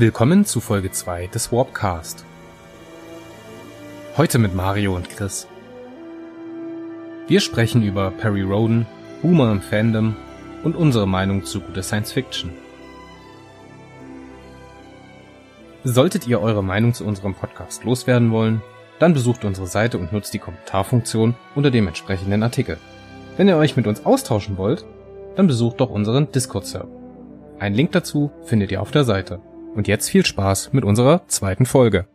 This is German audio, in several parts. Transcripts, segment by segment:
Willkommen zu Folge 2 des Warpcast. Heute mit Mario und Chris. Wir sprechen über Perry Roden, Boomer im Fandom und unsere Meinung zu guter Science Fiction. Solltet ihr eure Meinung zu unserem Podcast loswerden wollen, dann besucht unsere Seite und nutzt die Kommentarfunktion unter dem entsprechenden Artikel. Wenn ihr euch mit uns austauschen wollt, dann besucht doch unseren Discord-Server. Einen Link dazu findet ihr auf der Seite. Und jetzt viel Spaß mit unserer zweiten Folge.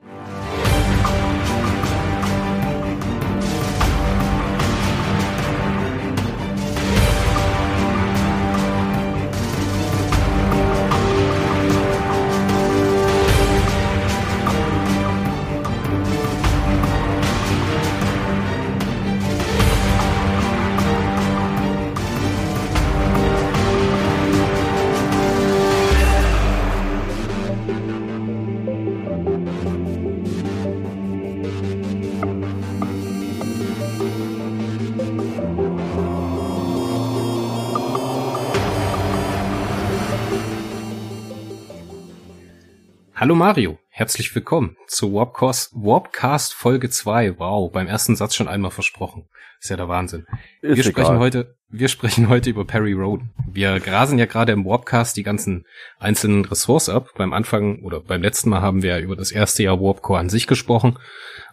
Mario, herzlich willkommen zu Warpcast, Warpcast Folge 2. Wow, beim ersten Satz schon einmal versprochen. Ist ja der Wahnsinn. Ist wir sprechen heute, wir sprechen heute über Perry Roden. Wir grasen ja gerade im Warpcast die ganzen einzelnen Ressorts ab. Beim Anfang oder beim letzten Mal haben wir ja über das erste Jahr Warpcore an sich gesprochen.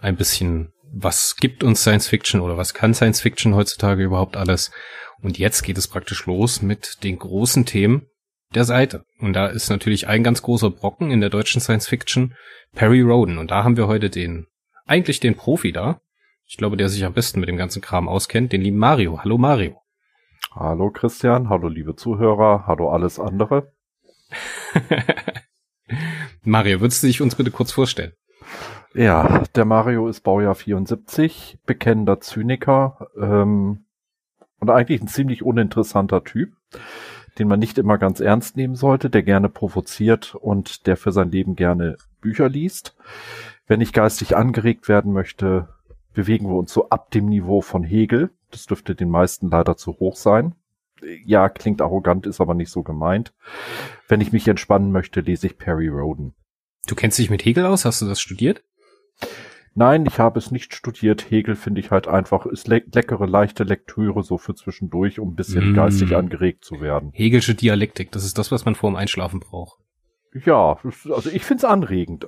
Ein bisschen, was gibt uns Science Fiction oder was kann Science Fiction heutzutage überhaupt alles? Und jetzt geht es praktisch los mit den großen Themen, der Seite. Und da ist natürlich ein ganz großer Brocken in der deutschen Science Fiction Perry Roden. Und da haben wir heute den, eigentlich den Profi da. Ich glaube, der sich am besten mit dem ganzen Kram auskennt, den lieben Mario. Hallo Mario. Hallo Christian, hallo liebe Zuhörer, hallo alles andere. Mario, würdest du dich uns bitte kurz vorstellen? Ja, der Mario ist Baujahr 74, bekennender Zyniker ähm, und eigentlich ein ziemlich uninteressanter Typ den man nicht immer ganz ernst nehmen sollte, der gerne provoziert und der für sein Leben gerne Bücher liest. Wenn ich geistig angeregt werden möchte, bewegen wir uns so ab dem Niveau von Hegel. Das dürfte den meisten leider zu hoch sein. Ja, klingt arrogant, ist aber nicht so gemeint. Wenn ich mich entspannen möchte, lese ich Perry Roden. Du kennst dich mit Hegel aus? Hast du das studiert? Nein, ich habe es nicht studiert. Hegel finde ich halt einfach, ist le leckere, leichte Lektüre so für zwischendurch, um ein bisschen mm. geistig angeregt zu werden. Hegelsche Dialektik, das ist das, was man vor dem Einschlafen braucht. Ja, also ich find's anregend.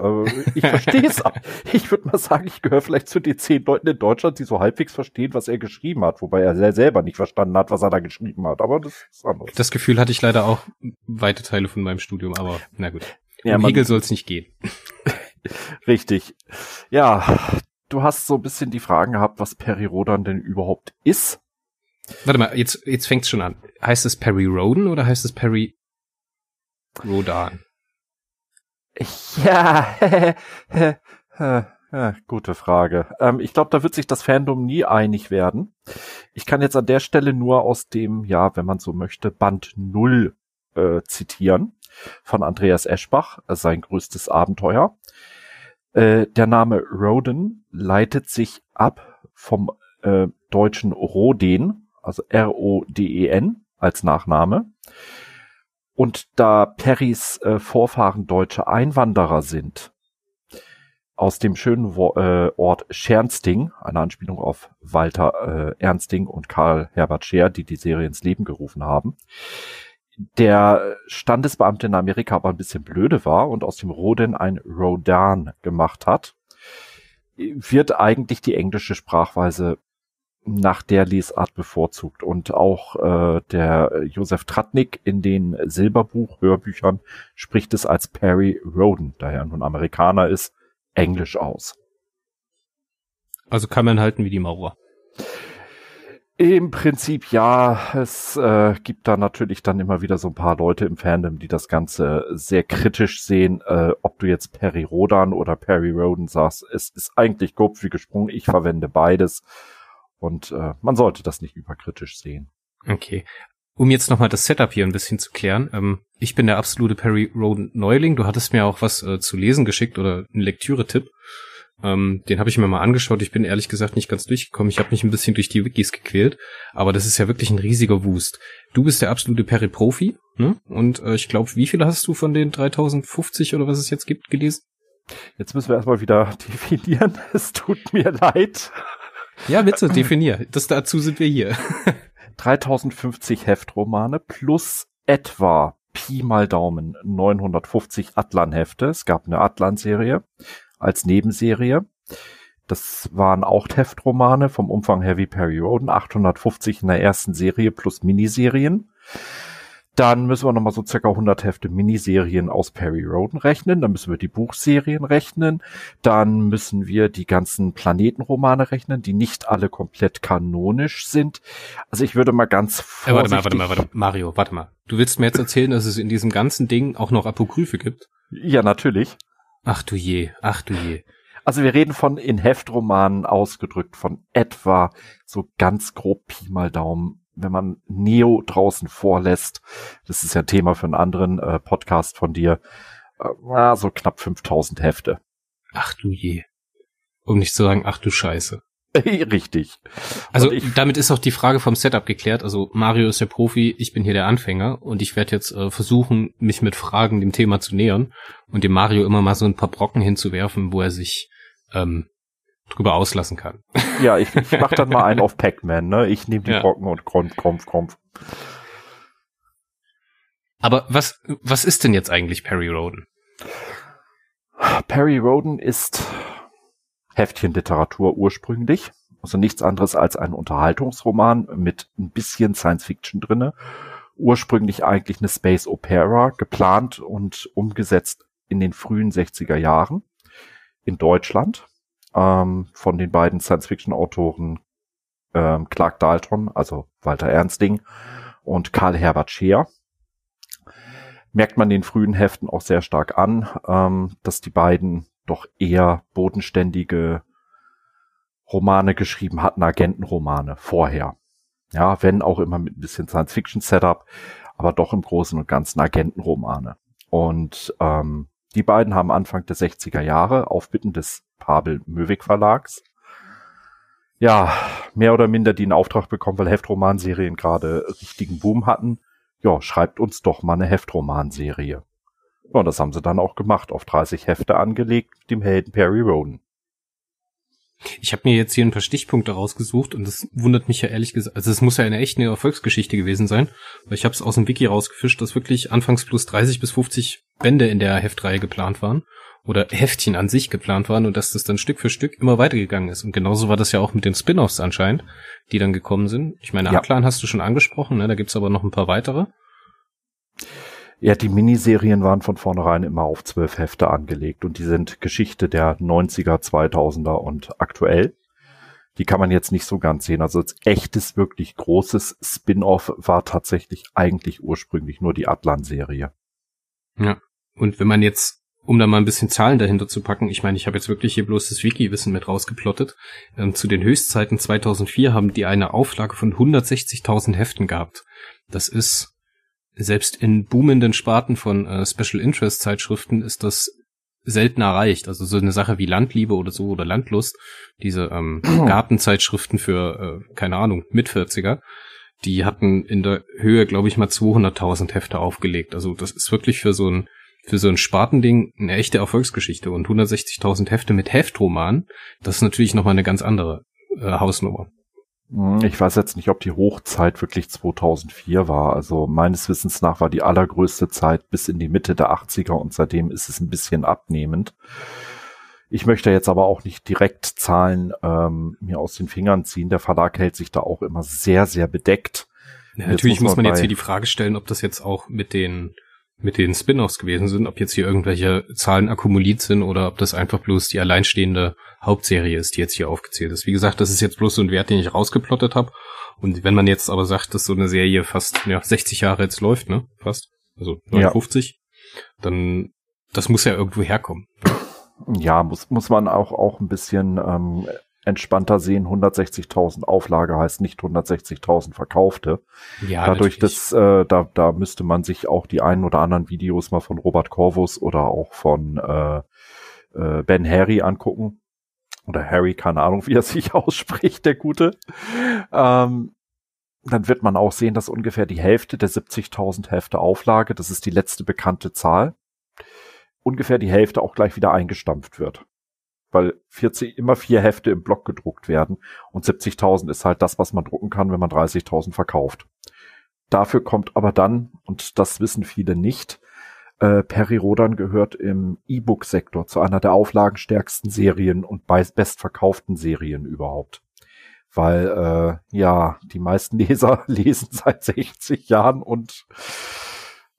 Ich verstehe es. ich würde mal sagen, ich gehöre vielleicht zu den zehn Leuten in Deutschland, die so halbwegs verstehen, was er geschrieben hat, wobei er selber nicht verstanden hat, was er da geschrieben hat. Aber das ist anders. Das Gefühl hatte ich leider auch weite Teile von meinem Studium, aber na gut. Ja, um Hegel soll es nicht gehen. Richtig. Ja, du hast so ein bisschen die Fragen gehabt, was Perirodan denn überhaupt ist. Warte mal, jetzt, jetzt fängt's schon an. Heißt es Perry Roden oder heißt es Perry Rodan? Ja, gute Frage. Ähm, ich glaube, da wird sich das Fandom nie einig werden. Ich kann jetzt an der Stelle nur aus dem, ja, wenn man so möchte, Band 0 äh, zitieren von Andreas Eschbach, sein größtes Abenteuer. Äh, der Name Roden leitet sich ab vom äh, deutschen Roden, also R-O-D-E-N als Nachname. Und da Perrys äh, Vorfahren deutsche Einwanderer sind, aus dem schönen Wo äh, Ort Schernsting, eine Anspielung auf Walter äh, Ernsting und Karl Herbert Scher, die die Serie ins Leben gerufen haben, der Standesbeamte in Amerika aber ein bisschen blöde war und aus dem Roden ein Rodan gemacht hat, wird eigentlich die englische Sprachweise nach der Lesart bevorzugt. Und auch äh, der Josef Tratnik in den Silberbuch-Hörbüchern spricht es als Perry Roden, da er nun Amerikaner ist, Englisch aus. Also kann man halten wie die Maurer. Im Prinzip ja. Es äh, gibt da natürlich dann immer wieder so ein paar Leute im Fandom, die das Ganze sehr kritisch sehen. Äh, ob du jetzt Perry Rodan oder Perry Roden sagst, es ist eigentlich grob wie gesprungen. Ich verwende beides. Und äh, man sollte das nicht überkritisch sehen. Okay. Um jetzt nochmal das Setup hier ein bisschen zu klären. Ähm, ich bin der absolute Perry Roden Neuling. Du hattest mir auch was äh, zu lesen geschickt oder einen Lektüre-Tipp. Ähm, den habe ich mir mal angeschaut. Ich bin ehrlich gesagt nicht ganz durchgekommen. Ich habe mich ein bisschen durch die Wikis gequält, aber das ist ja wirklich ein riesiger Wust. Du bist der absolute Peri-Profi, ne? Und äh, ich glaube, wie viele hast du von den 3050 oder was es jetzt gibt gelesen? Jetzt müssen wir erstmal wieder definieren. Es tut mir leid. Ja, bitte, definier. Das dazu sind wir hier. 3050 Heftromane plus etwa Pi mal Daumen 950 Atlan-Hefte. Es gab eine Atlan-Serie als Nebenserie. Das waren auch Heftromane vom Umfang Heavy Perry Roden, 850 in der ersten Serie plus Miniserien. Dann müssen wir nochmal so circa 100 Hefte Miniserien aus Perry Roden rechnen. Dann müssen wir die Buchserien rechnen. Dann müssen wir die ganzen Planetenromane rechnen, die nicht alle komplett kanonisch sind. Also ich würde mal ganz vorsichtig... Äh, warte mal, warte mal, warte mal. Mario, warte mal. Du willst mir jetzt erzählen, dass es in diesem ganzen Ding auch noch Apokryphe gibt? Ja, natürlich. Ach du je, ach du je. Also wir reden von in Heftromanen ausgedrückt von etwa so ganz grob Pi mal Daumen wenn man Neo draußen vorlässt, das ist ja Thema für einen anderen äh, Podcast von dir, äh, so knapp 5000 Hefte. Ach du je. Um nicht zu sagen, ach du Scheiße. Richtig. Also ich, damit ist auch die Frage vom Setup geklärt. Also Mario ist der Profi, ich bin hier der Anfänger und ich werde jetzt äh, versuchen, mich mit Fragen dem Thema zu nähern und dem Mario immer mal so ein paar Brocken hinzuwerfen, wo er sich ähm, drüber auslassen kann. Ja, ich, ich mach dann mal einen auf Pac-Man, ne? Ich nehme die ja. Brocken und Krumpf, Krumpf, Krumpf. Aber was, was ist denn jetzt eigentlich Perry Roden? Perry Roden ist Heftchenliteratur ursprünglich. Also nichts anderes als ein Unterhaltungsroman mit ein bisschen Science Fiction drinne. Ursprünglich eigentlich eine Space Opera, geplant und umgesetzt in den frühen 60er Jahren in Deutschland ähm, von den beiden Science-Fiction-Autoren ähm, Clark Dalton, also Walter Ernsting und Karl Herbert Scheer. Merkt man den frühen Heften auch sehr stark an, ähm, dass die beiden doch eher bodenständige Romane geschrieben hatten, Agentenromane vorher. Ja, wenn auch immer mit ein bisschen Science-Fiction-Setup, aber doch im Großen und Ganzen Agentenromane. Und ähm, die beiden haben Anfang der 60er Jahre auf Bitten des Pavel Möwig Verlags ja, mehr oder minder die einen Auftrag bekommen, weil Heftromanserien gerade richtigen Boom hatten. Ja, schreibt uns doch mal eine Heftromanserie. Ja, und das haben sie dann auch gemacht, auf 30 Hefte angelegt mit dem Helden Perry Roden. Ich habe mir jetzt hier ein paar Stichpunkte rausgesucht und das wundert mich ja ehrlich gesagt. Also es muss ja eine echte Erfolgsgeschichte gewesen sein, weil ich habe es aus dem Wiki rausgefischt, dass wirklich anfangs plus 30 bis 50 Bände in der Heftreihe geplant waren oder Heftchen an sich geplant waren und dass das dann Stück für Stück immer weitergegangen ist. Und genauso war das ja auch mit den Spin-offs anscheinend, die dann gekommen sind. Ich meine, ja. Hast du schon angesprochen, ne? da gibt's aber noch ein paar weitere. Ja, die Miniserien waren von vornherein immer auf zwölf Hefte angelegt und die sind Geschichte der 90er, 2000er und aktuell. Die kann man jetzt nicht so ganz sehen. Also als echtes, wirklich großes Spin-off war tatsächlich eigentlich ursprünglich nur die Atlan-Serie. Ja. Und wenn man jetzt, um da mal ein bisschen Zahlen dahinter zu packen, ich meine, ich habe jetzt wirklich hier bloß das Wiki-Wissen mit rausgeplottet. Ähm, zu den Höchstzeiten 2004 haben die eine Auflage von 160.000 Heften gehabt. Das ist selbst in boomenden Sparten von äh, Special Interest Zeitschriften ist das selten erreicht. Also so eine Sache wie Landliebe oder so oder Landlust, diese ähm, Gartenzeitschriften für, äh, keine Ahnung, mit 40er, die hatten in der Höhe, glaube ich, mal 200.000 Hefte aufgelegt. Also das ist wirklich für so ein für so ein Spartending eine echte Erfolgsgeschichte und 160.000 Hefte mit Heftroman, das ist natürlich nochmal eine ganz andere äh, Hausnummer. Hm, ich weiß jetzt nicht, ob die Hochzeit wirklich 2004 war. Also meines Wissens nach war die allergrößte Zeit bis in die Mitte der 80er und seitdem ist es ein bisschen abnehmend. Ich möchte jetzt aber auch nicht direkt Zahlen ähm, mir aus den Fingern ziehen. Der Verlag hält sich da auch immer sehr, sehr bedeckt. Ja, natürlich muss man, muss man jetzt hier die Frage stellen, ob das jetzt auch mit den mit den Spin-offs gewesen sind, ob jetzt hier irgendwelche Zahlen akkumuliert sind oder ob das einfach bloß die alleinstehende Hauptserie ist, die jetzt hier aufgezählt ist. Wie gesagt, das ist jetzt bloß so ein Wert, den ich rausgeplottet habe. Und wenn man jetzt aber sagt, dass so eine Serie fast ja, 60 Jahre jetzt läuft, ne? Fast. Also 59, ja. dann das muss ja irgendwo herkommen. Ja, muss, muss man auch, auch ein bisschen ähm, entspannter sehen. 160.000 Auflage heißt nicht 160.000 verkaufte. Ja, Dadurch, dass äh, da, da müsste man sich auch die einen oder anderen Videos mal von Robert Corvus oder auch von äh, äh, Ben Harry angucken oder Harry, keine Ahnung, wie er sich ausspricht, der Gute, ähm, dann wird man auch sehen, dass ungefähr die Hälfte der 70.000 Hefte Auflage, das ist die letzte bekannte Zahl, ungefähr die Hälfte auch gleich wieder eingestampft wird. Weil 40, immer vier Hefte im Block gedruckt werden und 70.000 ist halt das, was man drucken kann, wenn man 30.000 verkauft. Dafür kommt aber dann, und das wissen viele nicht, äh, Perry Rodan gehört im E-Book-Sektor zu einer der auflagenstärksten Serien und bestverkauften Serien überhaupt. Weil, äh, ja, die meisten Leser lesen seit 60 Jahren und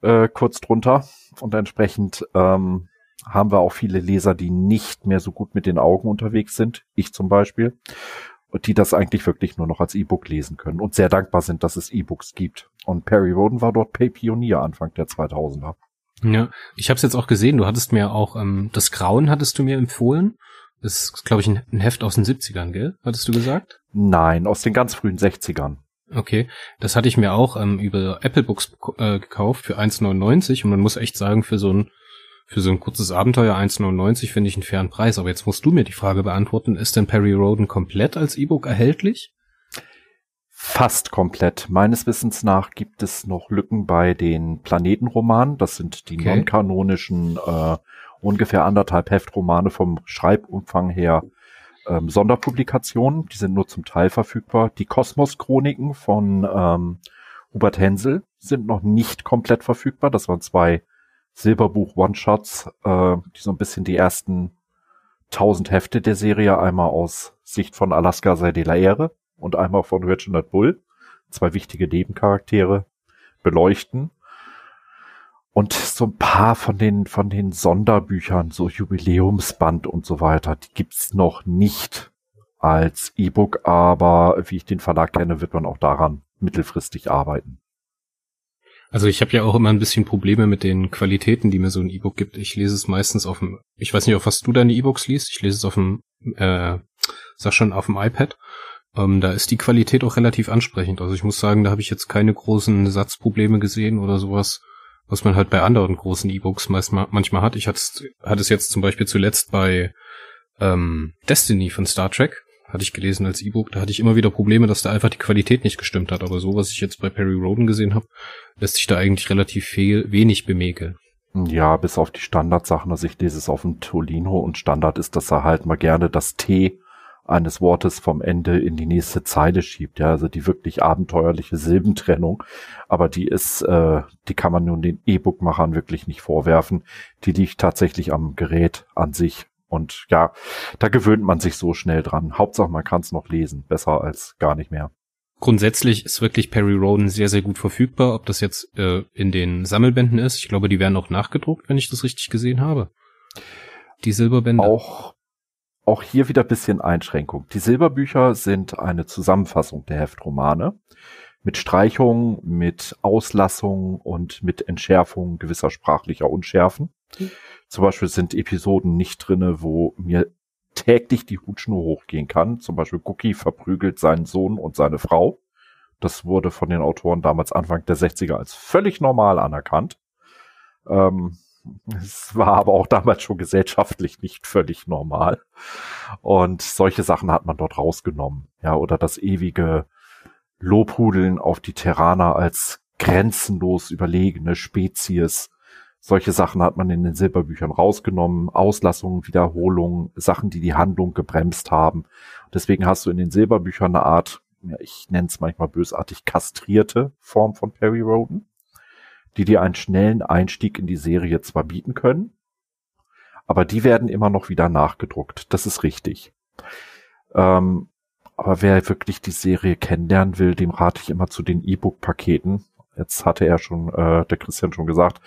äh, kurz drunter. Und entsprechend ähm, haben wir auch viele Leser, die nicht mehr so gut mit den Augen unterwegs sind. Ich zum Beispiel. Und die das eigentlich wirklich nur noch als E-Book lesen können und sehr dankbar sind, dass es E-Books gibt. Und Perry Roden war dort Pay-Pionier Anfang der 2000er. Ja, ich habe es jetzt auch gesehen. Du hattest mir auch ähm, das Grauen hattest du mir empfohlen. Das ist, glaube ich, ein, ein Heft aus den 70ern, gell? Hattest du gesagt? Nein, aus den ganz frühen 60ern. Okay, das hatte ich mir auch ähm, über Apple Books äh, gekauft für 1,99 und man muss echt sagen, für so ein für so ein kurzes Abenteuer 1,99 finde ich einen fairen Preis. Aber jetzt musst du mir die Frage beantworten, ist denn Perry Roden komplett als E-Book erhältlich? Fast komplett. Meines Wissens nach gibt es noch Lücken bei den Planetenromanen. Das sind die okay. non-kanonischen, äh, ungefähr anderthalb Heftromane vom Schreibumfang her ähm, Sonderpublikationen. Die sind nur zum Teil verfügbar. Die Kosmos-Chroniken von ähm, Hubert Hensel sind noch nicht komplett verfügbar. Das waren zwei Silberbuch-One-Shots, äh, die so ein bisschen die ersten tausend Hefte der Serie einmal aus Sicht von Alaska sei de la Ehre und einmal von Reginald Bull, zwei wichtige Nebencharaktere, beleuchten. Und so ein paar von den, von den Sonderbüchern, so Jubiläumsband und so weiter, die gibt's noch nicht als E-Book, aber wie ich den Verlag kenne, wird man auch daran mittelfristig arbeiten. Also ich habe ja auch immer ein bisschen Probleme mit den Qualitäten, die mir so ein E-Book gibt. Ich lese es meistens auf dem, ich weiß nicht, auf was du deine E-Books liest. Ich lese es auf dem, äh, sag schon, auf dem iPad. Ähm, da ist die Qualität auch relativ ansprechend. Also ich muss sagen, da habe ich jetzt keine großen Satzprobleme gesehen oder sowas, was man halt bei anderen großen E-Books manchmal hat. Ich hatte es jetzt zum Beispiel zuletzt bei ähm, Destiny von Star Trek, hatte ich gelesen als E-Book. Da hatte ich immer wieder Probleme, dass da einfach die Qualität nicht gestimmt hat. Aber so, was ich jetzt bei Perry Roden gesehen habe, lässt sich da eigentlich relativ viel, wenig bemäkeln. Ja, bis auf die Standardsachen. Also ich lese es auf dem Tolino und Standard ist, dass er halt mal gerne das T eines Wortes vom Ende in die nächste Zeile schiebt. Ja, also die wirklich abenteuerliche Silbentrennung. Aber die ist, äh, die kann man nun den E-Book-Machern wirklich nicht vorwerfen. Die liegt tatsächlich am Gerät an sich. Und ja, da gewöhnt man sich so schnell dran. Hauptsache, man kann es noch lesen. Besser als gar nicht mehr. Grundsätzlich ist wirklich Perry Roden sehr, sehr gut verfügbar. Ob das jetzt äh, in den Sammelbänden ist, ich glaube, die werden auch nachgedruckt, wenn ich das richtig gesehen habe. Die Silberbände. Auch auch hier wieder bisschen Einschränkung. Die Silberbücher sind eine Zusammenfassung der Heftromane mit Streichungen, mit Auslassungen und mit Entschärfungen gewisser sprachlicher Unschärfen. Zum Beispiel sind Episoden nicht drinne, wo mir täglich die Hutschnur hochgehen kann. Zum Beispiel Cookie verprügelt seinen Sohn und seine Frau. Das wurde von den Autoren damals Anfang der 60er als völlig normal anerkannt. Ähm, es war aber auch damals schon gesellschaftlich nicht völlig normal. Und solche Sachen hat man dort rausgenommen. Ja, oder das ewige Lobhudeln auf die Terraner als grenzenlos überlegene Spezies. Solche Sachen hat man in den Silberbüchern rausgenommen. Auslassungen, Wiederholungen, Sachen, die die Handlung gebremst haben. Deswegen hast du in den Silberbüchern eine Art, ja, ich nenne es manchmal bösartig, kastrierte Form von Perry Roden die dir einen schnellen Einstieg in die Serie zwar bieten können, aber die werden immer noch wieder nachgedruckt. Das ist richtig. Ähm, aber wer wirklich die Serie kennenlernen will, dem rate ich immer zu den E-Book-Paketen. Jetzt hatte er schon, äh, der Christian schon gesagt,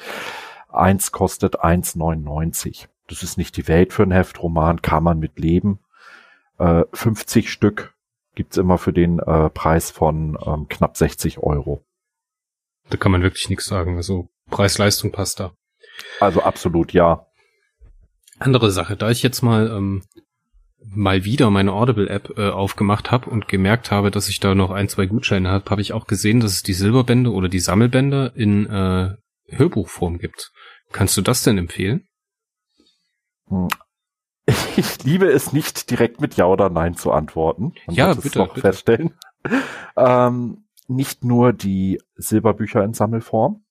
eins kostet 1,99. Das ist nicht die Welt für einen Heftroman, kann man mit leben. Äh, 50 Stück gibt's immer für den äh, Preis von ähm, knapp 60 Euro. Da kann man wirklich nichts sagen. Also Preis-Leistung passt da. Also absolut ja. Andere Sache, da ich jetzt mal ähm, mal wieder meine Audible-App äh, aufgemacht habe und gemerkt habe, dass ich da noch ein, zwei Gutscheine habe, habe ich auch gesehen, dass es die Silberbände oder die Sammelbände in äh, Hörbuchform gibt. Kannst du das denn empfehlen? Hm. Ich liebe es nicht, direkt mit Ja oder Nein zu antworten. Man ja, bitte, noch bitte. feststellen. ähm, nicht nur die Silberbücher in Sammelform.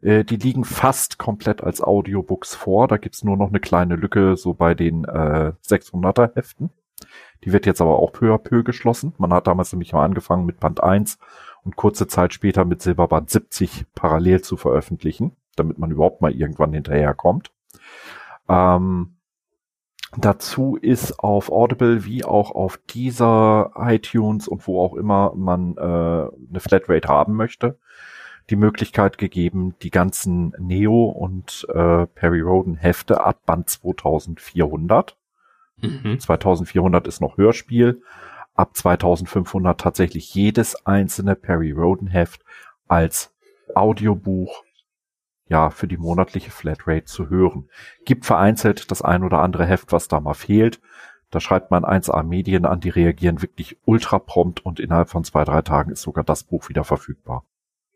Äh, die liegen fast komplett als Audiobooks vor. Da gibt's nur noch eine kleine Lücke, so bei den äh, 600er Heften. Die wird jetzt aber auch peu à peu geschlossen. Man hat damals nämlich mal angefangen mit Band 1 und kurze Zeit später mit Silberband 70 parallel zu veröffentlichen, damit man überhaupt mal irgendwann hinterherkommt. Ähm, dazu ist auf Audible wie auch auf dieser iTunes und wo auch immer man äh, eine Flatrate haben möchte, die Möglichkeit gegeben, die ganzen Neo und äh, Perry Roden Hefte ab Band 2400 Mhm. 2400 ist noch Hörspiel. Ab 2500 tatsächlich jedes einzelne Perry Roden Heft als Audiobuch ja, für die monatliche Flatrate zu hören. Gibt vereinzelt das ein oder andere Heft, was da mal fehlt. Da schreibt man 1A Medien an, die reagieren wirklich ultra prompt und innerhalb von zwei, drei Tagen ist sogar das Buch wieder verfügbar.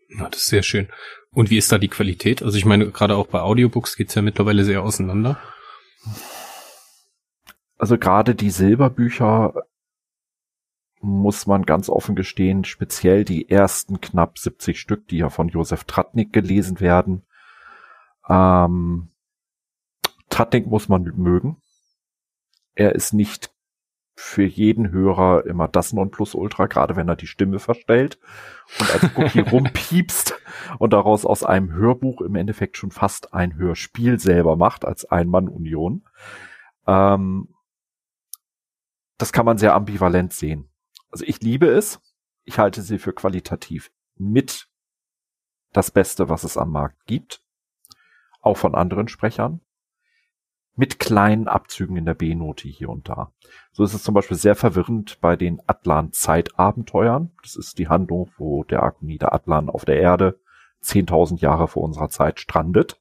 Na, das ist sehr schön. Und wie ist da die Qualität? Also ich meine, gerade auch bei Audiobooks geht's ja mittlerweile sehr auseinander also gerade die Silberbücher muss man ganz offen gestehen, speziell die ersten knapp 70 Stück, die ja von Josef Tratnik gelesen werden. Ähm, Tratnik muss man mögen. Er ist nicht für jeden Hörer immer das Nonplusultra, gerade wenn er die Stimme verstellt und als Cookie rumpiepst und daraus aus einem Hörbuch im Endeffekt schon fast ein Hörspiel selber macht als Ein-Mann-Union. Ähm, das kann man sehr ambivalent sehen. Also ich liebe es. Ich halte sie für qualitativ mit das Beste, was es am Markt gibt. Auch von anderen Sprechern. Mit kleinen Abzügen in der B-Note hier und da. So ist es zum Beispiel sehr verwirrend bei den Atlan-Zeitabenteuern. Das ist die Handlung, wo der Arkonide Atlan auf der Erde 10.000 Jahre vor unserer Zeit strandet.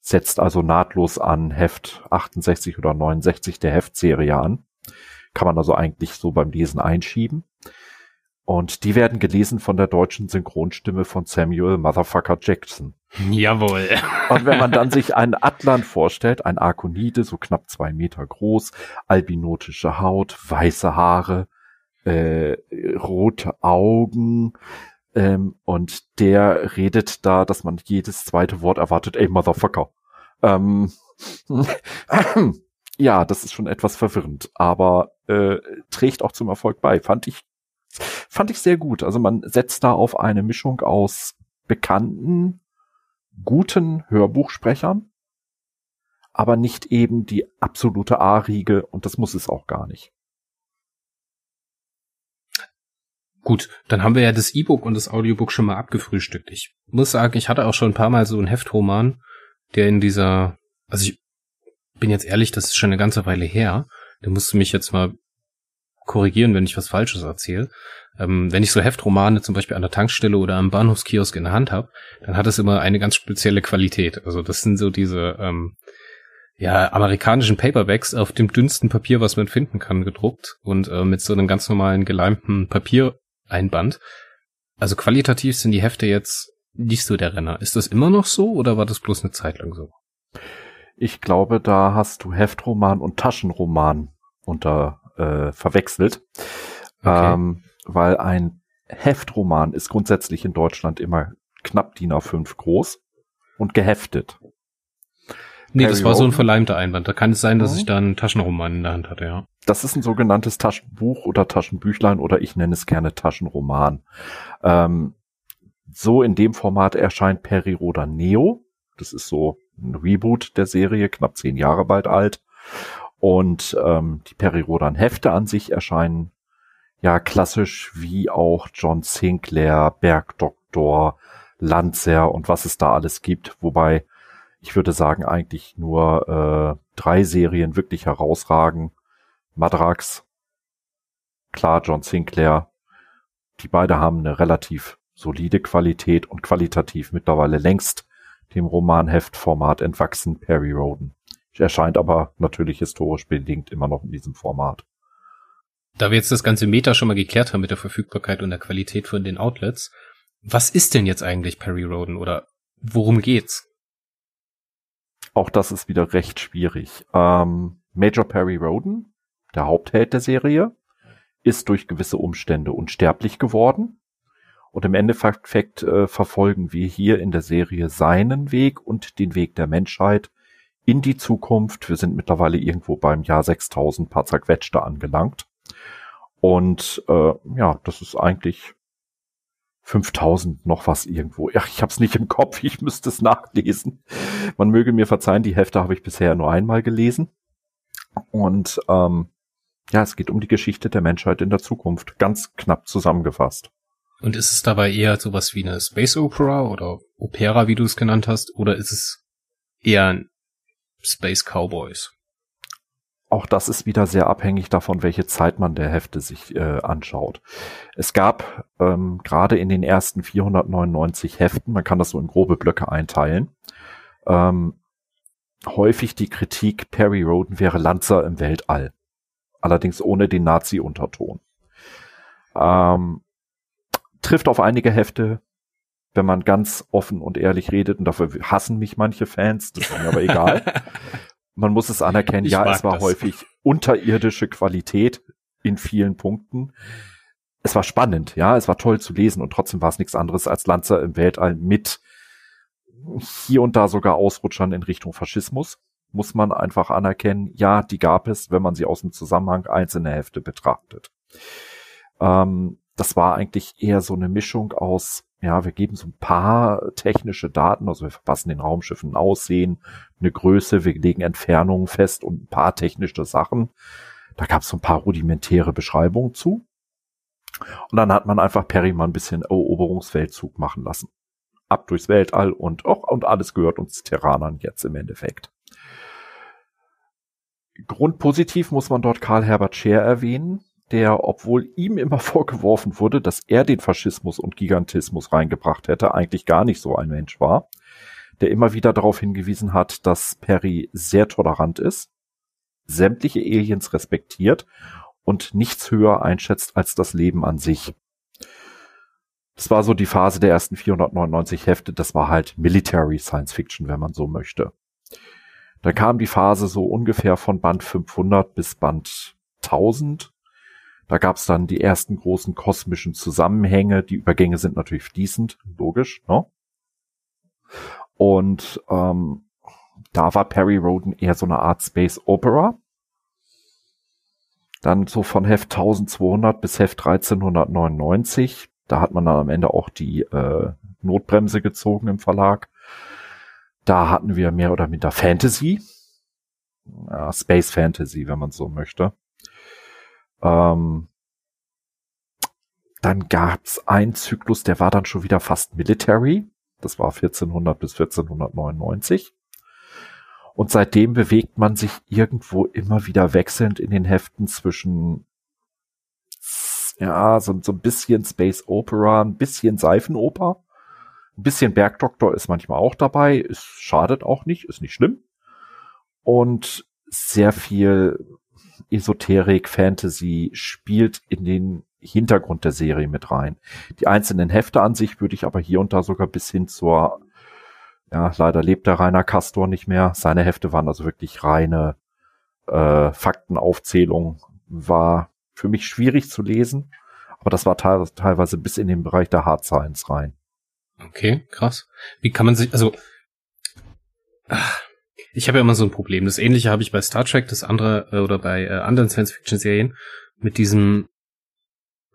Setzt also nahtlos an Heft 68 oder 69 der Heftserie an. Kann man also eigentlich so beim Lesen einschieben. Und die werden gelesen von der deutschen Synchronstimme von Samuel Motherfucker Jackson. Jawohl. Und wenn man dann sich einen Atlan vorstellt, ein Arkonide, so knapp zwei Meter groß, albinotische Haut, weiße Haare, äh, rote Augen, ähm, und der redet da, dass man jedes zweite Wort erwartet, ey Motherfucker. Ähm, ja, das ist schon etwas verwirrend, aber äh, trägt auch zum Erfolg bei. Fand ich, fand ich sehr gut. Also man setzt da auf eine Mischung aus bekannten, guten Hörbuchsprechern, aber nicht eben die absolute A-Riege und das muss es auch gar nicht. Gut, dann haben wir ja das E-Book und das Audiobook schon mal abgefrühstückt. Ich muss sagen, ich hatte auch schon ein paar Mal so einen Heftroman, der in dieser, also ich bin jetzt ehrlich, das ist schon eine ganze Weile her. Da musst du mich jetzt mal korrigieren, wenn ich was Falsches erzähle. Ähm, wenn ich so Heftromane zum Beispiel an der Tankstelle oder am Bahnhofskiosk in der Hand habe, dann hat es immer eine ganz spezielle Qualität. Also das sind so diese ähm, ja amerikanischen Paperbacks auf dem dünnsten Papier, was man finden kann, gedruckt und äh, mit so einem ganz normalen geleimten Papiereinband. Also qualitativ sind die Hefte jetzt nicht so der Renner. Ist das immer noch so oder war das bloß eine Zeit lang so? Ich glaube, da hast du Heftroman und Taschenroman unter äh, verwechselt. Okay. Ähm, weil ein Heftroman ist grundsätzlich in Deutschland immer knapp DIN A5 groß und geheftet. Nee, das war so ein verleimter Einband. Da kann es sein, dass mhm. ich da einen Taschenroman in der Hand hatte, ja. Das ist ein sogenanntes Taschenbuch oder Taschenbüchlein oder ich nenne es gerne Taschenroman. Ähm, so in dem Format erscheint Periroda Neo. Das ist so ein Reboot der Serie, knapp zehn Jahre bald alt. Und ähm, die Perirodan Hefte an sich erscheinen ja klassisch wie auch John Sinclair, Bergdoktor, Lanzer und was es da alles gibt. Wobei ich würde sagen eigentlich nur äh, drei Serien wirklich herausragen. Madrax, klar John Sinclair. Die beide haben eine relativ solide Qualität und qualitativ mittlerweile längst dem Romanheftformat entwachsen Perry Roden. Erscheint aber natürlich historisch bedingt immer noch in diesem Format. Da wir jetzt das ganze Meta schon mal geklärt haben mit der Verfügbarkeit und der Qualität von den Outlets, was ist denn jetzt eigentlich Perry Roden oder worum geht's? Auch das ist wieder recht schwierig. Ähm, Major Perry Roden, der Hauptheld der Serie, ist durch gewisse Umstände unsterblich geworden. Und im Endeffekt äh, verfolgen wir hier in der Serie seinen Weg und den Weg der Menschheit in die Zukunft. Wir sind mittlerweile irgendwo beim Jahr 6000 paar zerquetschte angelangt. Und äh, ja, das ist eigentlich 5000 noch was irgendwo. Ach, ich hab's nicht im Kopf, ich müsste es nachlesen. Man möge mir verzeihen, die Hefte habe ich bisher nur einmal gelesen. Und ähm, ja, es geht um die Geschichte der Menschheit in der Zukunft, ganz knapp zusammengefasst. Und ist es dabei eher sowas wie eine Space Opera oder Opera, wie du es genannt hast, oder ist es eher ein Space Cowboys? Auch das ist wieder sehr abhängig davon, welche Zeit man der Hefte sich äh, anschaut. Es gab ähm, gerade in den ersten 499 Heften, man kann das so in grobe Blöcke einteilen, ähm, häufig die Kritik, Perry Roden wäre Lanzer im Weltall. Allerdings ohne den Nazi-Unterton. Ähm, trifft auf einige Hefte, wenn man ganz offen und ehrlich redet, und dafür hassen mich manche Fans, das ist mir aber egal. Man muss es anerkennen, ich ja, es war das. häufig unterirdische Qualität in vielen Punkten. Es war spannend, ja, es war toll zu lesen und trotzdem war es nichts anderes als Lanzer im Weltall mit hier und da sogar Ausrutschern in Richtung Faschismus. Muss man einfach anerkennen, ja, die gab es, wenn man sie aus dem Zusammenhang einzelner Hefte betrachtet. Ähm, das war eigentlich eher so eine Mischung aus, ja, wir geben so ein paar technische Daten, also wir verpassen den Raumschiffen ein Aussehen, eine Größe, wir legen Entfernungen fest und ein paar technische Sachen. Da gab es so ein paar rudimentäre Beschreibungen zu. Und dann hat man einfach Perry mal ein bisschen Eroberungsfeldzug machen lassen. Ab durchs Weltall und, oh, und alles gehört uns Terranern jetzt im Endeffekt. Grundpositiv muss man dort Karl Herbert Scheer erwähnen, der, obwohl ihm immer vorgeworfen wurde, dass er den Faschismus und Gigantismus reingebracht hätte, eigentlich gar nicht so ein Mensch war, der immer wieder darauf hingewiesen hat, dass Perry sehr tolerant ist, sämtliche Aliens respektiert und nichts höher einschätzt als das Leben an sich. Das war so die Phase der ersten 499 Hefte, das war halt Military Science Fiction, wenn man so möchte. Da kam die Phase so ungefähr von Band 500 bis Band 1000 da gab es dann die ersten großen kosmischen Zusammenhänge. Die Übergänge sind natürlich fließend, logisch. Ne? Und ähm, da war Perry Roden eher so eine Art Space Opera. Dann so von Heft 1200 bis Heft 1399. Da hat man dann am Ende auch die äh, Notbremse gezogen im Verlag. Da hatten wir mehr oder minder Fantasy. Ja, Space Fantasy, wenn man so möchte. Ähm, dann gab's einen Zyklus, der war dann schon wieder fast military. Das war 1400 bis 1499. Und seitdem bewegt man sich irgendwo immer wieder wechselnd in den Heften zwischen, ja, so, so ein bisschen Space Opera, ein bisschen Seifenoper, ein bisschen Bergdoktor ist manchmal auch dabei, es schadet auch nicht, ist nicht schlimm. Und sehr viel Esoterik, Fantasy spielt in den Hintergrund der Serie mit rein. Die einzelnen Hefte an sich würde ich aber hier und da sogar bis hin zur, ja, leider lebt der Rainer Castor nicht mehr. Seine Hefte waren also wirklich reine äh, Faktenaufzählung. War für mich schwierig zu lesen, aber das war te teilweise bis in den Bereich der Hard Science rein. Okay, krass. Wie kann man sich, also ach, ich habe ja immer so ein Problem. Das ähnliche habe ich bei Star Trek, das andere äh, oder bei äh, anderen Science-Fiction-Serien mit diesem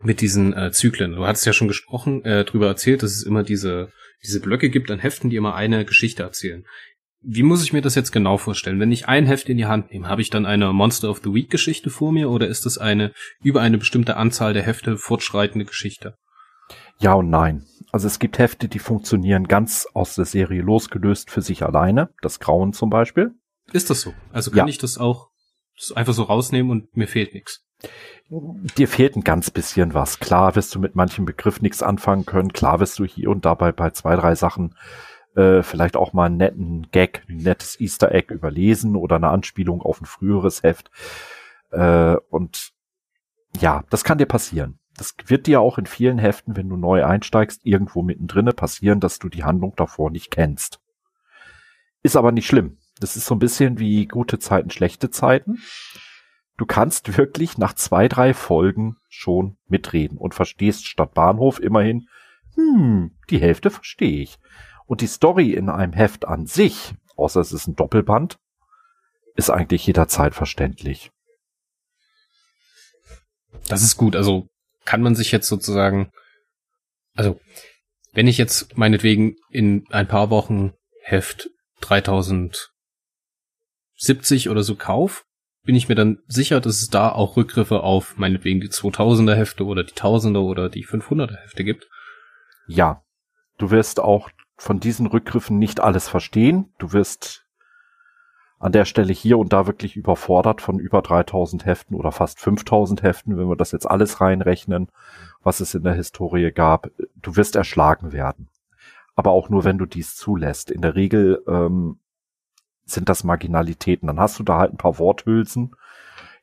mit diesen äh, Zyklen. Du hattest ja schon gesprochen, äh, drüber erzählt, dass es immer diese diese Blöcke gibt an Heften, die immer eine Geschichte erzählen. Wie muss ich mir das jetzt genau vorstellen? Wenn ich ein Heft in die Hand nehme, habe ich dann eine Monster of the Week Geschichte vor mir oder ist das eine über eine bestimmte Anzahl der Hefte fortschreitende Geschichte? Ja und nein. Also es gibt Hefte, die funktionieren ganz aus der Serie losgelöst für sich alleine. Das Grauen zum Beispiel. Ist das so? Also kann ja. ich das auch einfach so rausnehmen und mir fehlt nichts? Dir fehlt ein ganz bisschen was. Klar wirst du mit manchen Begriff nichts anfangen können. Klar wirst du hier und dabei bei zwei, drei Sachen äh, vielleicht auch mal einen netten Gag, ein nettes Easter Egg überlesen oder eine Anspielung auf ein früheres Heft. Äh, und ja, das kann dir passieren das wird dir auch in vielen Heften, wenn du neu einsteigst, irgendwo mittendrin passieren, dass du die Handlung davor nicht kennst. Ist aber nicht schlimm. Das ist so ein bisschen wie gute Zeiten, schlechte Zeiten. Du kannst wirklich nach zwei, drei Folgen schon mitreden und verstehst statt Bahnhof immerhin, hm, die Hälfte verstehe ich. Und die Story in einem Heft an sich, außer es ist ein Doppelband, ist eigentlich jederzeit verständlich. Das ist gut. Also kann man sich jetzt sozusagen, also wenn ich jetzt meinetwegen in ein paar Wochen Heft 3070 oder so kauf, bin ich mir dann sicher, dass es da auch Rückgriffe auf meinetwegen die 2000er Hefte oder die 1000er oder die 500er Hefte gibt. Ja, du wirst auch von diesen Rückgriffen nicht alles verstehen. Du wirst an der Stelle hier und da wirklich überfordert von über 3000 Heften oder fast 5000 Heften, wenn wir das jetzt alles reinrechnen, was es in der Historie gab. Du wirst erschlagen werden. Aber auch nur, wenn du dies zulässt. In der Regel ähm, sind das Marginalitäten. Dann hast du da halt ein paar Worthülsen.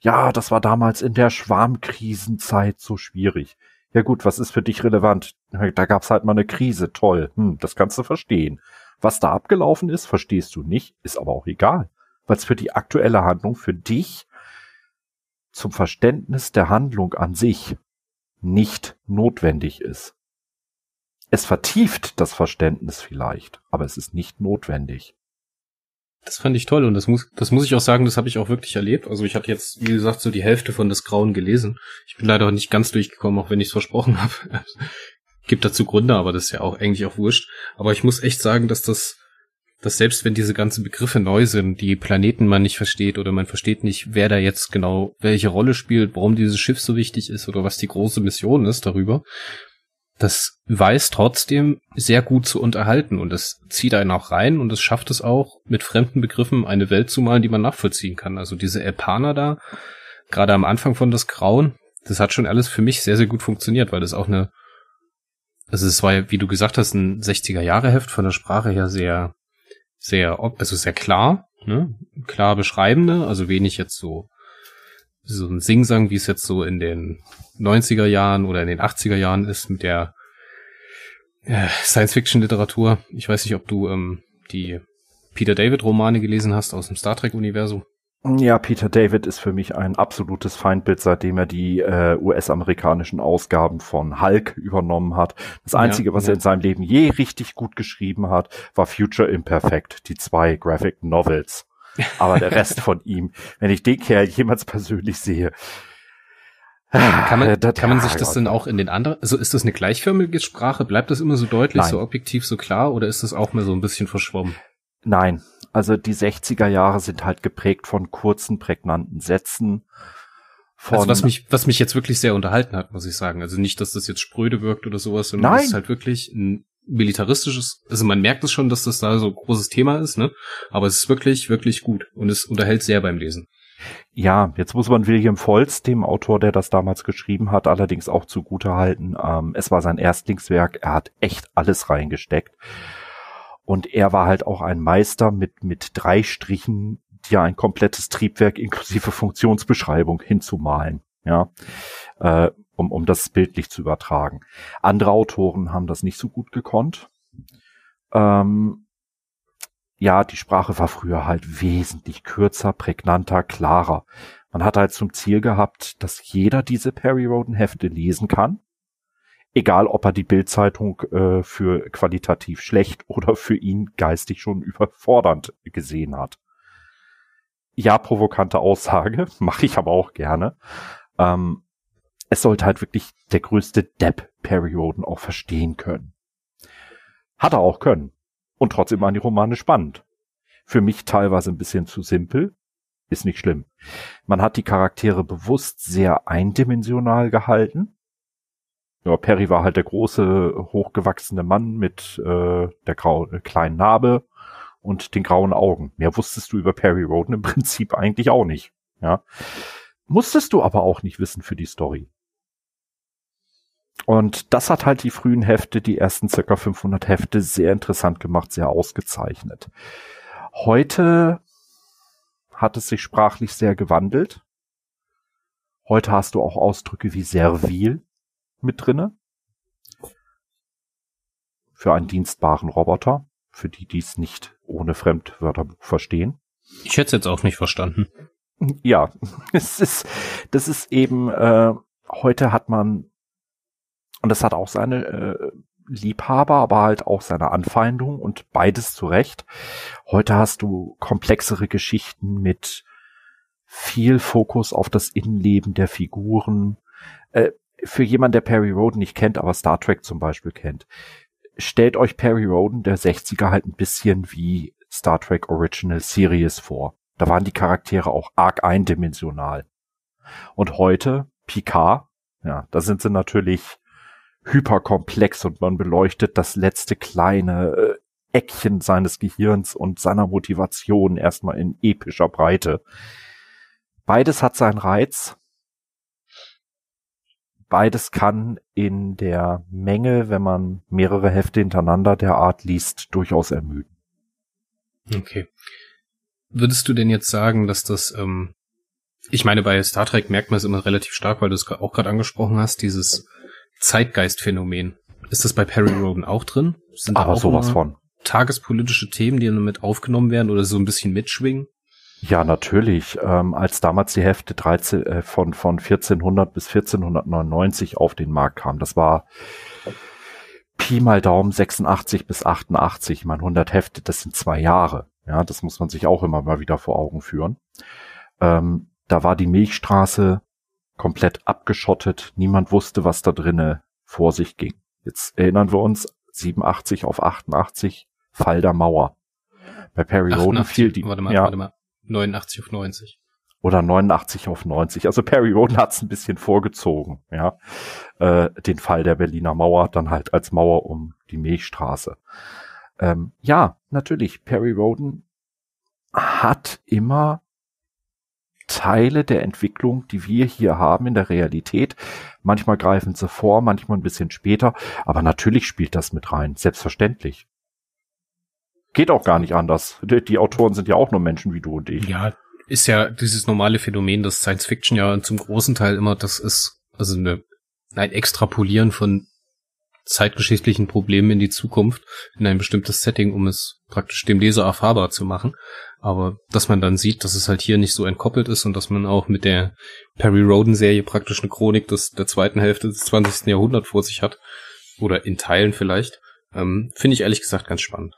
Ja, das war damals in der Schwarmkrisenzeit so schwierig. Ja gut, was ist für dich relevant? Da gab's halt mal eine Krise, toll. Hm, das kannst du verstehen. Was da abgelaufen ist, verstehst du nicht, ist aber auch egal es für die aktuelle Handlung für dich zum Verständnis der Handlung an sich nicht notwendig ist. Es vertieft das Verständnis vielleicht, aber es ist nicht notwendig. Das fand ich toll und das muss, das muss ich auch sagen, das habe ich auch wirklich erlebt. Also ich hatte jetzt, wie gesagt, so die Hälfte von des Grauen gelesen. Ich bin leider nicht ganz durchgekommen, auch wenn ich es versprochen habe. Gibt dazu Gründe, aber das ist ja auch eigentlich auch wurscht. Aber ich muss echt sagen, dass das dass selbst wenn diese ganzen Begriffe neu sind, die Planeten man nicht versteht oder man versteht nicht, wer da jetzt genau welche Rolle spielt, warum dieses Schiff so wichtig ist oder was die große Mission ist darüber, das weiß trotzdem sehr gut zu unterhalten und es zieht einen auch rein und es schafft es auch, mit fremden Begriffen eine Welt zu malen, die man nachvollziehen kann. Also diese Elpaner da, gerade am Anfang von das Grauen, das hat schon alles für mich sehr, sehr gut funktioniert, weil das auch eine, also es war ja, wie du gesagt hast, ein 60er Jahre Heft von der Sprache her sehr, sehr, also sehr klar, ne? klar beschreibende, also wenig jetzt so so ein Singsang, wie es jetzt so in den 90er Jahren oder in den 80er Jahren ist mit der äh, Science-Fiction-Literatur. Ich weiß nicht, ob du ähm, die Peter David-Romane gelesen hast aus dem Star Trek-Universum. Ja, Peter David ist für mich ein absolutes Feindbild, seitdem er die äh, US-amerikanischen Ausgaben von Hulk übernommen hat. Das Einzige, ja, was ja. er in seinem Leben je richtig gut geschrieben hat, war Future Imperfect, die zwei Graphic Novels. Aber der Rest von ihm, wenn ich den Kerl jemals persönlich sehe, kann man, das, kann man sich das denn auch in den anderen, also ist das eine gleichförmige Sprache? Bleibt das immer so deutlich, Nein. so objektiv, so klar oder ist das auch mal so ein bisschen verschwommen? Nein, also die 60er Jahre sind halt geprägt von kurzen, prägnanten Sätzen. Also was mich, was mich jetzt wirklich sehr unterhalten hat, muss ich sagen. Also nicht, dass das jetzt spröde wirkt oder sowas, sondern Nein. es ist halt wirklich ein militaristisches, also man merkt es schon, dass das da so ein großes Thema ist, ne? Aber es ist wirklich, wirklich gut und es unterhält sehr beim Lesen. Ja, jetzt muss man William Volz, dem Autor, der das damals geschrieben hat, allerdings auch zugute halten. Ähm, es war sein Erstlingswerk, er hat echt alles reingesteckt. Und er war halt auch ein Meister mit, mit drei Strichen, dir ein komplettes Triebwerk inklusive Funktionsbeschreibung hinzumalen. Ja, äh, um, um das bildlich zu übertragen. Andere Autoren haben das nicht so gut gekonnt. Ähm, ja, die Sprache war früher halt wesentlich kürzer, prägnanter, klarer. Man hat halt zum Ziel gehabt, dass jeder diese Perry Roden Hefte lesen kann egal ob er die Bildzeitung äh, für qualitativ schlecht oder für ihn geistig schon überfordernd gesehen hat. Ja, provokante Aussage, mache ich aber auch gerne. Ähm, es sollte halt wirklich der größte Depp Perioden auch verstehen können. Hat er auch können. Und trotzdem waren die Romane spannend. Für mich teilweise ein bisschen zu simpel. Ist nicht schlimm. Man hat die Charaktere bewusst sehr eindimensional gehalten ja, Perry war halt der große, hochgewachsene Mann mit äh, der grau äh, kleinen Narbe und den grauen Augen. Mehr wusstest du über Perry Roden im Prinzip eigentlich auch nicht. Ja. Musstest du aber auch nicht wissen für die Story. Und das hat halt die frühen Hefte, die ersten circa 500 Hefte, sehr interessant gemacht, sehr ausgezeichnet. Heute hat es sich sprachlich sehr gewandelt. Heute hast du auch Ausdrücke wie servil, mit drinne. Für einen dienstbaren Roboter, für die, die es nicht ohne Fremdwörterbuch verstehen. Ich hätte es jetzt auch nicht verstanden. Ja, es ist, das ist eben, äh, heute hat man, und das hat auch seine äh, Liebhaber, aber halt auch seine Anfeindung und beides zu Recht. Heute hast du komplexere Geschichten mit viel Fokus auf das Innenleben der Figuren. Äh, für jemand, der Perry Roden nicht kennt, aber Star Trek zum Beispiel kennt, stellt euch Perry Roden der 60er halt ein bisschen wie Star Trek Original Series vor. Da waren die Charaktere auch arg eindimensional. Und heute, Picard, ja, da sind sie natürlich hyperkomplex und man beleuchtet das letzte kleine äh, Eckchen seines Gehirns und seiner Motivation erstmal in epischer Breite. Beides hat seinen Reiz. Beides kann in der Menge, wenn man mehrere Hefte hintereinander der Art liest, durchaus ermüden. Okay. Würdest du denn jetzt sagen, dass das, ähm, ich meine, bei Star Trek merkt man es immer relativ stark, weil du es auch gerade angesprochen hast, dieses Zeitgeistphänomen. Ist das bei Perry Roden auch drin? Sind Aber sowas von. Tagespolitische Themen, die damit aufgenommen werden oder so ein bisschen mitschwingen? Ja, natürlich. Ähm, als damals die Hefte 13, äh, von, von 1400 bis 1499 auf den Markt kamen, das war Pi mal Daumen 86 bis 88. Ich meine, 100 Hefte, das sind zwei Jahre. Ja, das muss man sich auch immer mal wieder vor Augen führen. Ähm, da war die Milchstraße komplett abgeschottet. Niemand wusste, was da drinnen vor sich ging. Jetzt erinnern wir uns 87 auf 88, Fall der Mauer. Bei Perry 88, Roden fiel die, warte mal, ja, warte mal, 89 auf 90. Oder 89 auf 90. Also Perry Roden hat es ein bisschen vorgezogen, ja. Äh, den Fall der Berliner Mauer dann halt als Mauer um die Milchstraße. Ähm, ja, natürlich, Perry Roden hat immer Teile der Entwicklung, die wir hier haben in der Realität. Manchmal greifen sie vor, manchmal ein bisschen später, aber natürlich spielt das mit rein, selbstverständlich. Geht auch gar nicht anders. Die, die Autoren sind ja auch nur Menschen wie du und ich. Ja, ist ja dieses normale Phänomen, dass Science Fiction ja zum großen Teil immer das ist, also eine, ein Extrapolieren von zeitgeschichtlichen Problemen in die Zukunft, in ein bestimmtes Setting, um es praktisch dem Leser erfahrbar zu machen. Aber dass man dann sieht, dass es halt hier nicht so entkoppelt ist und dass man auch mit der Perry Roden Serie praktisch eine Chronik des, der zweiten Hälfte des 20. Jahrhunderts vor sich hat, oder in Teilen vielleicht, ähm, finde ich ehrlich gesagt ganz spannend.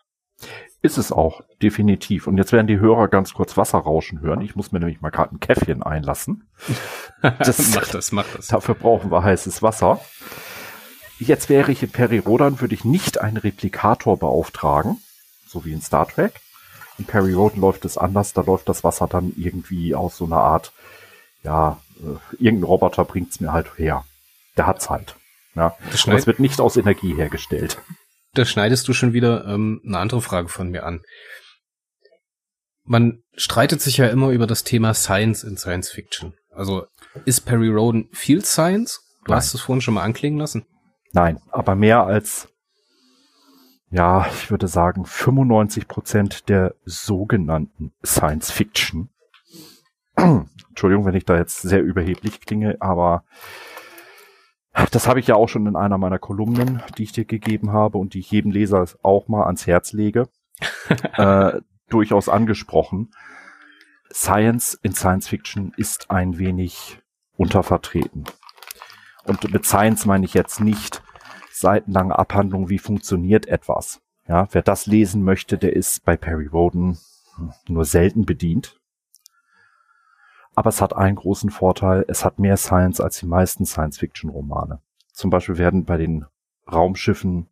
Ist es auch, definitiv. Und jetzt werden die Hörer ganz kurz Wasser rauschen hören. Ich muss mir nämlich mal gerade ein Käffchen einlassen. Das, mach das, mach das. Dafür brauchen wir heißes Wasser. Jetzt wäre ich in Perry Rodan, würde ich nicht einen Replikator beauftragen, so wie in Star Trek. In Perry Rodan läuft es anders, da läuft das Wasser dann irgendwie aus so einer Art, ja, äh, irgendein Roboter bringt's mir halt her. Der hat's halt. Ja. Aber es wird nicht aus Energie hergestellt. Da schneidest du schon wieder ähm, eine andere Frage von mir an. Man streitet sich ja immer über das Thema Science in Science Fiction. Also ist Perry Roden viel Science? Du Nein. hast es vorhin schon mal anklingen lassen. Nein, aber mehr als, ja, ich würde sagen, 95 Prozent der sogenannten Science Fiction. Entschuldigung, wenn ich da jetzt sehr überheblich klinge, aber das habe ich ja auch schon in einer meiner Kolumnen, die ich dir gegeben habe und die ich jedem Leser auch mal ans Herz lege, äh, durchaus angesprochen. Science in Science Fiction ist ein wenig untervertreten. Und mit Science meine ich jetzt nicht seitenlange Abhandlung, wie funktioniert etwas. Ja, wer das lesen möchte, der ist bei Perry Roden nur selten bedient. Aber es hat einen großen Vorteil, es hat mehr Science als die meisten Science-Fiction-Romane. Zum Beispiel werden bei den Raumschiffen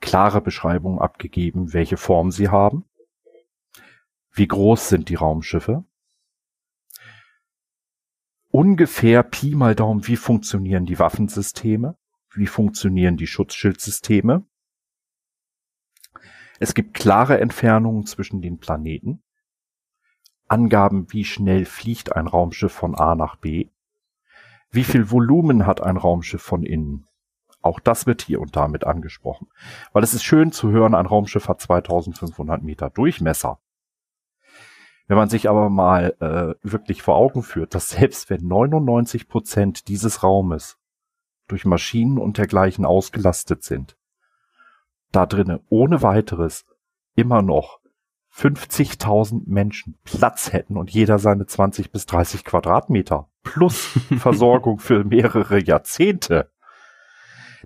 klare Beschreibungen abgegeben, welche Form sie haben, wie groß sind die Raumschiffe, ungefähr Pi mal Daumen, wie funktionieren die Waffensysteme, wie funktionieren die Schutzschildsysteme. Es gibt klare Entfernungen zwischen den Planeten, Angaben, wie schnell fliegt ein Raumschiff von A nach B, wie viel Volumen hat ein Raumschiff von innen. Auch das wird hier und damit angesprochen. Weil es ist schön zu hören, ein Raumschiff hat 2500 Meter Durchmesser. Wenn man sich aber mal äh, wirklich vor Augen führt, dass selbst wenn 99 Prozent dieses Raumes durch Maschinen und dergleichen ausgelastet sind, da drinnen ohne weiteres immer noch 50.000 Menschen Platz hätten und jeder seine 20 bis 30 Quadratmeter plus Versorgung für mehrere Jahrzehnte,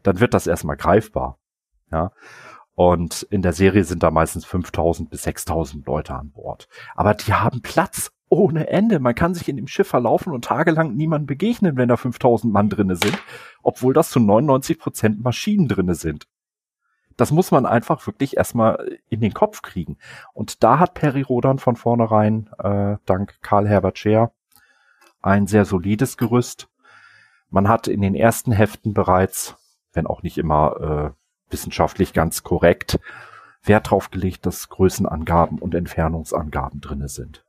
dann wird das erstmal greifbar. Ja. Und in der Serie sind da meistens 5000 bis 6000 Leute an Bord. Aber die haben Platz ohne Ende. Man kann sich in dem Schiff verlaufen und tagelang niemand begegnen, wenn da 5000 Mann drinne sind, obwohl das zu 99 Prozent Maschinen drinne sind. Das muss man einfach wirklich erstmal in den Kopf kriegen. Und da hat Perry Rodan von vornherein, äh, dank Karl Herbert Scher, ein sehr solides Gerüst. Man hat in den ersten Heften bereits, wenn auch nicht immer äh, wissenschaftlich ganz korrekt, Wert drauf gelegt, dass Größenangaben und Entfernungsangaben drinne sind.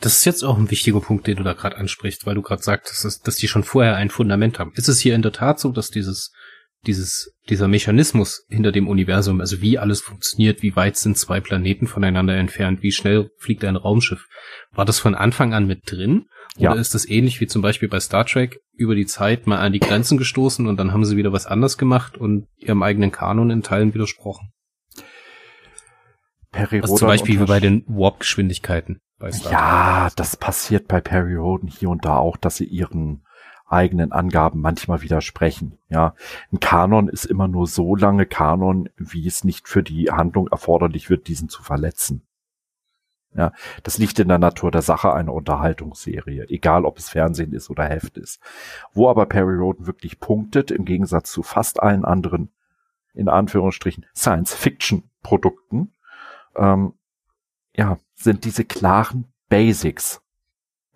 Das ist jetzt auch ein wichtiger Punkt, den du da gerade ansprichst, weil du gerade sagst, dass, dass die schon vorher ein Fundament haben. Ist es hier in der Tat so, dass dieses dieses, dieser Mechanismus hinter dem Universum, also wie alles funktioniert, wie weit sind zwei Planeten voneinander entfernt, wie schnell fliegt ein Raumschiff, war das von Anfang an mit drin? Oder ja. ist das ähnlich wie zum Beispiel bei Star Trek über die Zeit mal an die Grenzen gestoßen und dann haben sie wieder was anders gemacht und ihrem eigenen Kanon in Teilen widersprochen? Perry also zum Beispiel wie bei den Warp-Geschwindigkeiten. Ja, das passiert bei Perry Roden hier und da auch, dass sie ihren eigenen Angaben manchmal widersprechen. Ja, ein Kanon ist immer nur so lange Kanon, wie es nicht für die Handlung erforderlich wird, diesen zu verletzen. Ja, das liegt in der Natur der Sache einer Unterhaltungsserie, egal ob es Fernsehen ist oder Heft ist. Wo aber Perry Roden wirklich punktet, im Gegensatz zu fast allen anderen, in Anführungsstrichen, Science-Fiction-Produkten, ähm, ja, sind diese klaren Basics.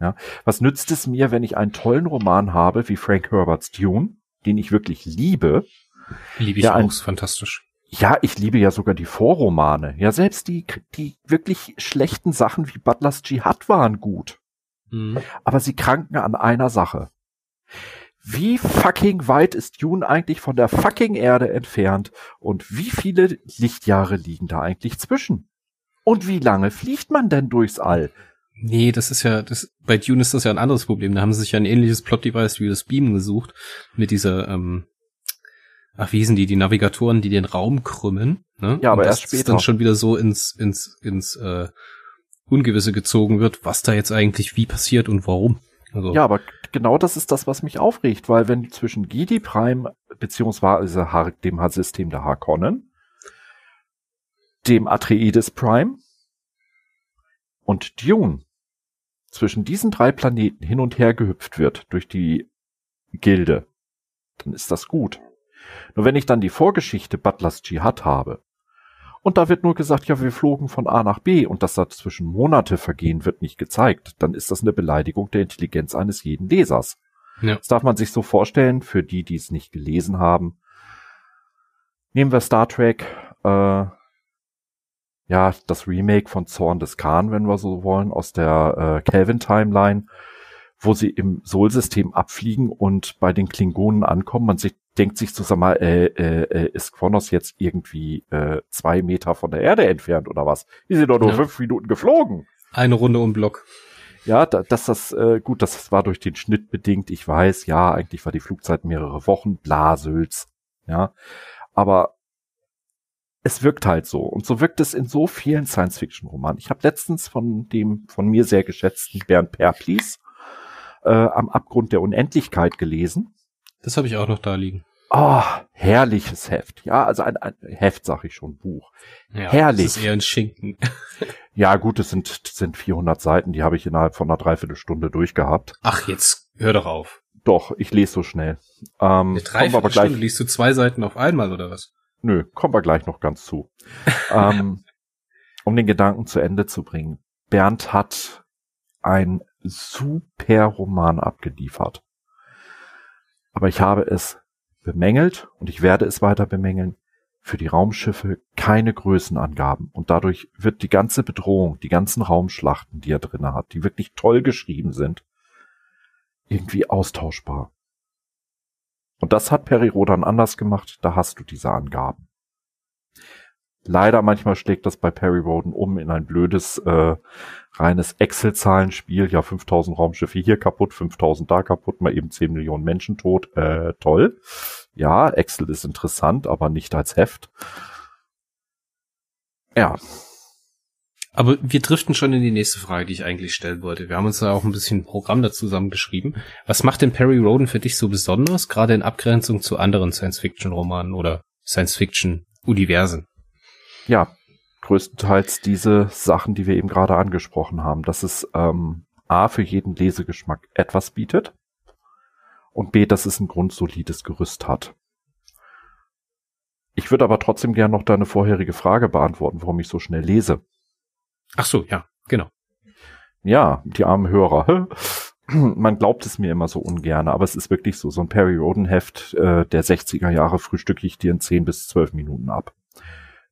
Ja, was nützt es mir, wenn ich einen tollen Roman habe wie Frank Herberts Dune, den ich wirklich liebe? Liebe ich auch, ein, fantastisch. Ja, ich liebe ja sogar die Vorromane. Ja, selbst die, die wirklich schlechten Sachen wie Butlers Jihad waren gut. Mhm. Aber sie kranken an einer Sache. Wie fucking weit ist Dune eigentlich von der fucking Erde entfernt und wie viele Lichtjahre liegen da eigentlich zwischen? Und wie lange fliegt man denn durchs All? Nee, das ist ja, das, bei Dune ist das ja ein anderes Problem. Da haben sie sich ja ein ähnliches Plot-Device wie das Beam gesucht. Mit dieser, ähm, ach, wie hießen die, die Navigatoren, die den Raum krümmen. Ne? Ja, aber erst später. dann schon wieder so ins, ins, ins, äh, Ungewisse gezogen wird, was da jetzt eigentlich wie passiert und warum. Also. Ja, aber genau das ist das, was mich aufregt, weil wenn zwischen Gidi Prime beziehungsweise dem System der Harkonnen, dem Atreides Prime und Dune zwischen diesen drei Planeten hin und her gehüpft wird durch die Gilde, dann ist das gut. Nur wenn ich dann die Vorgeschichte Butlers Jihad habe, und da wird nur gesagt, ja, wir flogen von A nach B und dass dazwischen Monate vergehen, wird nicht gezeigt, dann ist das eine Beleidigung der Intelligenz eines jeden Lesers. Ja. Das darf man sich so vorstellen, für die, die es nicht gelesen haben. Nehmen wir Star Trek, äh, ja, das Remake von Zorn des Khan, wenn wir so wollen, aus der äh, Kelvin-Timeline, wo sie im Sol-System abfliegen und bei den Klingonen ankommen. Man sich, denkt sich zusammen mal, äh, äh, äh, ist Kronos jetzt irgendwie äh, zwei Meter von der Erde entfernt oder was? Die sind doch nur ja. fünf Minuten geflogen. Eine Runde um Block. Ja, da, dass das, äh, gut, das war durch den Schnitt bedingt. Ich weiß, ja, eigentlich war die Flugzeit mehrere Wochen, Blasülz. Ja, aber es wirkt halt so. Und so wirkt es in so vielen Science-Fiction-Romanen. Ich habe letztens von dem von mir sehr geschätzten Bernd Perplis äh, am Abgrund der Unendlichkeit gelesen. Das habe ich auch noch da liegen. Oh, herrliches Heft. Ja, also ein, ein Heft, sag ich schon, Buch. Ja, Herrlich. Das ist eher ein Schinken. ja, gut, es sind, sind 400 Seiten, die habe ich innerhalb von einer Dreiviertelstunde durchgehabt. Ach, jetzt hör doch auf. Doch, ich lese so schnell. Ähm, Eine Dreiviertelstunde liest du zwei Seiten auf einmal, oder was? Nö, kommen wir gleich noch ganz zu. ähm, um den Gedanken zu Ende zu bringen. Bernd hat ein super Roman abgeliefert. Aber ich habe es bemängelt und ich werde es weiter bemängeln. Für die Raumschiffe keine Größenangaben und dadurch wird die ganze Bedrohung, die ganzen Raumschlachten, die er drin hat, die wirklich toll geschrieben sind, irgendwie austauschbar. Und das hat Perry Rodan anders gemacht, da hast du diese Angaben. Leider manchmal schlägt das bei Perry Roden um in ein blödes, äh, reines Excel-Zahlenspiel. Ja, 5000 Raumschiffe hier kaputt, 5000 da kaputt, mal eben 10 Millionen Menschen tot. Äh, toll. Ja, Excel ist interessant, aber nicht als Heft. Ja. Aber wir driften schon in die nächste Frage, die ich eigentlich stellen wollte. Wir haben uns da auch ein bisschen ein Programm dazu zusammengeschrieben. Was macht denn Perry Roden für dich so besonders, gerade in Abgrenzung zu anderen Science-Fiction-Romanen oder Science-Fiction-Universen? Ja, größtenteils diese Sachen, die wir eben gerade angesprochen haben, dass es ähm, A für jeden Lesegeschmack etwas bietet und B, dass es ein grundsolides Gerüst hat. Ich würde aber trotzdem gerne noch deine vorherige Frage beantworten, warum ich so schnell lese. Ach so, ja, genau. Ja, die armen Hörer. Man glaubt es mir immer so ungern, aber es ist wirklich so. So ein Perry Roden Heft äh, der 60er Jahre frühstücke ich dir in 10 bis 12 Minuten ab.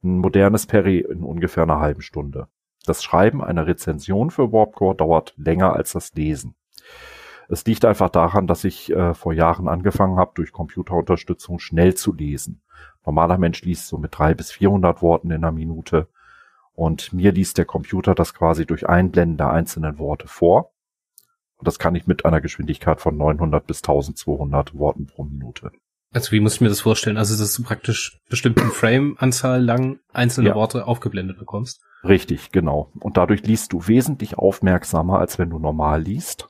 Ein modernes Perry in ungefähr einer halben Stunde. Das Schreiben einer Rezension für Warpcore dauert länger als das Lesen. Es liegt einfach daran, dass ich äh, vor Jahren angefangen habe, durch Computerunterstützung schnell zu lesen. Normaler Mensch liest so mit drei bis 400 Worten in einer Minute. Und mir liest der Computer das quasi durch Einblenden der einzelnen Worte vor. Und das kann ich mit einer Geschwindigkeit von 900 bis 1200 Worten pro Minute. Also wie muss ich mir das vorstellen? Also dass du praktisch bestimmten Frame-Anzahl lang einzelne ja. Worte aufgeblendet bekommst? Richtig, genau. Und dadurch liest du wesentlich aufmerksamer, als wenn du normal liest.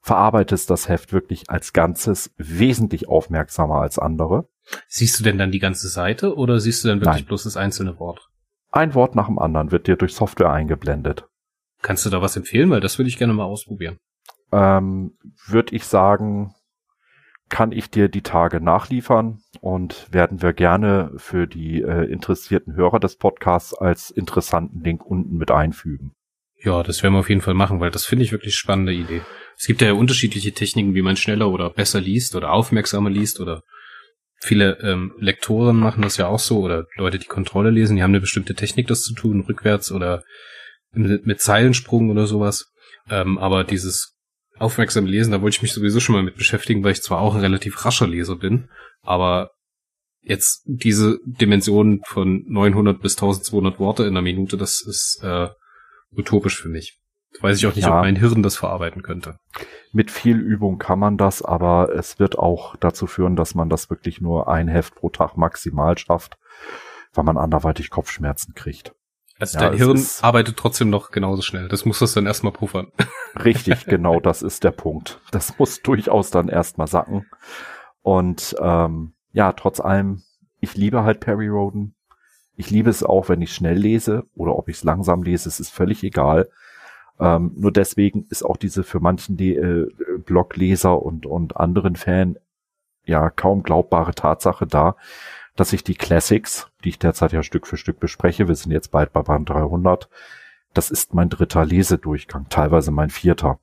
Verarbeitest das Heft wirklich als Ganzes wesentlich aufmerksamer als andere. Siehst du denn dann die ganze Seite oder siehst du dann wirklich Nein. bloß das einzelne Wort? Ein Wort nach dem anderen wird dir durch Software eingeblendet. Kannst du da was empfehlen? Weil das würde ich gerne mal ausprobieren. Ähm, würde ich sagen, kann ich dir die Tage nachliefern und werden wir gerne für die äh, interessierten Hörer des Podcasts als interessanten Link unten mit einfügen. Ja, das werden wir auf jeden Fall machen, weil das finde ich wirklich spannende Idee. Es gibt ja unterschiedliche Techniken, wie man schneller oder besser liest oder aufmerksamer liest oder Viele ähm, Lektoren machen das ja auch so oder Leute, die Kontrolle lesen, die haben eine bestimmte Technik, das zu tun, rückwärts oder mit, mit Zeilensprung oder sowas. Ähm, aber dieses aufmerksame Lesen, da wollte ich mich sowieso schon mal mit beschäftigen, weil ich zwar auch ein relativ rascher Leser bin, aber jetzt diese Dimension von 900 bis 1200 Worte in einer Minute, das ist äh, utopisch für mich. Weiß ich auch nicht, ja. ob mein Hirn das verarbeiten könnte. Mit viel Übung kann man das, aber es wird auch dazu führen, dass man das wirklich nur ein Heft pro Tag maximal schafft, weil man anderweitig Kopfschmerzen kriegt. Also ja, dein Hirn arbeitet trotzdem noch genauso schnell. Das muss das dann erstmal puffern. Richtig, genau, das ist der Punkt. Das muss durchaus dann erstmal sacken. Und ähm, ja, trotz allem, ich liebe halt Perry Roden. Ich liebe es auch, wenn ich schnell lese oder ob ich es langsam lese, es ist völlig egal. Ähm, nur deswegen ist auch diese für manchen die, äh, Blogleser und, und anderen Fan ja kaum glaubbare Tatsache da, dass ich die Classics, die ich derzeit ja Stück für Stück bespreche, wir sind jetzt bald bei Band 300, das ist mein dritter Lesedurchgang, teilweise mein vierter.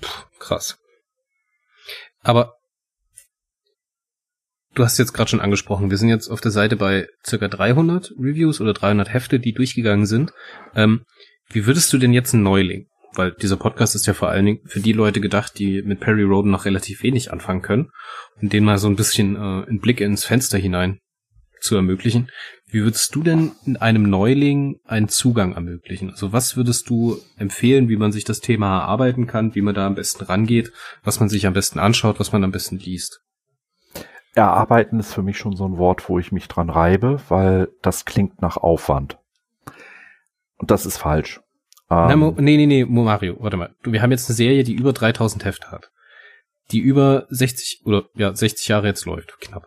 Puh, krass. Aber du hast jetzt gerade schon angesprochen, wir sind jetzt auf der Seite bei circa 300 Reviews oder 300 Hefte, die durchgegangen sind. Ähm, wie würdest du denn jetzt einen Neuling? Weil dieser Podcast ist ja vor allen Dingen für die Leute gedacht, die mit Perry Roden noch relativ wenig anfangen können und denen mal so ein bisschen äh, einen Blick ins Fenster hinein zu ermöglichen. Wie würdest du denn in einem Neuling einen Zugang ermöglichen? Also was würdest du empfehlen, wie man sich das Thema erarbeiten kann, wie man da am besten rangeht, was man sich am besten anschaut, was man am besten liest? Erarbeiten ist für mich schon so ein Wort, wo ich mich dran reibe, weil das klingt nach Aufwand. Und das ist falsch. Ähm, Na, Mo, nee, nee, nee, Mario, warte mal. Wir haben jetzt eine Serie, die über 3000 Hefte hat. Die über 60 oder ja 60 Jahre jetzt läuft, knapp.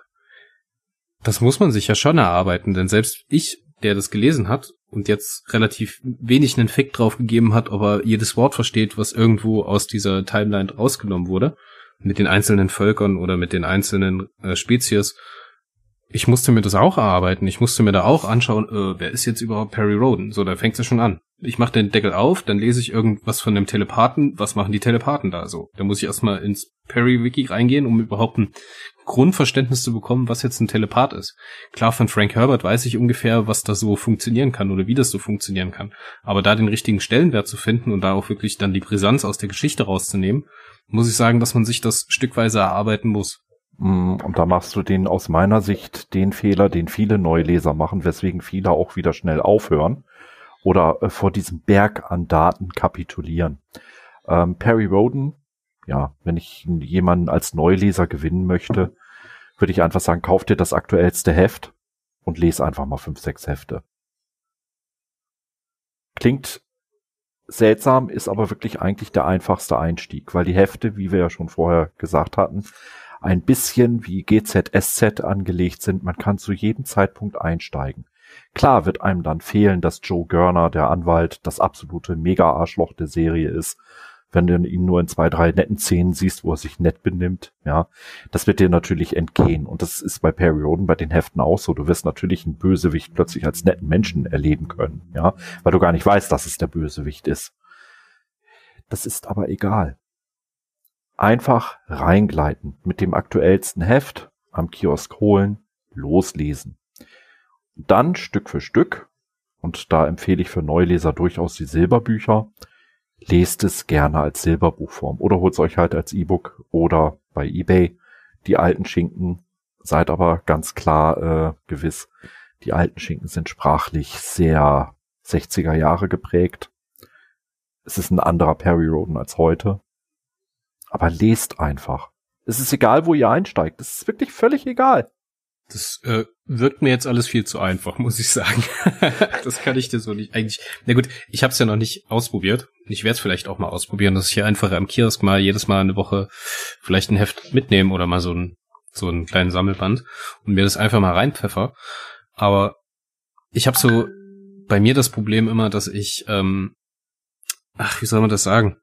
Das muss man sich ja schon erarbeiten, denn selbst ich, der das gelesen hat und jetzt relativ wenig einen Fick drauf gegeben hat, ob er jedes Wort versteht, was irgendwo aus dieser Timeline rausgenommen wurde, mit den einzelnen Völkern oder mit den einzelnen äh, Spezies, ich musste mir das auch erarbeiten. Ich musste mir da auch anschauen, äh, wer ist jetzt überhaupt Perry Roden? So, da fängt es schon an. Ich mache den Deckel auf, dann lese ich irgendwas von dem Telepathen. Was machen die Telepathen da so? Da muss ich erstmal ins Perry-Wiki reingehen, um überhaupt ein Grundverständnis zu bekommen, was jetzt ein Telepath ist. Klar, von Frank Herbert weiß ich ungefähr, was da so funktionieren kann oder wie das so funktionieren kann. Aber da den richtigen Stellenwert zu finden und da auch wirklich dann die Brisanz aus der Geschichte rauszunehmen, muss ich sagen, dass man sich das stückweise erarbeiten muss. Mm, und da machst du den aus meiner Sicht den Fehler, den viele Neuleser machen, weswegen viele auch wieder schnell aufhören oder äh, vor diesem Berg an Daten kapitulieren. Ähm, Perry Roden, ja, wenn ich jemanden als Neuleser gewinnen möchte, würde ich einfach sagen, kauf dir das aktuellste Heft und lese einfach mal fünf, sechs Hefte. Klingt seltsam, ist aber wirklich eigentlich der einfachste Einstieg, weil die Hefte, wie wir ja schon vorher gesagt hatten, ein bisschen wie GZSZ angelegt sind. Man kann zu jedem Zeitpunkt einsteigen. Klar wird einem dann fehlen, dass Joe Görner, der Anwalt, das absolute Mega-Arschloch der Serie ist wenn du ihn nur in zwei, drei netten Szenen siehst, wo er sich nett benimmt, ja, das wird dir natürlich entgehen. Und das ist bei Perry Roden bei den Heften auch so. Du wirst natürlich einen Bösewicht plötzlich als netten Menschen erleben können, ja, weil du gar nicht weißt, dass es der Bösewicht ist. Das ist aber egal. Einfach reingleiten, mit dem aktuellsten Heft am Kiosk holen, loslesen. Dann Stück für Stück, und da empfehle ich für Neuleser durchaus die Silberbücher, lest es gerne als Silberbuchform oder holt es euch halt als E-Book oder bei eBay die alten Schinken. Seid aber ganz klar äh, gewiss, die alten Schinken sind sprachlich sehr 60er Jahre geprägt. Es ist ein anderer Perry Roden als heute. Aber lest einfach. Es ist egal, wo ihr einsteigt. Es ist wirklich völlig egal. Das äh, wirkt mir jetzt alles viel zu einfach, muss ich sagen. das kann ich dir so nicht eigentlich. Na gut, ich habe es ja noch nicht ausprobiert. Ich werde es vielleicht auch mal ausprobieren, dass ich hier einfach am Kiosk mal jedes Mal eine Woche vielleicht ein Heft mitnehme oder mal so ein so einen kleinen Sammelband und mir das einfach mal reinpfeffer. Aber ich habe so bei mir das Problem immer, dass ich, ähm, ach, wie soll man das sagen?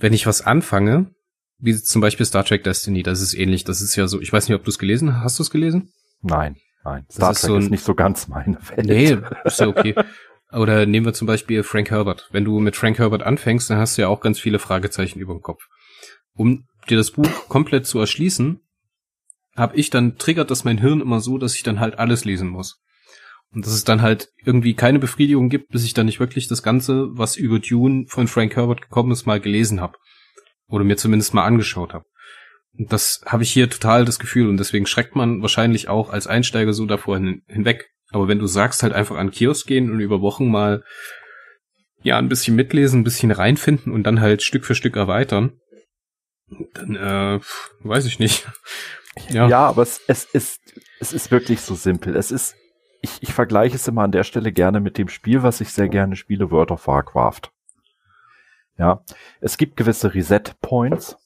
Wenn ich was anfange, wie zum Beispiel Star Trek Destiny, das ist ähnlich. Das ist ja so, ich weiß nicht, ob du es gelesen hast. Hast du es gelesen? Nein, nein. Star das Trek ist, so ist nicht so ganz meine Welt. Nee, ist ja okay. Oder nehmen wir zum Beispiel Frank Herbert. Wenn du mit Frank Herbert anfängst, dann hast du ja auch ganz viele Fragezeichen über dem Kopf. Um dir das Buch komplett zu erschließen, habe ich dann triggert das mein Hirn immer so, dass ich dann halt alles lesen muss. Und dass es dann halt irgendwie keine Befriedigung gibt, bis ich dann nicht wirklich das Ganze, was über Dune von Frank Herbert gekommen ist, mal gelesen habe. Oder mir zumindest mal angeschaut habe. Und das habe ich hier total das Gefühl und deswegen schreckt man wahrscheinlich auch als Einsteiger so davor hin, hinweg. Aber wenn du sagst, halt einfach an Kiosk gehen und über Wochen mal ja ein bisschen mitlesen, ein bisschen reinfinden und dann halt Stück für Stück erweitern, dann äh, weiß ich nicht. Ja, ja aber es, es ist es ist wirklich so simpel. Es ist ich, ich vergleiche es immer an der Stelle gerne mit dem Spiel, was ich sehr gerne spiele, World of Warcraft. Ja, es gibt gewisse Reset Points.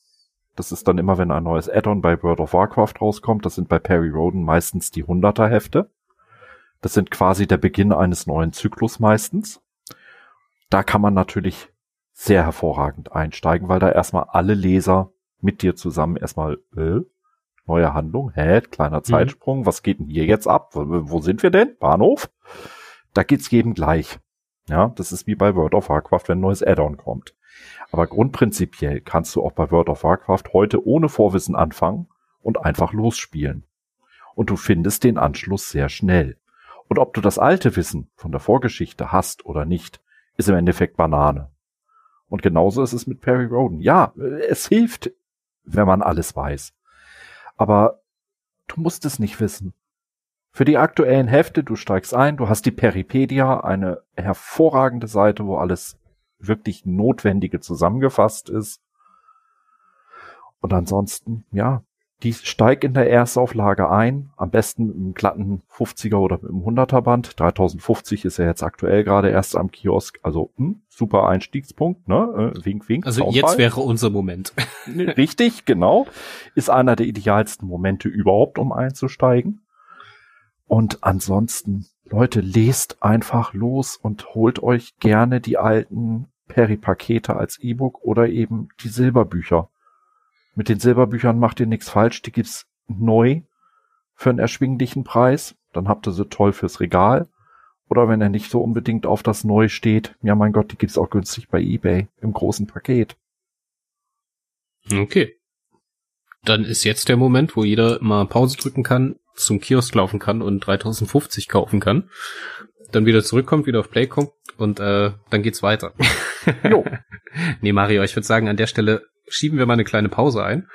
Das ist dann immer, wenn ein neues Add-on bei World of Warcraft rauskommt. Das sind bei Perry Roden meistens die 100er Hefte. Das sind quasi der Beginn eines neuen Zyklus meistens. Da kann man natürlich sehr hervorragend einsteigen, weil da erstmal alle Leser mit dir zusammen erstmal, äh, neue Handlung, hä, kleiner mhm. Zeitsprung, mhm. was geht denn hier jetzt ab? Wo, wo sind wir denn? Bahnhof? Da geht's jedem gleich. Ja, das ist wie bei World of Warcraft, wenn ein neues Add-on kommt. Aber grundprinzipiell kannst du auch bei World of Warcraft heute ohne Vorwissen anfangen und einfach losspielen. Und du findest den Anschluss sehr schnell. Und ob du das alte Wissen von der Vorgeschichte hast oder nicht, ist im Endeffekt Banane. Und genauso ist es mit Perry Roden. Ja, es hilft, wenn man alles weiß. Aber du musst es nicht wissen. Für die aktuellen Hefte, du steigst ein, du hast die Peripedia, eine hervorragende Seite, wo alles wirklich Notwendige zusammengefasst ist. Und ansonsten, ja, steig in der Erstauflage ein, am besten mit einem glatten 50er oder mit einem 100er Band. 3050 ist ja jetzt aktuell gerade erst am Kiosk, also hm, super Einstiegspunkt, ne? Äh, wink, wink. Also Soundfall. jetzt wäre unser Moment. Richtig, genau. Ist einer der idealsten Momente überhaupt, um einzusteigen. Und ansonsten, Leute, lest einfach los und holt euch gerne die alten Peri-Pakete als E-Book oder eben die Silberbücher. Mit den Silberbüchern macht ihr nichts falsch, die gibt's neu für einen erschwinglichen Preis, dann habt ihr sie toll fürs Regal. Oder wenn er nicht so unbedingt auf das Neu steht, ja mein Gott, die gibt's auch günstig bei eBay im großen Paket. Okay. Dann ist jetzt der Moment, wo jeder mal Pause drücken kann, zum Kiosk laufen kann und 3050 kaufen kann. Dann wieder zurückkommt, wieder auf Play kommt und äh, dann geht's weiter. Jo. nee, Mario, ich würde sagen, an der Stelle schieben wir mal eine kleine Pause ein.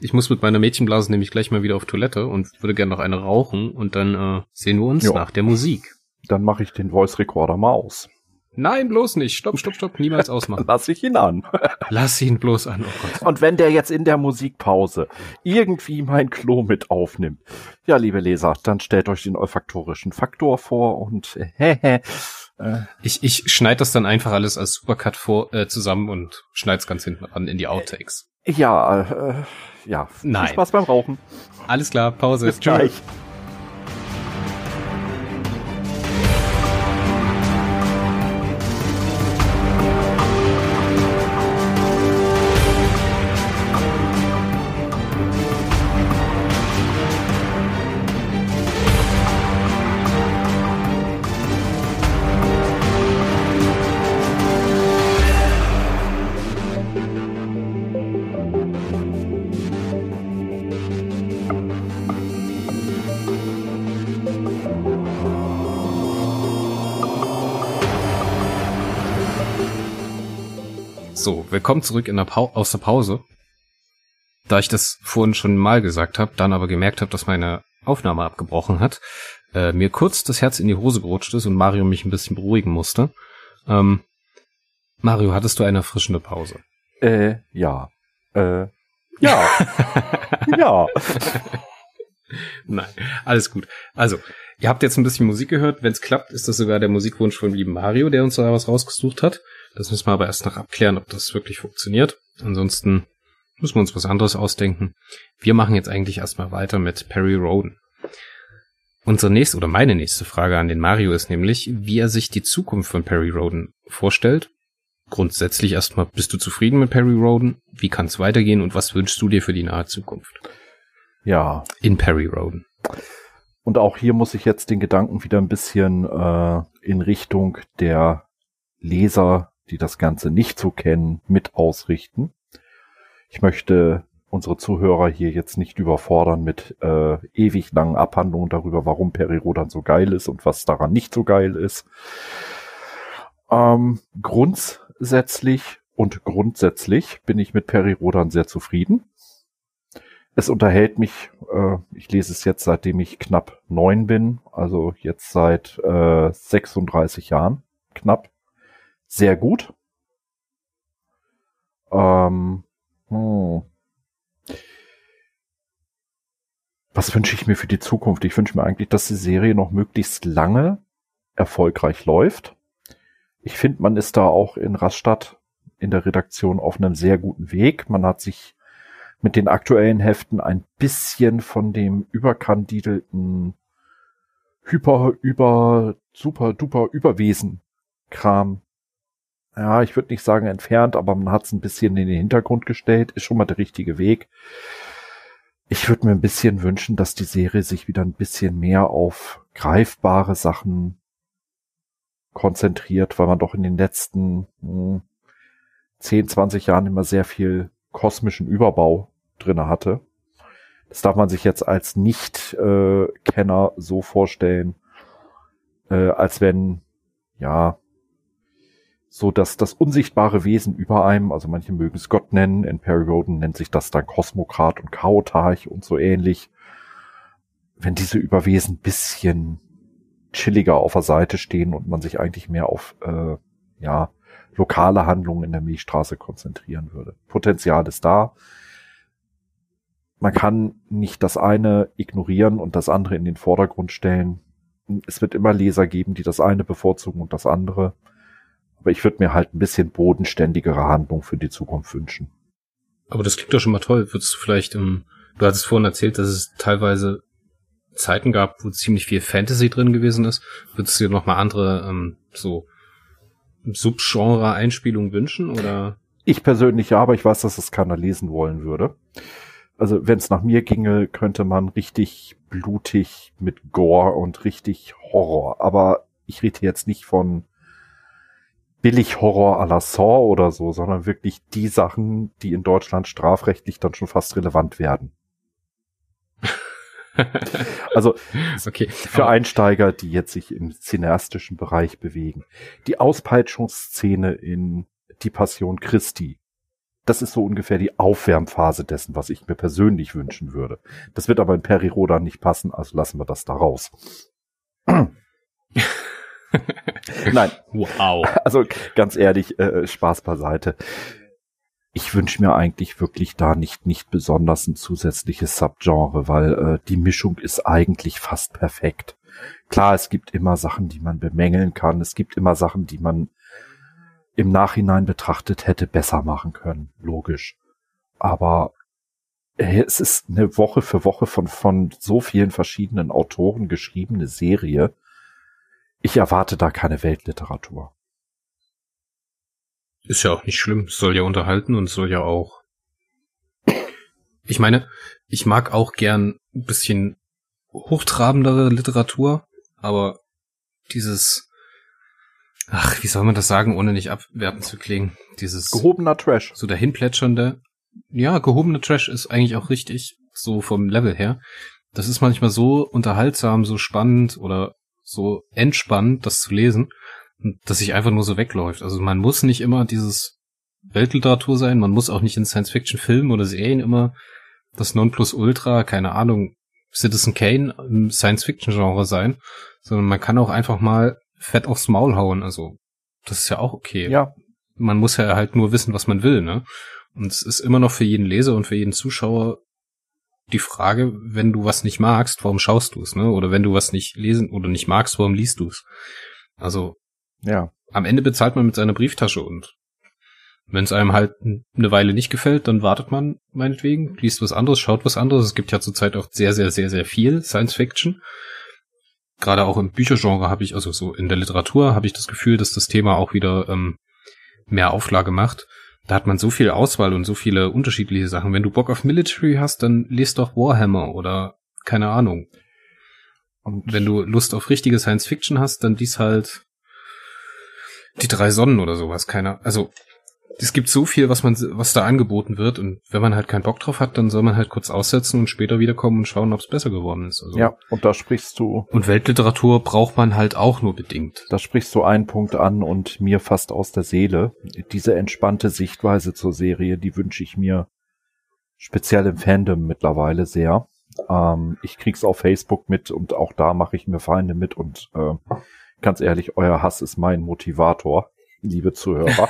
Ich muss mit meiner Mädchenblase nämlich gleich mal wieder auf Toilette und würde gerne noch eine rauchen und dann äh, sehen wir uns jo. nach der Musik. Dann mache ich den Voice Recorder mal aus. Nein, bloß nicht. Stopp, stopp, stopp. Niemals ausmachen. Lass ich ihn an. Lass ihn bloß an. Oh Gott. Und wenn der jetzt in der Musikpause irgendwie mein Klo mit aufnimmt, ja, liebe Leser, dann stellt euch den olfaktorischen Faktor vor und äh, Äh, ich ich schneide das dann einfach alles als Supercut vor, äh, zusammen und schneide es ganz hinten ran in die Outtakes. Ja, äh, ja. Nein. Viel Spaß beim Rauchen. Alles klar, Pause. Bis gleich. Willkommen zurück in der aus der Pause. Da ich das vorhin schon mal gesagt habe, dann aber gemerkt habe, dass meine Aufnahme abgebrochen hat, äh, mir kurz das Herz in die Hose gerutscht ist und Mario mich ein bisschen beruhigen musste. Ähm, Mario, hattest du eine erfrischende Pause? Äh, ja. Äh, ja. ja. Nein, alles gut. Also, ihr habt jetzt ein bisschen Musik gehört. Wenn es klappt, ist das sogar der Musikwunsch von lieben Mario, der uns da was rausgesucht hat. Das müssen wir aber erst noch abklären, ob das wirklich funktioniert. Ansonsten müssen wir uns was anderes ausdenken. Wir machen jetzt eigentlich erstmal weiter mit Perry Roden. Unsere nächste oder meine nächste Frage an den Mario ist nämlich, wie er sich die Zukunft von Perry Roden vorstellt. Grundsätzlich erstmal, bist du zufrieden mit Perry Roden? Wie kann es weitergehen und was wünschst du dir für die nahe Zukunft? Ja. In Perry Roden. Und auch hier muss ich jetzt den Gedanken wieder ein bisschen äh, in Richtung der Leser die das Ganze nicht so kennen, mit ausrichten. Ich möchte unsere Zuhörer hier jetzt nicht überfordern mit äh, ewig langen Abhandlungen darüber, warum Perirodan so geil ist und was daran nicht so geil ist. Ähm, grundsätzlich und grundsätzlich bin ich mit Perirodan sehr zufrieden. Es unterhält mich, äh, ich lese es jetzt seitdem ich knapp neun bin, also jetzt seit äh, 36 Jahren knapp sehr gut. Ähm, hm. Was wünsche ich mir für die Zukunft? Ich wünsche mir eigentlich, dass die Serie noch möglichst lange erfolgreich läuft. Ich finde, man ist da auch in Rastatt in der Redaktion auf einem sehr guten Weg. Man hat sich mit den aktuellen Heften ein bisschen von dem überkandidelten Hyper, über, super, duper Überwesen Kram ja, ich würde nicht sagen entfernt, aber man hat es ein bisschen in den Hintergrund gestellt, ist schon mal der richtige Weg. Ich würde mir ein bisschen wünschen, dass die Serie sich wieder ein bisschen mehr auf greifbare Sachen konzentriert, weil man doch in den letzten hm, 10, 20 Jahren immer sehr viel kosmischen Überbau drinne hatte. Das darf man sich jetzt als Nicht-Kenner so vorstellen, äh, als wenn, ja, so dass das unsichtbare Wesen über einem, also manche mögen es Gott nennen, in Perry Roden nennt sich das dann Kosmokrat und Chaotarch und so ähnlich. Wenn diese Überwesen bisschen chilliger auf der Seite stehen und man sich eigentlich mehr auf äh, ja lokale Handlungen in der Milchstraße konzentrieren würde. Potenzial ist da. Man kann nicht das eine ignorieren und das andere in den Vordergrund stellen. Es wird immer Leser geben, die das eine bevorzugen und das andere. Aber ich würde mir halt ein bisschen bodenständigere Handlung für die Zukunft wünschen. Aber das klingt doch schon mal toll. Würdest du vielleicht, ähm, du hattest vorhin erzählt, dass es teilweise Zeiten gab, wo ziemlich viel Fantasy drin gewesen ist. Würdest du dir noch mal andere ähm, so Subgenre-Einspielungen wünschen oder? Ich persönlich ja, aber ich weiß, dass es keiner lesen wollen würde. Also wenn es nach mir ginge, könnte man richtig blutig mit Gore und richtig Horror. Aber ich rede jetzt nicht von Billig-Horror à la Saw oder so, sondern wirklich die Sachen, die in Deutschland strafrechtlich dann schon fast relevant werden. also okay. für Einsteiger, die jetzt sich im cineastischen Bereich bewegen. Die Auspeitschungsszene in Die Passion Christi. Das ist so ungefähr die Aufwärmphase dessen, was ich mir persönlich wünschen würde. Das wird aber in Periroda nicht passen, also lassen wir das da raus. Nein. Wow. Also ganz ehrlich, äh, Spaß beiseite. Ich wünsche mir eigentlich wirklich da nicht nicht besonders ein zusätzliches Subgenre, weil äh, die Mischung ist eigentlich fast perfekt. Klar, es gibt immer Sachen, die man bemängeln kann. Es gibt immer Sachen, die man im Nachhinein betrachtet hätte besser machen können. Logisch. Aber es ist eine Woche für Woche von, von so vielen verschiedenen Autoren geschriebene Serie. Ich erwarte da keine Weltliteratur. Ist ja auch nicht schlimm. Es soll ja unterhalten und soll ja auch. Ich meine, ich mag auch gern ein bisschen hochtrabendere Literatur, aber dieses, ach, wie soll man das sagen, ohne nicht abwertend zu klingen? Dieses gehobener Trash. So dahinplätschernde. Ja, gehobener Trash ist eigentlich auch richtig, so vom Level her. Das ist manchmal so unterhaltsam, so spannend oder so entspannend, das zu lesen, dass sich einfach nur so wegläuft. Also man muss nicht immer dieses Weltliteratur sein, man muss auch nicht in Science-Fiction-Filmen oder Serien immer das Nonplusultra, keine Ahnung, Citizen Kane im Science-Fiction-Genre sein, sondern man kann auch einfach mal fett aufs Maul hauen. Also das ist ja auch okay. Ja. Man muss ja halt nur wissen, was man will, ne? Und es ist immer noch für jeden Leser und für jeden Zuschauer die Frage, wenn du was nicht magst, warum schaust du es, ne? Oder wenn du was nicht lesen oder nicht magst, warum liest du es? Also ja. Am Ende bezahlt man mit seiner Brieftasche und wenn es einem halt eine Weile nicht gefällt, dann wartet man meinetwegen, liest was anderes, schaut was anderes. Es gibt ja zurzeit auch sehr, sehr, sehr, sehr viel Science Fiction. Gerade auch im Büchergenre habe ich, also so in der Literatur habe ich das Gefühl, dass das Thema auch wieder ähm, mehr Auflage macht. Da hat man so viel Auswahl und so viele unterschiedliche Sachen. Wenn du Bock auf Military hast, dann liest doch Warhammer oder keine Ahnung. Und wenn du Lust auf richtige Science Fiction hast, dann lies halt die drei Sonnen oder sowas. Keiner. Also es gibt so viel, was man, was da angeboten wird und wenn man halt keinen Bock drauf hat, dann soll man halt kurz aussetzen und später wiederkommen und schauen, ob es besser geworden ist. Also ja, und da sprichst du. Und Weltliteratur braucht man halt auch nur bedingt. Da sprichst du einen Punkt an und mir fast aus der Seele. Diese entspannte Sichtweise zur Serie, die wünsche ich mir speziell im Fandom mittlerweile sehr. Ähm, ich krieg's auf Facebook mit und auch da mache ich mir Feinde mit und äh, ganz ehrlich, euer Hass ist mein Motivator liebe Zuhörer.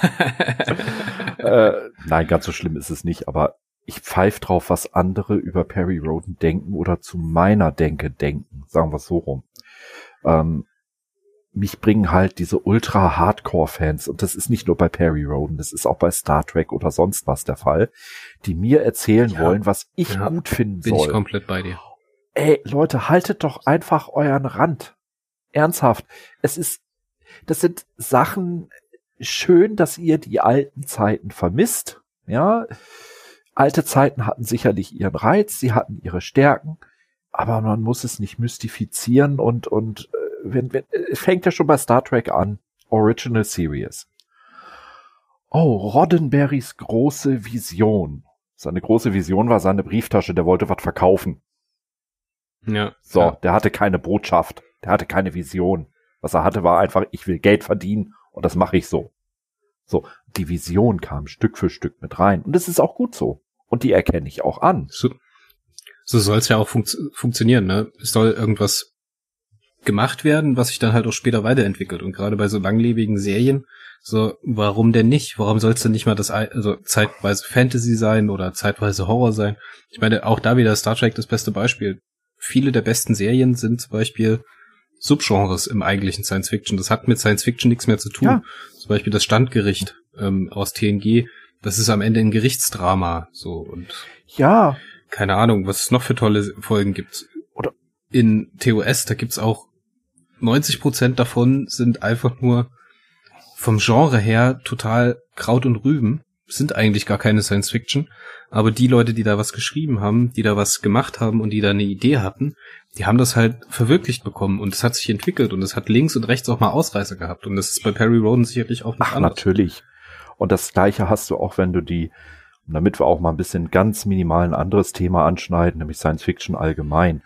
äh, nein, ganz so schlimm ist es nicht, aber ich pfeife drauf, was andere über Perry Roden denken oder zu meiner Denke denken, sagen wir es so rum. Ähm, mich bringen halt diese ultra Hardcore-Fans, und das ist nicht nur bei Perry Roden, das ist auch bei Star Trek oder sonst was der Fall, die mir erzählen ja, wollen, was ich ja, gut finden bin soll. Bin ich komplett bei dir. Ey, Leute, haltet doch einfach euren Rand. Ernsthaft. Es ist, das sind Sachen, schön, dass ihr die alten Zeiten vermisst. Ja, alte Zeiten hatten sicherlich ihren Reiz, sie hatten ihre Stärken, aber man muss es nicht mystifizieren und und äh, wenn, wenn es fängt ja schon bei Star Trek an, Original Series. Oh, Roddenberrys große Vision. Seine große Vision war seine Brieftasche, der wollte was verkaufen. Ja. So, ja. der hatte keine Botschaft, der hatte keine Vision. Was er hatte, war einfach, ich will Geld verdienen und das mache ich so. So, die Vision kam Stück für Stück mit rein. Und das ist auch gut so. Und die erkenne ich auch an. So, so soll es ja auch funkt funktionieren, ne? Es soll irgendwas gemacht werden, was sich dann halt auch später weiterentwickelt. Und gerade bei so langlebigen Serien, so, warum denn nicht? Warum soll es denn nicht mal das, also zeitweise Fantasy sein oder zeitweise Horror sein? Ich meine, auch da wieder Star Trek das beste Beispiel. Viele der besten Serien sind zum Beispiel Subgenres im eigentlichen Science Fiction. Das hat mit Science Fiction nichts mehr zu tun. Ja. Zum Beispiel das Standgericht ähm, aus TNG. Das ist am Ende ein Gerichtsdrama. So und ja. Keine Ahnung, was es noch für tolle Folgen gibt. Oder in TOS, da gibt's auch 90 Prozent davon sind einfach nur vom Genre her total Kraut und Rüben. Sind eigentlich gar keine Science Fiction. Aber die Leute, die da was geschrieben haben, die da was gemacht haben und die da eine Idee hatten, die haben das halt verwirklicht bekommen und es hat sich entwickelt und es hat links und rechts auch mal Ausreißer gehabt und das ist bei Perry Roden sicherlich auch nicht Ach, anders. natürlich. Und das gleiche hast du auch, wenn du die, damit wir auch mal ein bisschen ganz minimal ein anderes Thema anschneiden, nämlich Science Fiction allgemein,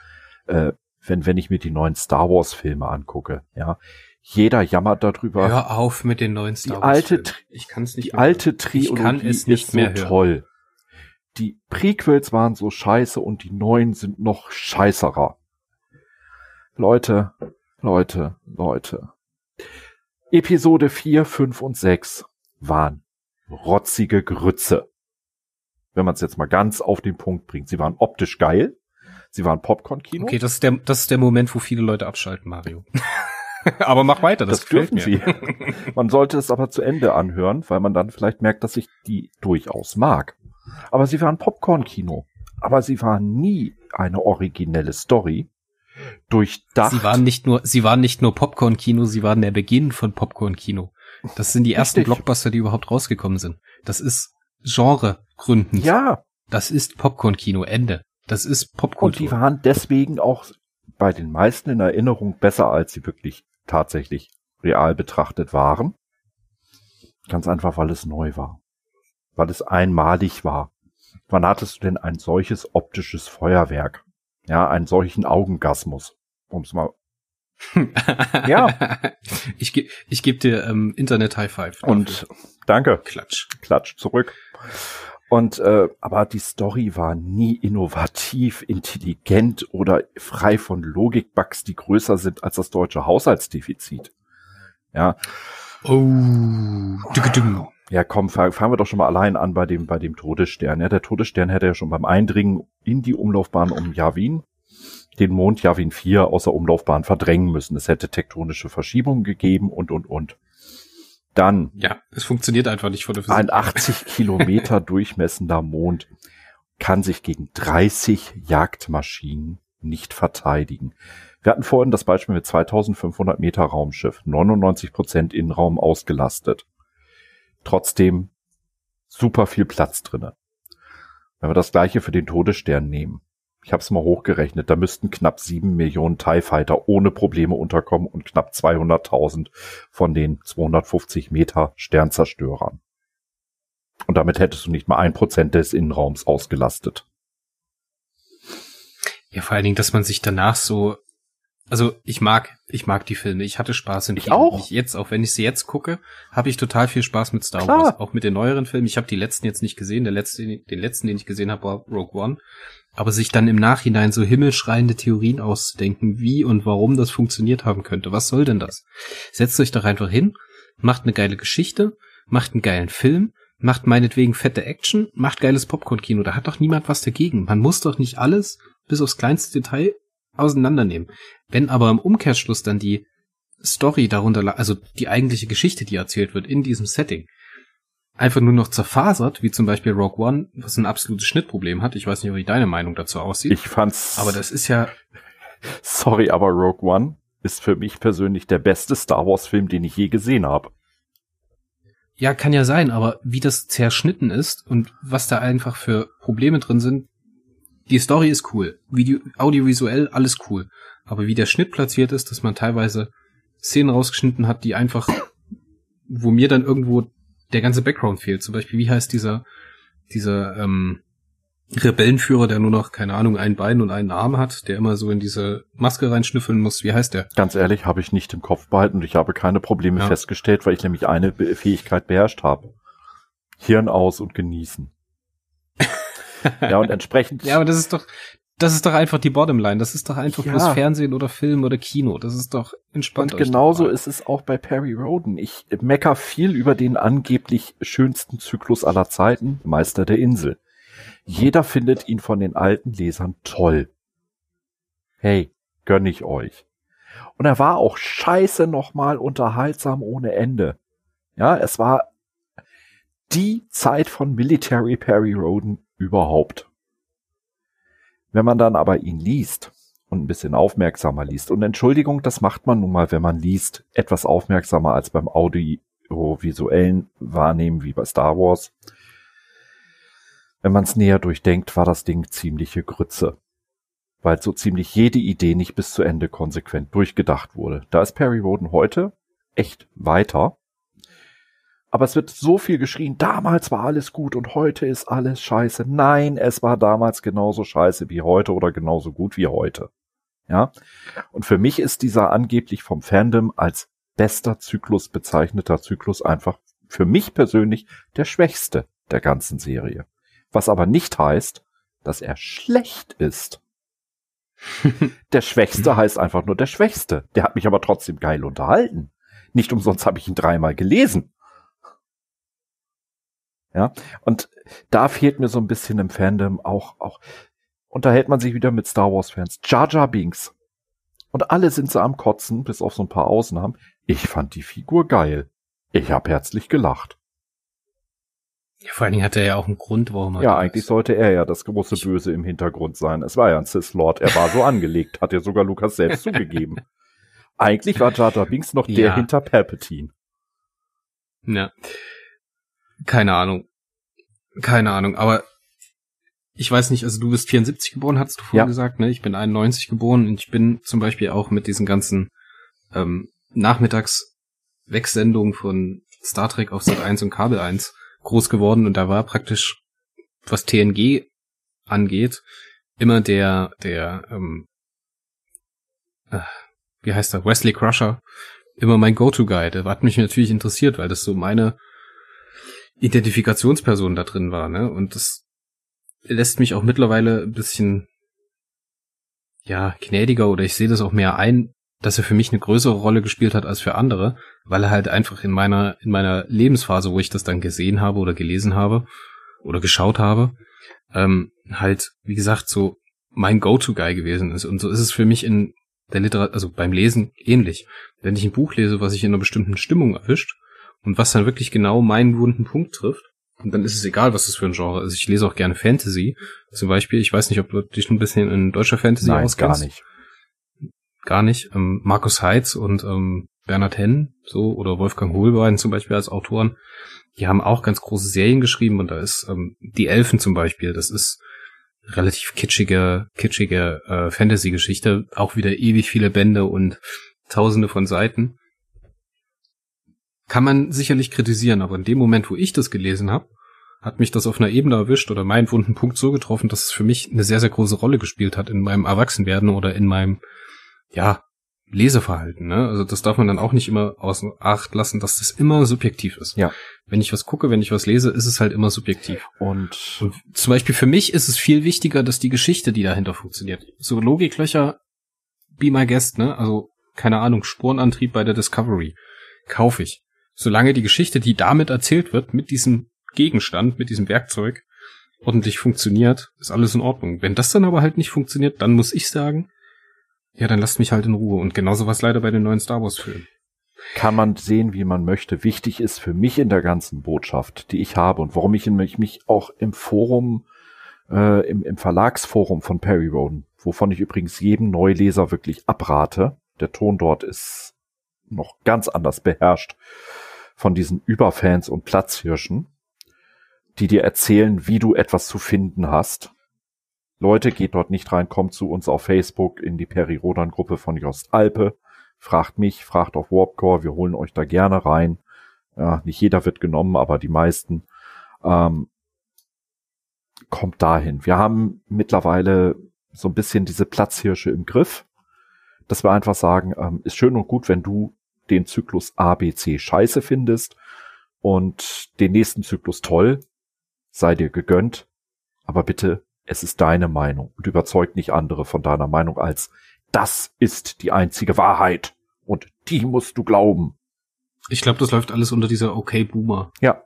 äh, wenn, wenn ich mir die neuen Star Wars Filme angucke, ja, jeder jammert darüber. Hör auf mit den neuen Star Wars. Die alte, ich kann's nicht die alte Trilogie ich kann es nicht ist mehr so hören. toll die Prequels waren so scheiße und die neuen sind noch scheißerer. Leute, Leute, Leute. Episode 4, 5 und 6 waren rotzige Grütze. Wenn man es jetzt mal ganz auf den Punkt bringt. Sie waren optisch geil. Sie waren Popcorn-Kino. Okay, das ist der, das ist der Moment, wo viele Leute abschalten, Mario. aber mach weiter, das, das dürfen mir. Sie. man sollte es aber zu Ende anhören, weil man dann vielleicht merkt, dass ich die durchaus mag. Aber sie waren Popcorn-Kino. Aber sie waren nie eine originelle Story. Durchdacht. Sie waren nicht nur, sie waren nicht nur Popcorn-Kino, sie waren der Beginn von Popcorn-Kino. Das sind die ersten Richtig. Blockbuster, die überhaupt rausgekommen sind. Das ist Genre gründen. Ja. Das ist Popcorn-Kino, Ende. Das ist Popkultur. Und die waren deswegen auch bei den meisten in Erinnerung besser, als sie wirklich tatsächlich real betrachtet waren. Ganz einfach, weil es neu war. Weil es einmalig war. Wann hattest du denn ein solches optisches Feuerwerk? Ja, einen solchen Augengasmus. Um es mal. ja. Ich, ge ich gebe dir ähm, Internet High Five. Dafür. Und danke. Klatsch. Klatsch zurück. Und äh, aber die Story war nie innovativ, intelligent oder frei von Logikbugs, die größer sind als das deutsche Haushaltsdefizit. Ja. Oh. Ja, komm, fangen wir doch schon mal allein an bei dem bei dem Todesstern. Ja, der Todesstern hätte ja schon beim Eindringen in die Umlaufbahn um Yavin den Mond Yavin 4 außer Umlaufbahn verdrängen müssen. Es hätte tektonische Verschiebungen gegeben und und und. Dann. Ja, es funktioniert einfach nicht von der Physik. Ein 80 Kilometer durchmessender Mond kann sich gegen 30 Jagdmaschinen nicht verteidigen. Wir hatten vorhin das Beispiel mit 2500 Meter Raumschiff, 99 Prozent Innenraum ausgelastet. Trotzdem super viel Platz drinne. Wenn wir das gleiche für den Todesstern nehmen, ich habe es mal hochgerechnet, da müssten knapp sieben Millionen TIE Fighter ohne Probleme unterkommen und knapp 200.000 von den 250 Meter Sternzerstörern. Und damit hättest du nicht mal ein Prozent des Innenraums ausgelastet. Ja, vor allen Dingen, dass man sich danach so, also ich mag, ich mag die Filme. Ich hatte Spaß im ich Kino. Auch. Ich jetzt, auch wenn ich sie jetzt gucke, habe ich total viel Spaß mit Star Klar. Wars. Auch mit den neueren Filmen. Ich habe die letzten jetzt nicht gesehen. Der letzte, den letzten, den ich gesehen habe, war Rogue One. Aber sich dann im Nachhinein so himmelschreiende Theorien auszudenken, wie und warum das funktioniert haben könnte. Was soll denn das? Setzt euch doch einfach hin, macht eine geile Geschichte, macht einen geilen Film, macht meinetwegen fette Action, macht geiles Popcorn-Kino. Da hat doch niemand was dagegen. Man muss doch nicht alles bis aufs kleinste Detail auseinandernehmen. Wenn aber im Umkehrschluss dann die Story darunter, also die eigentliche Geschichte, die erzählt wird in diesem Setting, einfach nur noch zerfasert, wie zum Beispiel Rogue One, was ein absolutes Schnittproblem hat. Ich weiß nicht, wie deine Meinung dazu aussieht. Ich fand's. Aber das ist ja. Sorry, aber Rogue One ist für mich persönlich der beste Star Wars Film, den ich je gesehen habe. Ja, kann ja sein, aber wie das zerschnitten ist und was da einfach für Probleme drin sind, die Story ist cool. Video, audiovisuell alles cool. Aber wie der Schnitt platziert ist, dass man teilweise Szenen rausgeschnitten hat, die einfach, wo mir dann irgendwo der ganze Background fehlt. Zum Beispiel, wie heißt dieser, dieser ähm, Rebellenführer, der nur noch, keine Ahnung, ein Bein und einen Arm hat, der immer so in diese Maske reinschnüffeln muss. Wie heißt der? Ganz ehrlich, habe ich nicht im Kopf behalten und ich habe keine Probleme ja. festgestellt, weil ich nämlich eine Fähigkeit beherrscht habe. Hirn aus und genießen. Ja, und entsprechend. Ja, aber das ist doch, das ist doch einfach die Bottomline. Das ist doch einfach ja. bloß Fernsehen oder Film oder Kino. Das ist doch entspannt. Und genauso ist es auch bei Perry Roden. Ich mecker viel über den angeblich schönsten Zyklus aller Zeiten, Meister der Insel. Jeder findet ihn von den alten Lesern toll. Hey, gönn ich euch. Und er war auch scheiße nochmal unterhaltsam ohne Ende. Ja, es war die Zeit von Military Perry Roden überhaupt. Wenn man dann aber ihn liest und ein bisschen aufmerksamer liest, und Entschuldigung, das macht man nun mal, wenn man liest, etwas aufmerksamer als beim audiovisuellen Wahrnehmen wie bei Star Wars. Wenn man es näher durchdenkt, war das Ding ziemliche Grütze. Weil so ziemlich jede Idee nicht bis zu Ende konsequent durchgedacht wurde. Da ist Perry Roden heute echt weiter. Aber es wird so viel geschrien, damals war alles gut und heute ist alles scheiße. Nein, es war damals genauso scheiße wie heute oder genauso gut wie heute. Ja. Und für mich ist dieser angeblich vom Fandom als bester Zyklus bezeichneter Zyklus einfach für mich persönlich der schwächste der ganzen Serie. Was aber nicht heißt, dass er schlecht ist. der Schwächste heißt einfach nur der Schwächste. Der hat mich aber trotzdem geil unterhalten. Nicht umsonst habe ich ihn dreimal gelesen. Ja, und da fehlt mir so ein bisschen im Fandom auch, auch, unterhält man sich wieder mit Star Wars Fans. Jar Jar Binks. Und alle sind so am Kotzen, bis auf so ein paar Ausnahmen. Ich fand die Figur geil. Ich hab herzlich gelacht. Ja, vor allen Dingen hat er ja auch einen Grund, warum er. Ja, eigentlich ist. sollte er ja das große Böse im Hintergrund sein. Es war ja ein Sith Lord. Er war so angelegt, hat ja sogar Lukas selbst zugegeben. Eigentlich war Jar Jar Binks noch der hinter Palpatine. Ja. Keine Ahnung. Keine Ahnung, aber ich weiß nicht, also du bist 74 geboren, hast du vorhin ja. gesagt, ne? Ich bin 91 geboren und ich bin zum Beispiel auch mit diesen ganzen ähm, Nachmittagswegsendungen von Star Trek auf Sat 1 und Kabel 1 groß geworden und da war praktisch, was TNG angeht, immer der, der, ähm, äh, wie heißt er, Wesley Crusher, immer mein Go-To-Guy. Der hat mich natürlich interessiert, weil das so meine Identifikationsperson da drin war, ne? Und das lässt mich auch mittlerweile ein bisschen ja, gnädiger oder ich sehe das auch mehr ein, dass er für mich eine größere Rolle gespielt hat als für andere, weil er halt einfach in meiner, in meiner Lebensphase, wo ich das dann gesehen habe oder gelesen habe oder geschaut habe, ähm, halt, wie gesagt, so mein Go-To-Guy gewesen ist. Und so ist es für mich in der Literatur, also beim Lesen ähnlich. Wenn ich ein Buch lese, was sich in einer bestimmten Stimmung erwischt und was dann wirklich genau meinen wunden Punkt trifft, und dann ist es egal, was das für ein Genre ist. Ich lese auch gerne Fantasy. Zum Beispiel, ich weiß nicht, ob du dich ein bisschen in deutscher Fantasy Nein, auskennst. gar nicht. Gar nicht. Ähm, Markus Heitz und ähm, Bernhard Henn, so, oder Wolfgang Hohlbein zum Beispiel als Autoren, die haben auch ganz große Serien geschrieben und da ist ähm, Die Elfen zum Beispiel, das ist relativ kitschige, kitschige äh, Fantasy-Geschichte, auch wieder ewig viele Bände und tausende von Seiten kann man sicherlich kritisieren, aber in dem Moment, wo ich das gelesen habe, hat mich das auf einer Ebene erwischt oder meinen wunden Punkt so getroffen, dass es für mich eine sehr, sehr große Rolle gespielt hat in meinem Erwachsenwerden oder in meinem, ja, Leseverhalten. Ne? Also das darf man dann auch nicht immer außen Acht lassen, dass das immer subjektiv ist. Ja. Wenn ich was gucke, wenn ich was lese, ist es halt immer subjektiv. Und, Und zum Beispiel für mich ist es viel wichtiger, dass die Geschichte, die dahinter funktioniert. So Logiklöcher, be my guest, ne? Also, keine Ahnung, Spurenantrieb bei der Discovery. Kaufe ich solange die Geschichte, die damit erzählt wird, mit diesem Gegenstand, mit diesem Werkzeug, ordentlich funktioniert, ist alles in Ordnung. Wenn das dann aber halt nicht funktioniert, dann muss ich sagen, ja, dann lasst mich halt in Ruhe. Und genauso was leider bei den neuen Star Wars Filmen. Kann man sehen, wie man möchte. Wichtig ist für mich in der ganzen Botschaft, die ich habe und warum ich mich auch im Forum, äh, im, im Verlagsforum von Perry Roden, wovon ich übrigens jedem Neuleser wirklich abrate. Der Ton dort ist noch ganz anders beherrscht von diesen Überfans und Platzhirschen, die dir erzählen, wie du etwas zu finden hast. Leute, geht dort nicht rein, kommt zu uns auf Facebook in die Peri-Rodan-Gruppe von Jost Alpe. Fragt mich, fragt auf Warpcore, wir holen euch da gerne rein. Ja, nicht jeder wird genommen, aber die meisten. Ähm, kommt dahin. Wir haben mittlerweile so ein bisschen diese Platzhirsche im Griff, dass wir einfach sagen, ähm, ist schön und gut, wenn du den Zyklus A, B, C scheiße findest und den nächsten Zyklus toll, sei dir gegönnt, aber bitte, es ist deine Meinung und überzeugt nicht andere von deiner Meinung als das ist die einzige Wahrheit und die musst du glauben. Ich glaube, das läuft alles unter dieser Okay Boomer. Ja.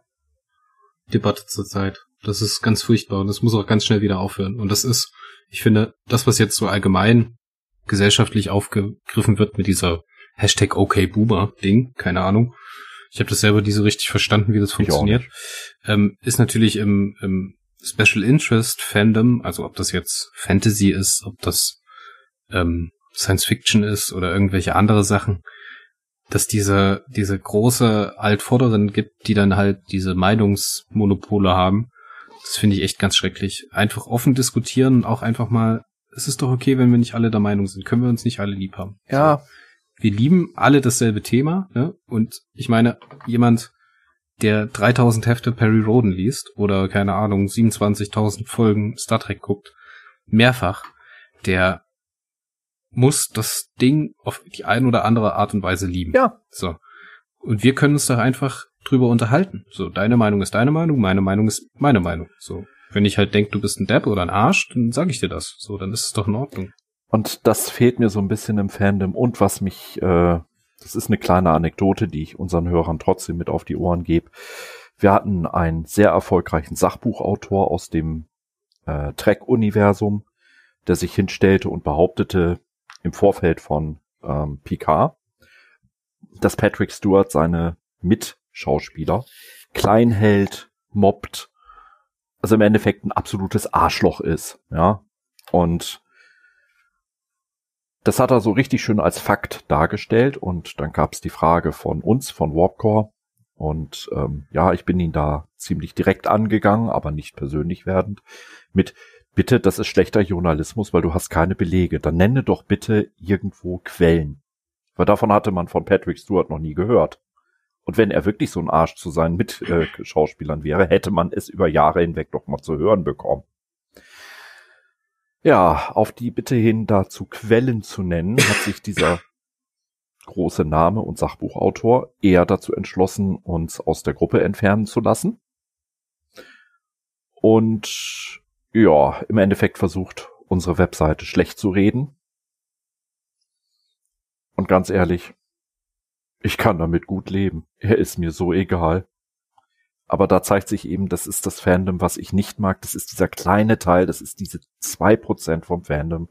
Debatte zurzeit. Das ist ganz furchtbar und das muss auch ganz schnell wieder aufhören. Und das ist, ich finde, das, was jetzt so allgemein gesellschaftlich aufgegriffen wird mit dieser Hashtag OKBoomer-Ding, keine Ahnung. Ich habe das selber nie so richtig verstanden, wie das funktioniert. Ähm, ist natürlich im, im Special Interest Fandom, also ob das jetzt Fantasy ist, ob das ähm, Science Fiction ist oder irgendwelche andere Sachen, dass diese, diese große Altvorderen gibt, die dann halt diese Meinungsmonopole haben. Das finde ich echt ganz schrecklich. Einfach offen diskutieren, auch einfach mal, es ist doch okay, wenn wir nicht alle der Meinung sind. Können wir uns nicht alle lieb haben. Ja, so wir lieben alle dasselbe Thema, ne? Und ich meine, jemand, der 3000 Hefte Perry Roden liest oder keine Ahnung, 27.000 Folgen Star Trek guckt, mehrfach, der muss das Ding auf die ein oder andere Art und Weise lieben. Ja. So. Und wir können uns da einfach drüber unterhalten. So, deine Meinung ist deine Meinung, meine Meinung ist meine Meinung. So. Wenn ich halt denke, du bist ein Depp oder ein Arsch, dann sage ich dir das. So, dann ist es doch in Ordnung. Und das fehlt mir so ein bisschen im Fandom. Und was mich, äh, das ist eine kleine Anekdote, die ich unseren Hörern trotzdem mit auf die Ohren gebe. Wir hatten einen sehr erfolgreichen Sachbuchautor aus dem äh, Trek-Universum, der sich hinstellte und behauptete im Vorfeld von ähm, Picard, dass Patrick Stewart seine Mitschauspieler klein hält, mobbt, also im Endeffekt ein absolutes Arschloch ist, ja. Und das hat er so richtig schön als Fakt dargestellt und dann gab es die Frage von uns, von Warpcore. Und ähm, ja, ich bin ihn da ziemlich direkt angegangen, aber nicht persönlich werdend, mit Bitte, das ist schlechter Journalismus, weil du hast keine Belege. Dann nenne doch bitte irgendwo Quellen. Weil davon hatte man von Patrick Stewart noch nie gehört. Und wenn er wirklich so ein Arsch zu seinen Mitschauspielern äh, wäre, hätte man es über Jahre hinweg doch mal zu hören bekommen. Ja, auf die Bitte hin, dazu Quellen zu nennen, hat sich dieser große Name und Sachbuchautor eher dazu entschlossen, uns aus der Gruppe entfernen zu lassen. Und ja, im Endeffekt versucht, unsere Webseite schlecht zu reden. Und ganz ehrlich, ich kann damit gut leben. Er ist mir so egal. Aber da zeigt sich eben, das ist das Fandom, was ich nicht mag. Das ist dieser kleine Teil, das ist diese zwei Prozent vom Fandom,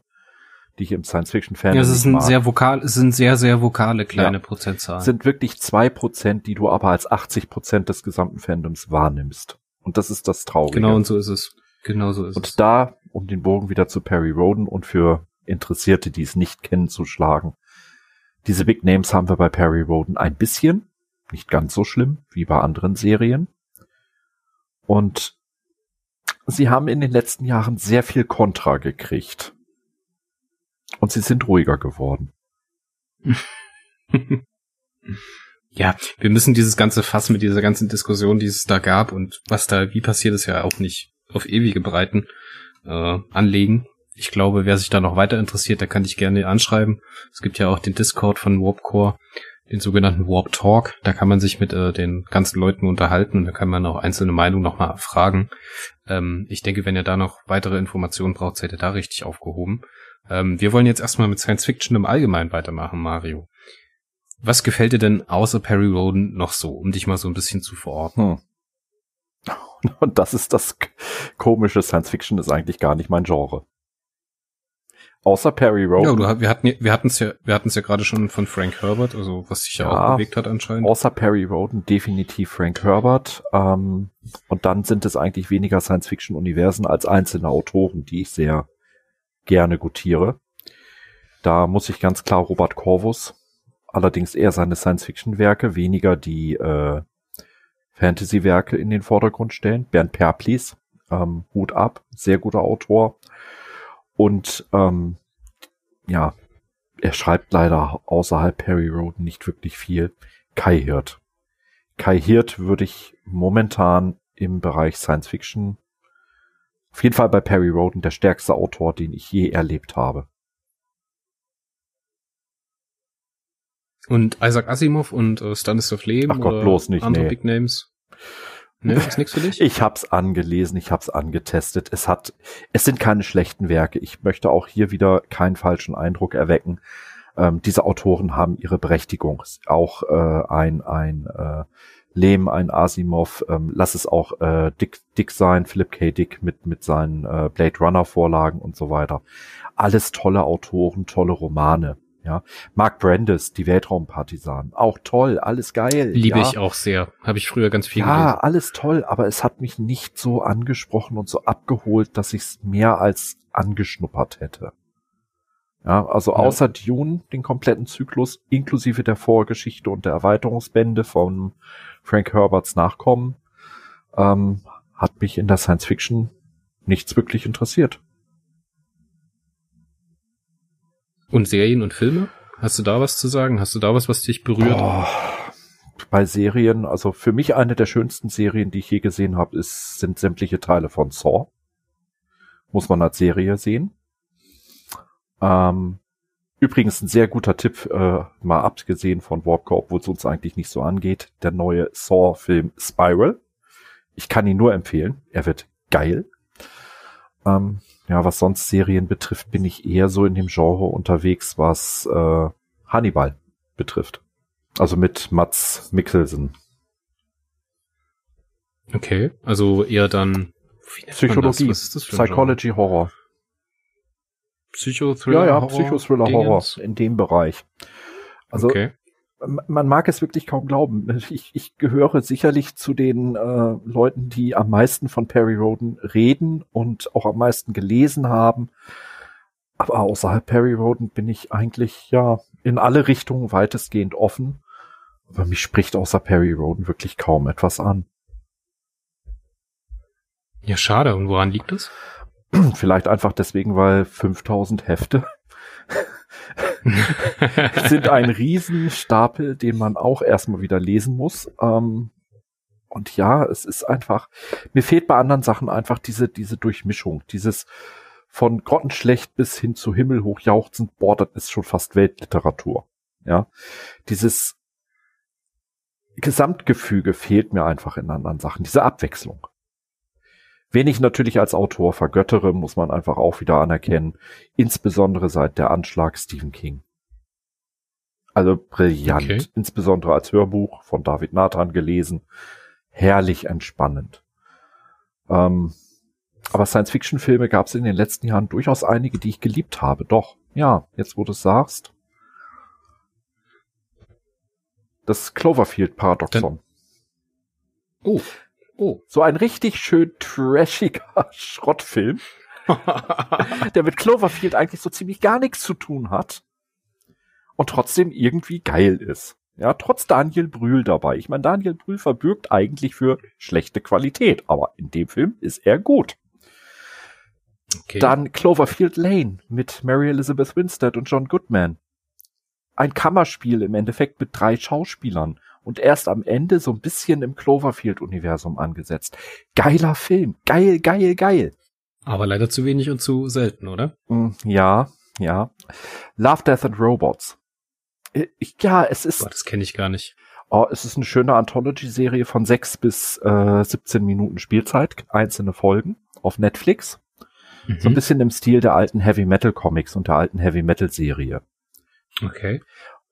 die ich im Science-Fiction-Fandom Ja, es ein sehr vokal, es sind sehr, sehr vokale kleine ja, Prozentzahlen. Es sind wirklich zwei Prozent, die du aber als 80 Prozent des gesamten Fandoms wahrnimmst. Und das ist das Traurige. Genau, und so ist es. Genau so ist und es. Und da, um den Bogen wieder zu Perry Roden und für Interessierte, die es nicht kennen, zu schlagen. Diese Big Names haben wir bei Perry Roden ein bisschen. Nicht ganz so schlimm wie bei anderen Serien. Und sie haben in den letzten Jahren sehr viel Kontra gekriegt. Und sie sind ruhiger geworden. ja, wir müssen dieses ganze Fass mit dieser ganzen Diskussion, die es da gab und was da wie passiert ist, ja auch nicht auf ewige Breiten äh, anlegen. Ich glaube, wer sich da noch weiter interessiert, der kann dich gerne anschreiben. Es gibt ja auch den Discord von Warpcore, den sogenannten Warp Talk. Da kann man sich mit äh, den ganzen Leuten unterhalten und da kann man auch einzelne Meinungen nochmal fragen. Ähm, ich denke, wenn ihr da noch weitere Informationen braucht, seid ihr da richtig aufgehoben. Ähm, wir wollen jetzt erstmal mit Science Fiction im Allgemeinen weitermachen, Mario. Was gefällt dir denn außer Perry Roden noch so, um dich mal so ein bisschen zu verorten? Hm. Und das ist das komische. Science Fiction ist eigentlich gar nicht mein Genre. Außer Perry Roden. Ja, du, wir hatten wir hatten es ja wir hatten es ja gerade schon von Frank Herbert, also was sich ja, ja, auch bewegt hat anscheinend. Außer Perry Roden definitiv Frank Herbert. Ähm, und dann sind es eigentlich weniger Science Fiction Universen als einzelne Autoren, die ich sehr gerne gutiere. Da muss ich ganz klar Robert Corvus, allerdings eher seine Science Fiction Werke, weniger die äh, Fantasy-Werke in den Vordergrund stellen. Bernd Perplis, ähm, Hut ab, sehr guter Autor. Und ähm, ja, er schreibt leider außerhalb Perry Road nicht wirklich viel. Kai Hirt. Kai Hirt würde ich momentan im Bereich Science Fiction auf jeden Fall bei Perry Roden der stärkste Autor, den ich je erlebt habe. Und Isaac Asimov und äh, Stanislav Lem Ach Gott, bloß nicht, andere nee. Big Names. Ne, ist nichts für dich? Ich hab's angelesen, ich hab's angetestet. Es hat, es sind keine schlechten Werke. Ich möchte auch hier wieder keinen falschen Eindruck erwecken. Ähm, diese Autoren haben ihre Berechtigung. Auch äh, ein ein äh, Lehm, ein Asimov, ähm, lass es auch äh, Dick, Dick sein, Philip K. Dick mit mit seinen äh, Blade Runner Vorlagen und so weiter. Alles tolle Autoren, tolle Romane. Ja, Mark Brandes, die Weltraumpartisanen, auch toll, alles geil. Liebe ja. ich auch sehr. Habe ich früher ganz viel ja, gelesen. Ja, alles toll, aber es hat mich nicht so angesprochen und so abgeholt, dass ich es mehr als angeschnuppert hätte. Ja, also ja. außer Dune, den kompletten Zyklus, inklusive der Vorgeschichte und der Erweiterungsbände von Frank Herberts Nachkommen, ähm, hat mich in der Science Fiction nichts wirklich interessiert. Und Serien und Filme? Hast du da was zu sagen? Hast du da was, was dich berührt? Oh, bei Serien, also für mich eine der schönsten Serien, die ich je gesehen habe, ist, sind sämtliche Teile von Saw. Muss man als Serie sehen. Ähm, übrigens ein sehr guter Tipp, äh, mal abgesehen von Warpcore, obwohl es uns eigentlich nicht so angeht, der neue Saw-Film Spiral. Ich kann ihn nur empfehlen. Er wird geil. Ähm, ja, was sonst Serien betrifft, bin ich eher so in dem Genre unterwegs, was äh, Hannibal betrifft. Also mit Mats Mikkelsen. Okay, also eher dann Psychologie, Psychology, Horror. Psychothriller. Ja, ja, Psychothriller Horror in dem Bereich. Also okay. Man mag es wirklich kaum glauben. Ich, ich gehöre sicherlich zu den äh, Leuten, die am meisten von Perry Roden reden und auch am meisten gelesen haben. Aber außerhalb Perry Roden bin ich eigentlich ja in alle Richtungen weitestgehend offen. Aber mich spricht außer Perry Roden wirklich kaum etwas an. Ja, schade. Und woran liegt das? Vielleicht einfach deswegen, weil 5000 Hefte sind ein Riesenstapel, den man auch erstmal wieder lesen muss. Ähm, und ja, es ist einfach, mir fehlt bei anderen Sachen einfach diese, diese Durchmischung, dieses von grottenschlecht bis hin zu himmelhoch jauchzend, boah, das ist schon fast Weltliteratur. Ja, dieses Gesamtgefüge fehlt mir einfach in anderen Sachen, diese Abwechslung. Wen ich natürlich als Autor vergöttere, muss man einfach auch wieder anerkennen, insbesondere seit der Anschlag Stephen King. Also brillant, okay. insbesondere als Hörbuch von David Nathan gelesen, herrlich entspannend. Ähm, aber Science-Fiction-Filme gab es in den letzten Jahren durchaus einige, die ich geliebt habe. Doch, ja, jetzt wo du es sagst. Das Cloverfield-Paradoxon. Oh. Oh. So ein richtig schön trashiger Schrottfilm, der mit Cloverfield eigentlich so ziemlich gar nichts zu tun hat und trotzdem irgendwie geil ist. Ja, trotz Daniel Brühl dabei. Ich meine, Daniel Brühl verbürgt eigentlich für schlechte Qualität, aber in dem Film ist er gut. Okay. Dann Cloverfield Lane mit Mary Elizabeth Winstead und John Goodman. Ein Kammerspiel im Endeffekt mit drei Schauspielern und erst am Ende so ein bisschen im Cloverfield-Universum angesetzt. Geiler Film. Geil, geil, geil. Aber leider zu wenig und zu selten, oder? Mm, ja, ja. Love, Death and Robots. Äh, ja, es ist. Boah, das kenne ich gar nicht. Oh, es ist eine schöne Anthology-Serie von sechs bis äh, 17 Minuten Spielzeit, einzelne Folgen auf Netflix. Mhm. So ein bisschen im Stil der alten Heavy Metal Comics und der alten Heavy Metal Serie. Okay.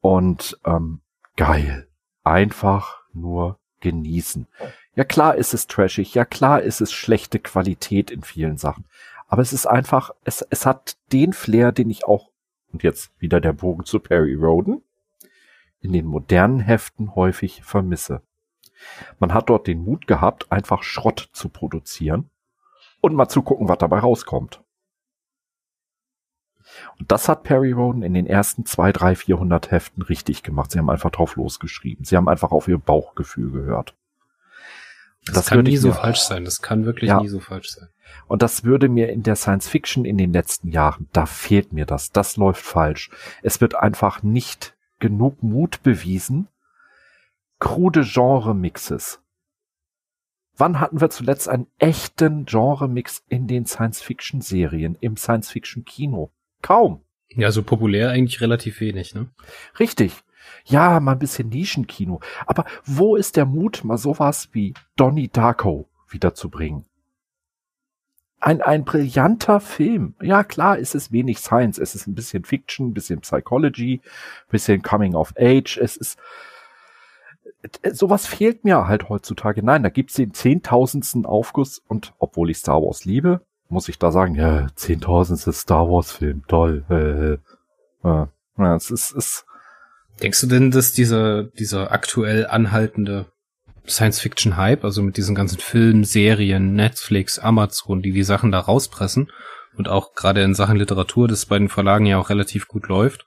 Und ähm, geil einfach nur genießen. Ja klar ist es trashig, ja klar ist es schlechte Qualität in vielen Sachen. Aber es ist einfach, es, es hat den Flair, den ich auch, und jetzt wieder der Bogen zu Perry Roden, in den modernen Heften häufig vermisse. Man hat dort den Mut gehabt, einfach Schrott zu produzieren und mal zu gucken, was dabei rauskommt. Und das hat Perry Roden in den ersten zwei, drei, vierhundert Heften richtig gemacht. Sie haben einfach drauf losgeschrieben. Sie haben einfach auf ihr Bauchgefühl gehört. Das, das kann nie so falsch sein. Das kann wirklich ja. nie so falsch sein. Und das würde mir in der Science Fiction in den letzten Jahren, da fehlt mir das. Das läuft falsch. Es wird einfach nicht genug Mut bewiesen. Krude Genre-Mixes. Wann hatten wir zuletzt einen echten Genre-Mix in den Science-Fiction-Serien, im Science-Fiction-Kino? Kaum. Ja, so populär eigentlich relativ wenig, ne? Richtig. Ja, mal ein bisschen Nischenkino. Aber wo ist der Mut, mal sowas wie Donnie Darko wiederzubringen? Ein, ein brillanter Film. Ja, klar, ist es wenig Science. Es ist ein bisschen Fiction, ein bisschen Psychology, ein bisschen Coming of Age. Es ist, sowas fehlt mir halt heutzutage. Nein, da gibt's den zehntausendsten Aufguss und obwohl ich Star Wars liebe, muss ich da sagen, ja, zehntausendste Star Wars Film, toll. Äh, äh, ja, es ist, ist. Denkst du denn, dass dieser, dieser aktuell anhaltende Science-Fiction-Hype, also mit diesen ganzen Filmen, Serien, Netflix, Amazon, die die Sachen da rauspressen und auch gerade in Sachen Literatur, das bei den Verlagen ja auch relativ gut läuft,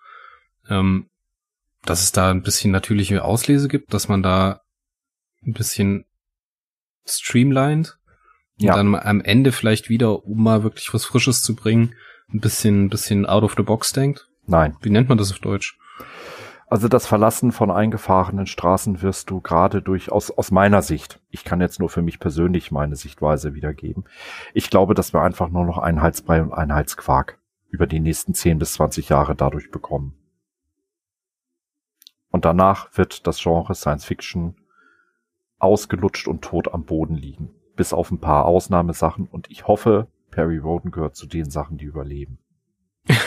ähm, dass es da ein bisschen natürliche Auslese gibt, dass man da ein bisschen streamlined ja. Und dann am Ende vielleicht wieder, um mal wirklich was Frisches zu bringen, ein bisschen, ein bisschen out of the box denkt? Nein. Wie nennt man das auf Deutsch? Also das Verlassen von eingefahrenen Straßen wirst du gerade durch, aus, aus meiner Sicht, ich kann jetzt nur für mich persönlich meine Sichtweise wiedergeben. Ich glaube, dass wir einfach nur noch Einheitsbrei und Einheitsquark über die nächsten 10 bis 20 Jahre dadurch bekommen. Und danach wird das Genre Science Fiction ausgelutscht und tot am Boden liegen bis auf ein paar Ausnahmesachen. Und ich hoffe, Perry Roden gehört zu den Sachen, die überleben.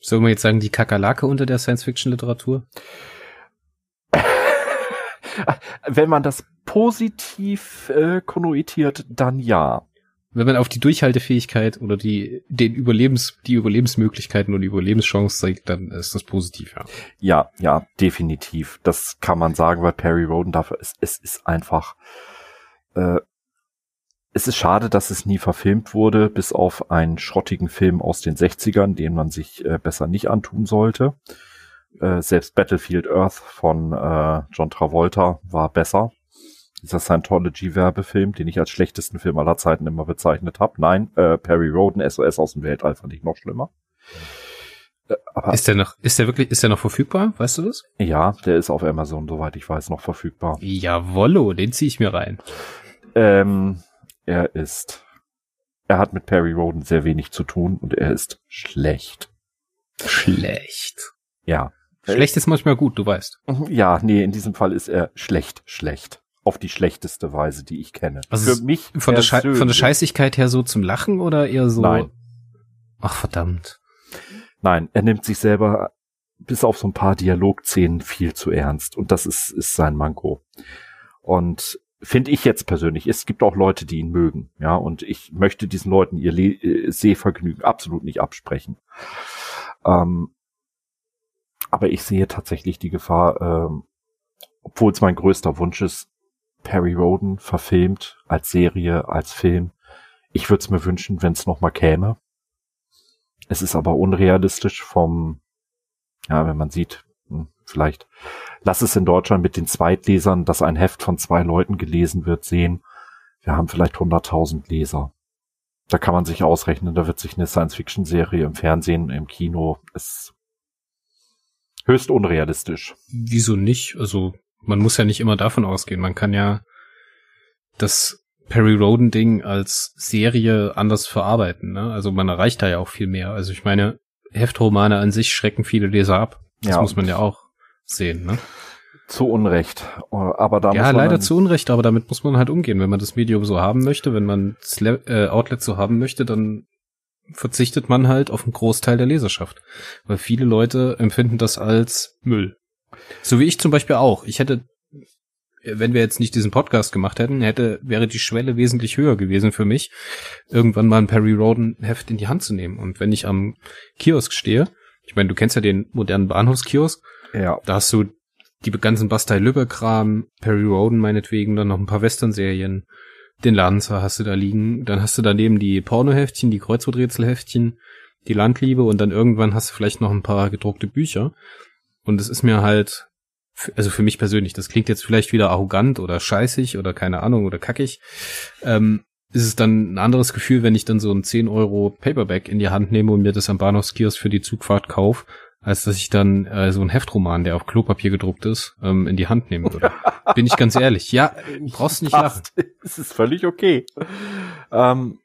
Sollen wir jetzt sagen, die Kakerlake unter der Science-Fiction-Literatur? Wenn man das positiv äh, konnotiert, dann ja. Wenn man auf die Durchhaltefähigkeit oder die, den Überlebens, die Überlebensmöglichkeiten und die Überlebenschance zeigt, dann ist das positiv, ja. Ja, ja, definitiv. Das kann man sagen, weil Perry Roden dafür ist, es ist einfach, äh, es ist schade, dass es nie verfilmt wurde, bis auf einen schrottigen Film aus den 60ern, den man sich äh, besser nicht antun sollte. Äh, selbst Battlefield Earth von äh, John Travolta war besser dieser Scientology-Werbefilm, den ich als schlechtesten Film aller Zeiten immer bezeichnet habe. Nein, äh, Perry Roden, SOS aus dem Weltall fand ich noch schlimmer. Äh, aber ist der noch, ist der wirklich, ist der noch verfügbar? Weißt du das? Ja, der ist auf Amazon, soweit ich weiß, noch verfügbar. Jawollo, den ziehe ich mir rein. Ähm, er ist, er hat mit Perry Roden sehr wenig zu tun und er ist schlecht. Schlecht. Ja. Schlecht ist manchmal gut, du weißt. Ja, nee, in diesem Fall ist er schlecht, schlecht auf die schlechteste Weise, die ich kenne. Also Für mich von der, von der Scheißigkeit her so zum Lachen oder eher so? Nein. Ach verdammt. Nein, er nimmt sich selber bis auf so ein paar Dialogszenen viel zu ernst und das ist ist sein Manko. Und finde ich jetzt persönlich, es gibt auch Leute, die ihn mögen, ja, und ich möchte diesen Leuten ihr Le äh, Sehvergnügen absolut nicht absprechen. Ähm, aber ich sehe tatsächlich die Gefahr, ähm, obwohl es mein größter Wunsch ist, Perry Roden verfilmt, als Serie, als Film. Ich würde es mir wünschen, wenn es nochmal käme. Es ist aber unrealistisch vom, ja, wenn man sieht, hm, vielleicht lass es in Deutschland mit den Zweitlesern, dass ein Heft von zwei Leuten gelesen wird, sehen. Wir haben vielleicht 100.000 Leser. Da kann man sich ausrechnen, da wird sich eine Science-Fiction-Serie im Fernsehen, im Kino, ist höchst unrealistisch. Wieso nicht? Also man muss ja nicht immer davon ausgehen. Man kann ja das Perry Roden Ding als Serie anders verarbeiten. Ne? Also man erreicht da ja auch viel mehr. Also ich meine, Heftromane an sich schrecken viele Leser ab. Das ja. muss man ja auch sehen. Ne? Zu Unrecht. Aber da ja, leider zu Unrecht, aber damit muss man halt umgehen. Wenn man das Medium so haben möchte, wenn man das äh, Outlet so haben möchte, dann verzichtet man halt auf einen Großteil der Leserschaft. Weil viele Leute empfinden das als Müll. So wie ich zum Beispiel auch. Ich hätte, wenn wir jetzt nicht diesen Podcast gemacht hätten, hätte, wäre die Schwelle wesentlich höher gewesen für mich, irgendwann mal ein Perry Roden Heft in die Hand zu nehmen. Und wenn ich am Kiosk stehe, ich meine, du kennst ja den modernen Bahnhofskiosk, ja. da hast du die ganzen Bastei Lübbe Kram, Perry Roden meinetwegen, dann noch ein paar Western-Serien, den Lanzer hast du da liegen, dann hast du daneben die Pornoheftchen, die Kreuzworträtselheftchen, die Landliebe und dann irgendwann hast du vielleicht noch ein paar gedruckte Bücher. Und es ist mir halt, also für mich persönlich, das klingt jetzt vielleicht wieder arrogant oder scheißig oder keine Ahnung oder kackig, ähm, ist es dann ein anderes Gefühl, wenn ich dann so ein 10 Euro Paperback in die Hand nehme und mir das am Bahnhofskiosk für die Zugfahrt kaufe, als dass ich dann äh, so ein Heftroman, der auf Klopapier gedruckt ist, ähm, in die Hand nehmen würde. Bin ich ganz ehrlich. Ja, brauchst nicht Passt. lachen. Es ist völlig okay. Ähm,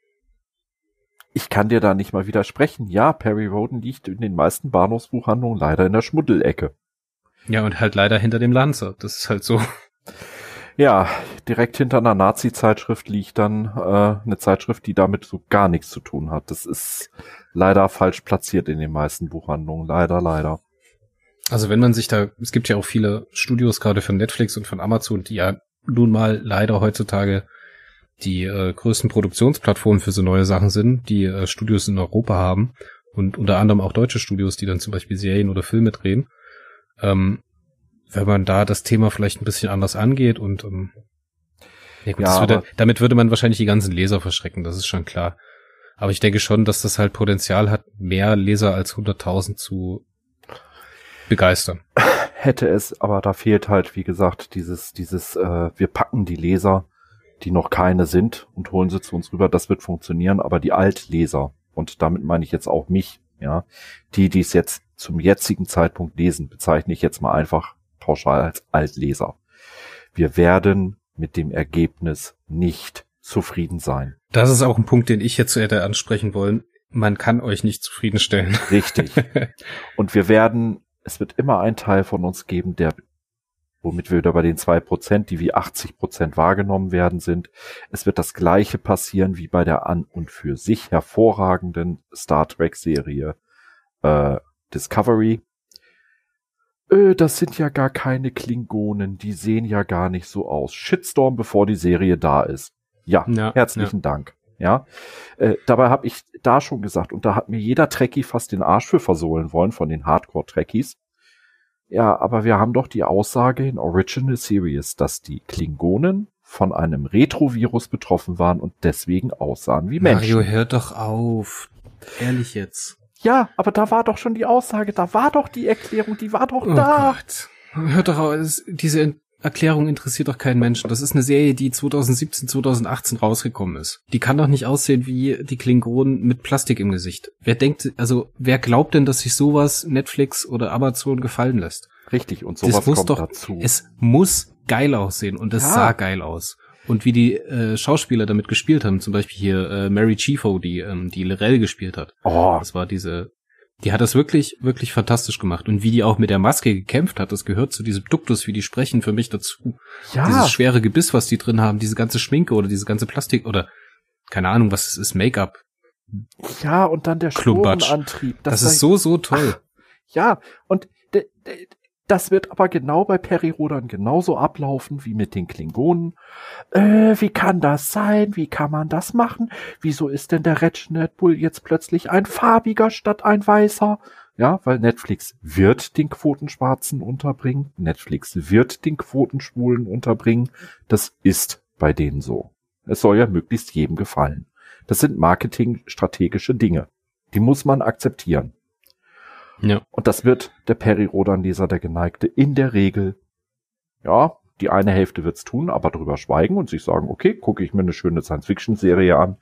ich kann dir da nicht mal widersprechen. Ja, Perry Roden liegt in den meisten Bahnhofsbuchhandlungen leider in der Schmuddelecke. Ja, und halt leider hinter dem Lanzer. Das ist halt so. Ja, direkt hinter einer Nazi-Zeitschrift liegt dann äh, eine Zeitschrift, die damit so gar nichts zu tun hat. Das ist leider falsch platziert in den meisten Buchhandlungen. Leider, leider. Also wenn man sich da, es gibt ja auch viele Studios, gerade von Netflix und von Amazon, die ja nun mal leider heutzutage die äh, größten Produktionsplattformen für so neue Sachen sind, die äh, Studios in Europa haben und unter anderem auch deutsche Studios, die dann zum Beispiel Serien oder Filme drehen. Ähm, wenn man da das Thema vielleicht ein bisschen anders angeht und ähm, ja gut, ja, würde, damit würde man wahrscheinlich die ganzen Leser verschrecken, das ist schon klar. Aber ich denke schon, dass das halt Potenzial hat, mehr Leser als 100.000 zu begeistern. Hätte es, aber da fehlt halt, wie gesagt, dieses, dieses, äh, wir packen die Leser die noch keine sind und holen sie zu uns rüber. Das wird funktionieren, aber die Altleser, und damit meine ich jetzt auch mich, ja, die, die es jetzt zum jetzigen Zeitpunkt lesen, bezeichne ich jetzt mal einfach pauschal als Altleser. Wir werden mit dem Ergebnis nicht zufrieden sein. Das ist auch ein Punkt, den ich jetzt hätte ansprechen wollen. Man kann euch nicht zufriedenstellen. Richtig. Und wir werden, es wird immer ein Teil von uns geben, der womit wir wieder bei den zwei Prozent, die wie 80 Prozent wahrgenommen werden sind. Es wird das gleiche passieren wie bei der an und für sich hervorragenden Star Trek Serie äh, Discovery. Äh, das sind ja gar keine Klingonen, die sehen ja gar nicht so aus. Shitstorm, bevor die Serie da ist. Ja, ja herzlichen ja. Dank. Ja, äh, dabei habe ich da schon gesagt, und da hat mir jeder Trekkie fast den Arsch für versohlen wollen von den Hardcore-Trekkies. Ja, aber wir haben doch die Aussage in Original Series, dass die Klingonen von einem Retrovirus betroffen waren und deswegen aussahen wie Menschen. Mario, hör doch auf. Ehrlich jetzt. Ja, aber da war doch schon die Aussage, da war doch die Erklärung, die war doch oh da. Gott. Hört doch auf, diese Erklärung interessiert doch keinen Menschen. Das ist eine Serie, die 2017, 2018 rausgekommen ist. Die kann doch nicht aussehen wie die Klingonen mit Plastik im Gesicht. Wer denkt, also wer glaubt denn, dass sich sowas Netflix oder Amazon gefallen lässt? Richtig, und sowas kommt doch, dazu. Es muss geil aussehen und es ja. sah geil aus. Und wie die äh, Schauspieler damit gespielt haben, zum Beispiel hier äh, Mary Chifo, die ähm, die Lorel gespielt hat. Oh. Das war diese die hat das wirklich, wirklich fantastisch gemacht. Und wie die auch mit der Maske gekämpft hat, das gehört zu diesem Duktus, wie die sprechen, für mich dazu. Ja. Dieses schwere Gebiss, was die drin haben, diese ganze Schminke oder diese ganze Plastik oder keine Ahnung, was es ist, Make-up. Ja, und dann der Sporenantrieb. Das, das ist so, so toll. Ach, ja, und das wird aber genau bei Perirodern genauso ablaufen wie mit den Klingonen. Äh, wie kann das sein? Wie kann man das machen? Wieso ist denn der Red Bull jetzt plötzlich ein farbiger statt ein weißer? Ja, weil Netflix wird den Quotenschwarzen unterbringen. Netflix wird den Quotenschwulen unterbringen. Das ist bei denen so. Es soll ja möglichst jedem gefallen. Das sind marketingstrategische Dinge. Die muss man akzeptieren. Ja. Und das wird der Peri-Rodan-Leser, der Geneigte, in der Regel, ja, die eine Hälfte wird's tun, aber drüber schweigen und sich sagen, okay, gucke ich mir eine schöne Science-Fiction-Serie an,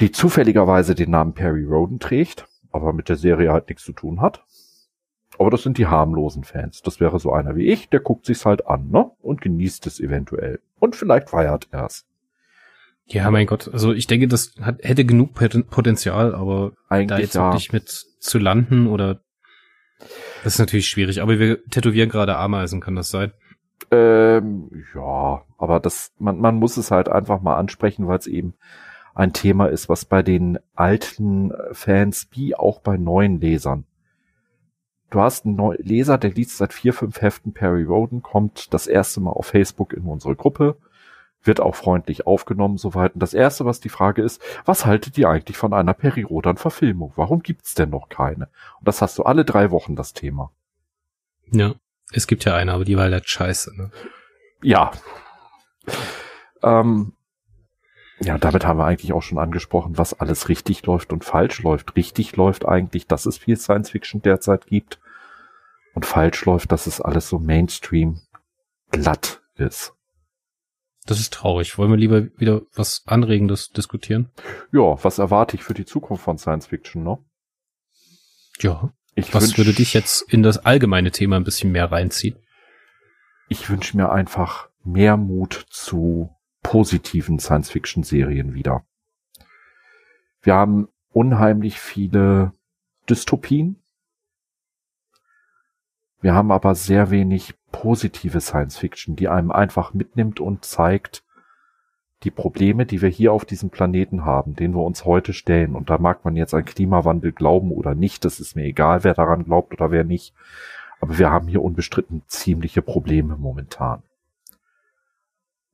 die zufälligerweise den Namen Perry Roden trägt, aber mit der Serie halt nichts zu tun hat. Aber das sind die harmlosen Fans. Das wäre so einer wie ich, der guckt sich's halt an, ne? Und genießt es eventuell. Und vielleicht feiert er's. Ja, mein Gott, also ich denke, das hat, hätte genug Potenzial, aber Eigentlich da jetzt ja. wirklich mit zu landen oder das ist natürlich schwierig, aber wir tätowieren gerade Ameisen, kann das sein? Ähm, ja, aber das, man, man muss es halt einfach mal ansprechen, weil es eben ein Thema ist, was bei den alten Fans wie auch bei neuen Lesern. Du hast einen Leser, der liest seit vier, fünf Heften Perry Roden, kommt das erste Mal auf Facebook in unsere Gruppe, wird auch freundlich aufgenommen soweit. Und das erste, was die Frage ist, was haltet ihr eigentlich von einer Peri-Rodan-Verfilmung? Warum gibt's denn noch keine? Und das hast du alle drei Wochen das Thema. Ja, es gibt ja eine, aber die war halt scheiße. Ne? Ja. Ähm, ja, damit haben wir eigentlich auch schon angesprochen, was alles richtig läuft und falsch läuft. Richtig läuft eigentlich, dass es viel Science Fiction derzeit gibt. Und falsch läuft, dass es alles so Mainstream glatt ist. Das ist traurig. Wollen wir lieber wieder was Anregendes diskutieren? Ja, was erwarte ich für die Zukunft von Science Fiction, ne? Ja. Ich was würde dich jetzt in das allgemeine Thema ein bisschen mehr reinziehen? Ich wünsche mir einfach mehr Mut zu positiven Science Fiction Serien wieder. Wir haben unheimlich viele Dystopien. Wir haben aber sehr wenig positive Science Fiction, die einem einfach mitnimmt und zeigt, die Probleme, die wir hier auf diesem Planeten haben, den wir uns heute stellen, und da mag man jetzt an Klimawandel glauben oder nicht, das ist mir egal, wer daran glaubt oder wer nicht, aber wir haben hier unbestritten ziemliche Probleme momentan.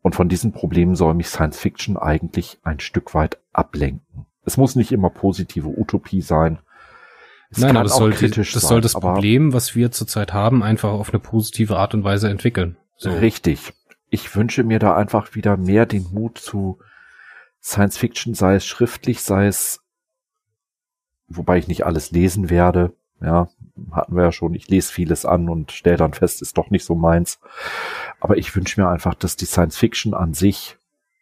Und von diesen Problemen soll mich Science Fiction eigentlich ein Stück weit ablenken. Es muss nicht immer positive Utopie sein, es Nein, aber das soll, die, das sein, soll das Problem, was wir zurzeit haben, einfach auf eine positive Art und Weise entwickeln. So. Richtig. Ich wünsche mir da einfach wieder mehr den Mut zu Science Fiction, sei es schriftlich, sei es, wobei ich nicht alles lesen werde. Ja, hatten wir ja schon. Ich lese vieles an und stelle dann fest, ist doch nicht so meins. Aber ich wünsche mir einfach, dass die Science Fiction an sich,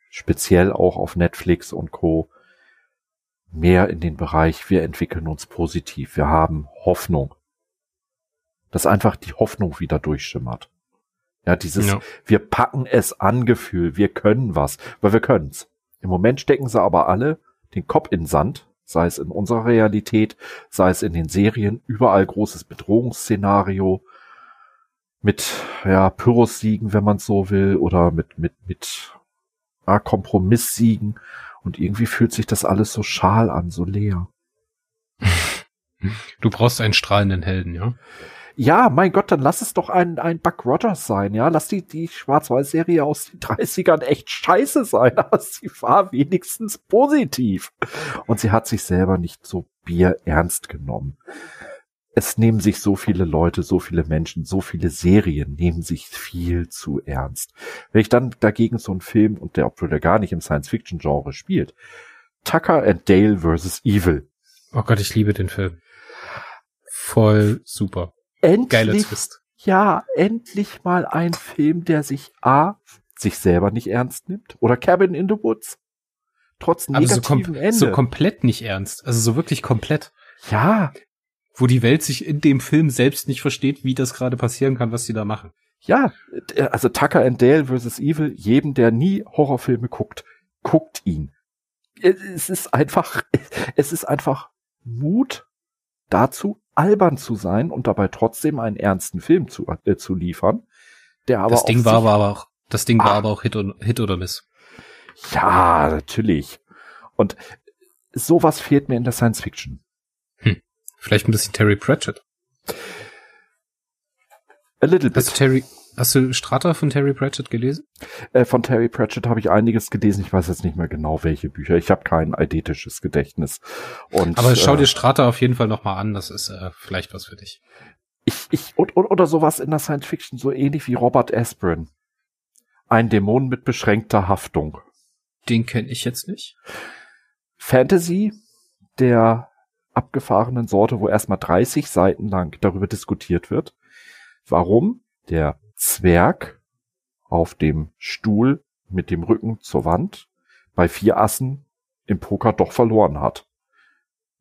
speziell auch auf Netflix und Co., mehr in den Bereich, wir entwickeln uns positiv, wir haben Hoffnung. Dass einfach die Hoffnung wieder durchschimmert. Ja, dieses, ja. wir packen es an Gefühl, wir können was, weil wir können's. Im Moment stecken sie aber alle den Kopf in Sand, sei es in unserer Realität, sei es in den Serien, überall großes Bedrohungsszenario mit, ja, Pyrrhus-Siegen, wenn man so will, oder mit, mit, mit, ja, Kompromisssiegen und irgendwie fühlt sich das alles so schal an, so leer. Du brauchst einen strahlenden Helden, ja? Ja, mein Gott, dann lass es doch ein, ein Buck Rogers sein, ja. Lass die, die Schwarz-Weiß-Serie aus den 30ern echt scheiße sein, aber sie war wenigstens positiv. Und sie hat sich selber nicht so bierernst genommen. Es nehmen sich so viele Leute, so viele Menschen, so viele Serien nehmen sich viel zu ernst. Wenn ich dann dagegen so einen Film, und der, obwohl der gar nicht im Science-Fiction-Genre spielt, Tucker and Dale vs. Evil. Oh Gott, ich liebe den Film. Voll super. Endlich, Geiler Twist. Ja, endlich mal ein Film, der sich A, sich selber nicht ernst nimmt. Oder Cabin in the Woods. Trotz negativen so kom Ende. So komplett nicht ernst. Also so wirklich komplett. Ja. Wo die Welt sich in dem Film selbst nicht versteht, wie das gerade passieren kann, was sie da machen. Ja, also Tucker and Dale vs. Evil, jedem, der nie Horrorfilme guckt, guckt ihn. Es ist einfach, es ist einfach Mut dazu, albern zu sein und dabei trotzdem einen ernsten Film zu, äh, zu liefern, der aber das Ding war aber auch das Ding ah, war aber auch Hit, und, Hit oder Miss. Ja, natürlich. Und sowas fehlt mir in der Science Fiction. Vielleicht ein bisschen Terry Pratchett. A little bit. Hast du Terry, Hast du Strata von Terry Pratchett gelesen? Äh, von Terry Pratchett habe ich einiges gelesen. Ich weiß jetzt nicht mehr genau, welche Bücher. Ich habe kein eidetisches Gedächtnis. Und, Aber schau äh, dir Strata auf jeden Fall nochmal an. Das ist äh, vielleicht was für dich. Ich, ich, und, und, oder sowas in der Science Fiction, so ähnlich wie Robert Aspirin. Ein Dämon mit beschränkter Haftung. Den kenne ich jetzt nicht. Fantasy der abgefahrenen Sorte, wo erstmal 30 Seiten lang darüber diskutiert wird, warum der Zwerg auf dem Stuhl mit dem Rücken zur Wand bei vier Assen im Poker doch verloren hat.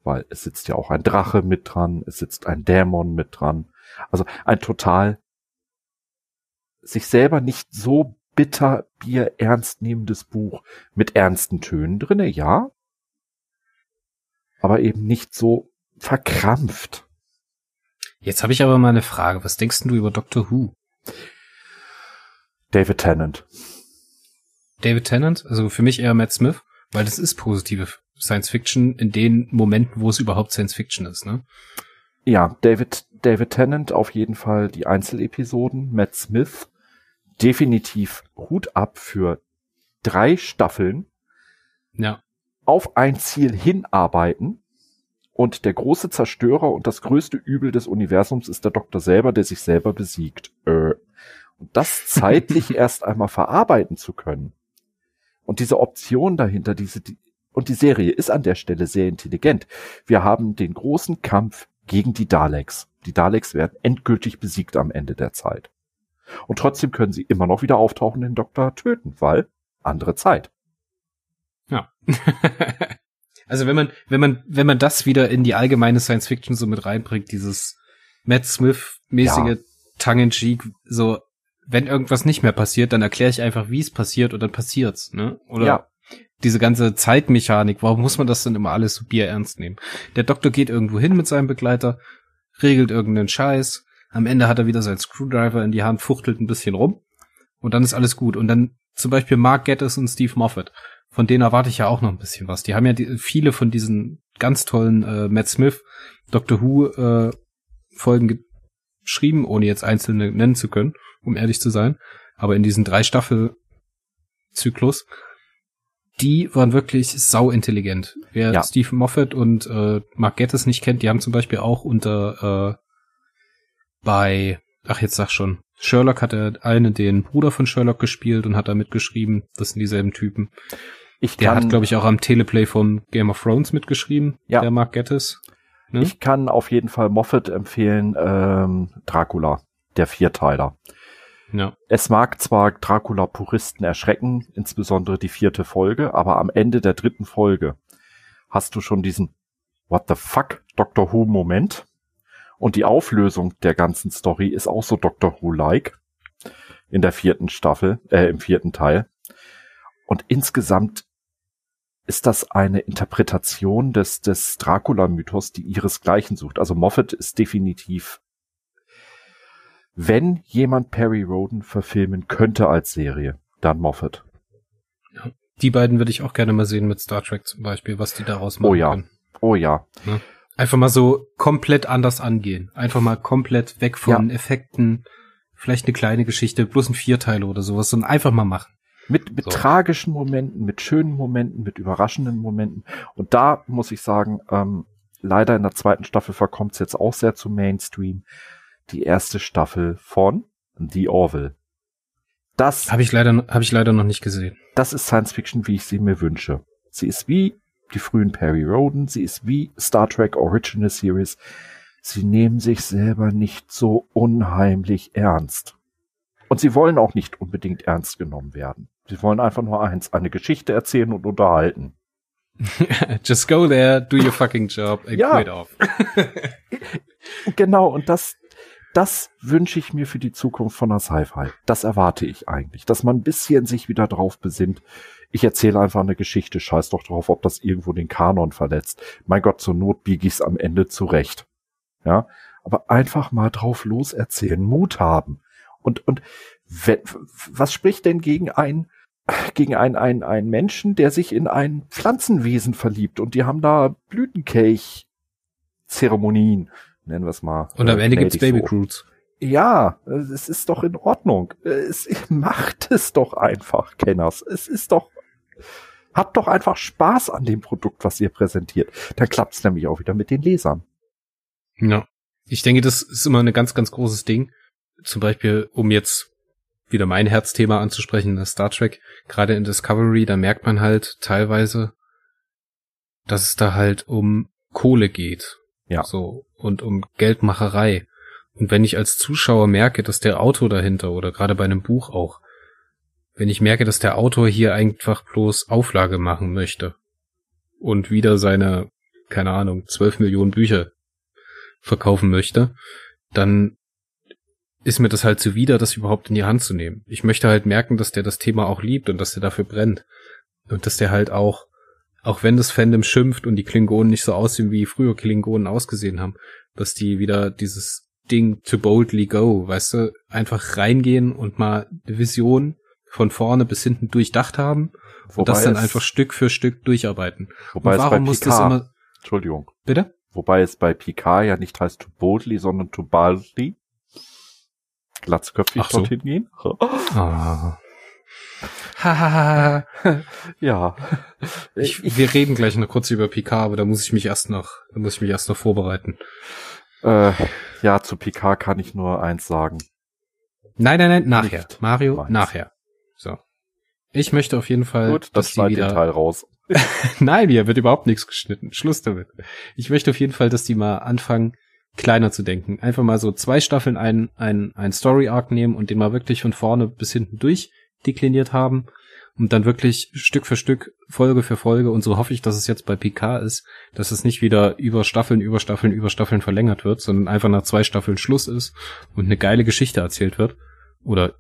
Weil es sitzt ja auch ein Drache mit dran, es sitzt ein Dämon mit dran. Also ein total sich selber nicht so bitter Bier ernst nehmendes Buch mit ernsten Tönen drinne, ja. Aber eben nicht so verkrampft. Jetzt habe ich aber mal eine Frage. Was denkst du über Doctor Who? David Tennant. David Tennant, also für mich eher Matt Smith, weil das ist positive Science Fiction in den Momenten, wo es überhaupt Science Fiction ist, ne? Ja, David, David Tennant auf jeden Fall die Einzelepisoden, Matt Smith definitiv Hut ab für drei Staffeln. Ja. Auf ein Ziel hinarbeiten. Und der große Zerstörer und das größte Übel des Universums ist der Doktor selber, der sich selber besiegt. Äh, und das zeitlich erst einmal verarbeiten zu können. Und diese Option dahinter, diese, die, und die Serie ist an der Stelle sehr intelligent. Wir haben den großen Kampf gegen die Daleks. Die Daleks werden endgültig besiegt am Ende der Zeit. Und trotzdem können sie immer noch wieder auftauchen, den Doktor töten, weil andere Zeit. Ja. also wenn man, wenn man, wenn man das wieder in die allgemeine Science Fiction so mit reinbringt, dieses Matt Smith mäßige ja. Tongue in cheek, so wenn irgendwas nicht mehr passiert, dann erkläre ich einfach, wie es passiert und dann passiert's, ne? Oder ja. diese ganze Zeitmechanik, warum muss man das denn immer alles so bierernst nehmen? Der Doktor geht irgendwo hin mit seinem Begleiter, regelt irgendeinen Scheiß, am Ende hat er wieder seinen Screwdriver in die Hand, fuchtelt ein bisschen rum und dann ist alles gut. Und dann zum Beispiel Mark Gettis und Steve Moffat, von denen erwarte ich ja auch noch ein bisschen was. Die haben ja die, viele von diesen ganz tollen äh, Matt Smith, Doctor Who äh, Folgen geschrieben, ohne jetzt einzelne nennen zu können um ehrlich zu sein. Aber in diesen drei Staffel Zyklus, die waren wirklich sau intelligent. Wer ja. Steve Moffat und äh, Mark Gettis nicht kennt, die haben zum Beispiel auch unter äh, bei, ach jetzt sag schon, Sherlock hat er eine den Bruder von Sherlock gespielt und hat da mitgeschrieben. Das sind dieselben Typen. Ich der hat, glaube ich, auch am Teleplay von Game of Thrones mitgeschrieben, ja. der Mark Gettis. Ne? Ich kann auf jeden Fall Moffat empfehlen, ähm, Dracula, der Vierteiler. Ja. Es mag zwar Dracula-Puristen erschrecken, insbesondere die vierte Folge, aber am Ende der dritten Folge hast du schon diesen What the fuck Doctor Who Moment. Und die Auflösung der ganzen Story ist auch so Doctor Who-like in der vierten Staffel, äh, im vierten Teil. Und insgesamt ist das eine Interpretation des, des Dracula-Mythos, die ihresgleichen sucht. Also Moffat ist definitiv wenn jemand Perry Roden verfilmen könnte als Serie, dann Moffat. Ja. Die beiden würde ich auch gerne mal sehen mit Star Trek zum Beispiel, was die daraus machen. Oh ja, können. oh ja. ja. Einfach mal so komplett anders angehen. Einfach mal komplett weg von ja. Effekten. Vielleicht eine kleine Geschichte, bloß ein Vierteil oder sowas, sondern einfach mal machen. Mit, mit so. tragischen Momenten, mit schönen Momenten, mit überraschenden Momenten. Und da muss ich sagen, ähm, leider in der zweiten Staffel verkommt es jetzt auch sehr zum Mainstream. Die erste Staffel von The Orville. Das habe ich leider habe ich leider noch nicht gesehen. Das ist Science Fiction, wie ich sie mir wünsche. Sie ist wie die frühen Perry Roden, sie ist wie Star Trek Original Series. Sie nehmen sich selber nicht so unheimlich ernst. Und sie wollen auch nicht unbedingt ernst genommen werden. Sie wollen einfach nur eins, eine Geschichte erzählen und unterhalten. Just go there, do your fucking job and ja. quit off. genau, und das, das wünsche ich mir für die Zukunft von der Sci-Fi. Das erwarte ich eigentlich, dass man ein bisschen sich wieder drauf besinnt. Ich erzähle einfach eine Geschichte, scheiß doch drauf, ob das irgendwo den Kanon verletzt. Mein Gott, zur Not biege ich's am Ende zurecht. Ja, aber einfach mal drauf loserzählen, Mut haben. Und, und was spricht denn gegen ein, gegen einen, einen, einen Menschen, der sich in ein Pflanzenwesen verliebt und die haben da Blütenkelch-Zeremonien, nennen wir es mal. Und am äh, Ende gibt's Baby so. Ja, es ist doch in Ordnung. Es, macht es doch einfach, Kenners. Es ist doch, habt doch einfach Spaß an dem Produkt, was ihr präsentiert. Dann klappt's nämlich auch wieder mit den Lesern. Ja. Ich denke, das ist immer ein ganz, ganz großes Ding. Zum Beispiel, um jetzt wieder mein Herzthema anzusprechen, das Star Trek, gerade in Discovery, da merkt man halt teilweise, dass es da halt um Kohle geht. Ja. So. Und um Geldmacherei. Und wenn ich als Zuschauer merke, dass der Autor dahinter oder gerade bei einem Buch auch, wenn ich merke, dass der Autor hier einfach bloß Auflage machen möchte und wieder seine, keine Ahnung, zwölf Millionen Bücher verkaufen möchte, dann ist mir das halt zuwider, das überhaupt in die Hand zu nehmen. Ich möchte halt merken, dass der das Thema auch liebt und dass der dafür brennt. Und dass der halt auch, auch wenn das Fandom schimpft und die Klingonen nicht so aussehen, wie früher Klingonen ausgesehen haben, dass die wieder dieses Ding to boldly go, weißt du, einfach reingehen und mal eine Vision von vorne bis hinten durchdacht haben wobei und das dann einfach Stück für Stück durcharbeiten. Wobei und warum muss das immer Entschuldigung. Bitte? Wobei es bei Picard ja nicht heißt to boldly, sondern to boldly glatzköpfig so. dorthin gehen. Ah. ja. Ich, wir reden gleich noch kurz über Picard, aber da muss ich mich erst noch, da muss ich mich erst noch vorbereiten. Äh, ja, zu Picard kann ich nur eins sagen. Nein, nein, nein, nachher. Nicht Mario, meins. nachher. So. Ich möchte auf jeden Fall, Gut, das die wieder... den Teil raus. nein, hier wird überhaupt nichts geschnitten. Schluss damit. Ich möchte auf jeden Fall, dass die mal anfangen, kleiner zu denken. Einfach mal so zwei Staffeln ein, ein, ein Story-Arc nehmen und den mal wirklich von vorne bis hinten durch dekliniert haben und dann wirklich Stück für Stück, Folge für Folge und so hoffe ich, dass es jetzt bei PK ist, dass es nicht wieder über Staffeln, über Staffeln, über Staffeln verlängert wird, sondern einfach nach zwei Staffeln Schluss ist und eine geile Geschichte erzählt wird oder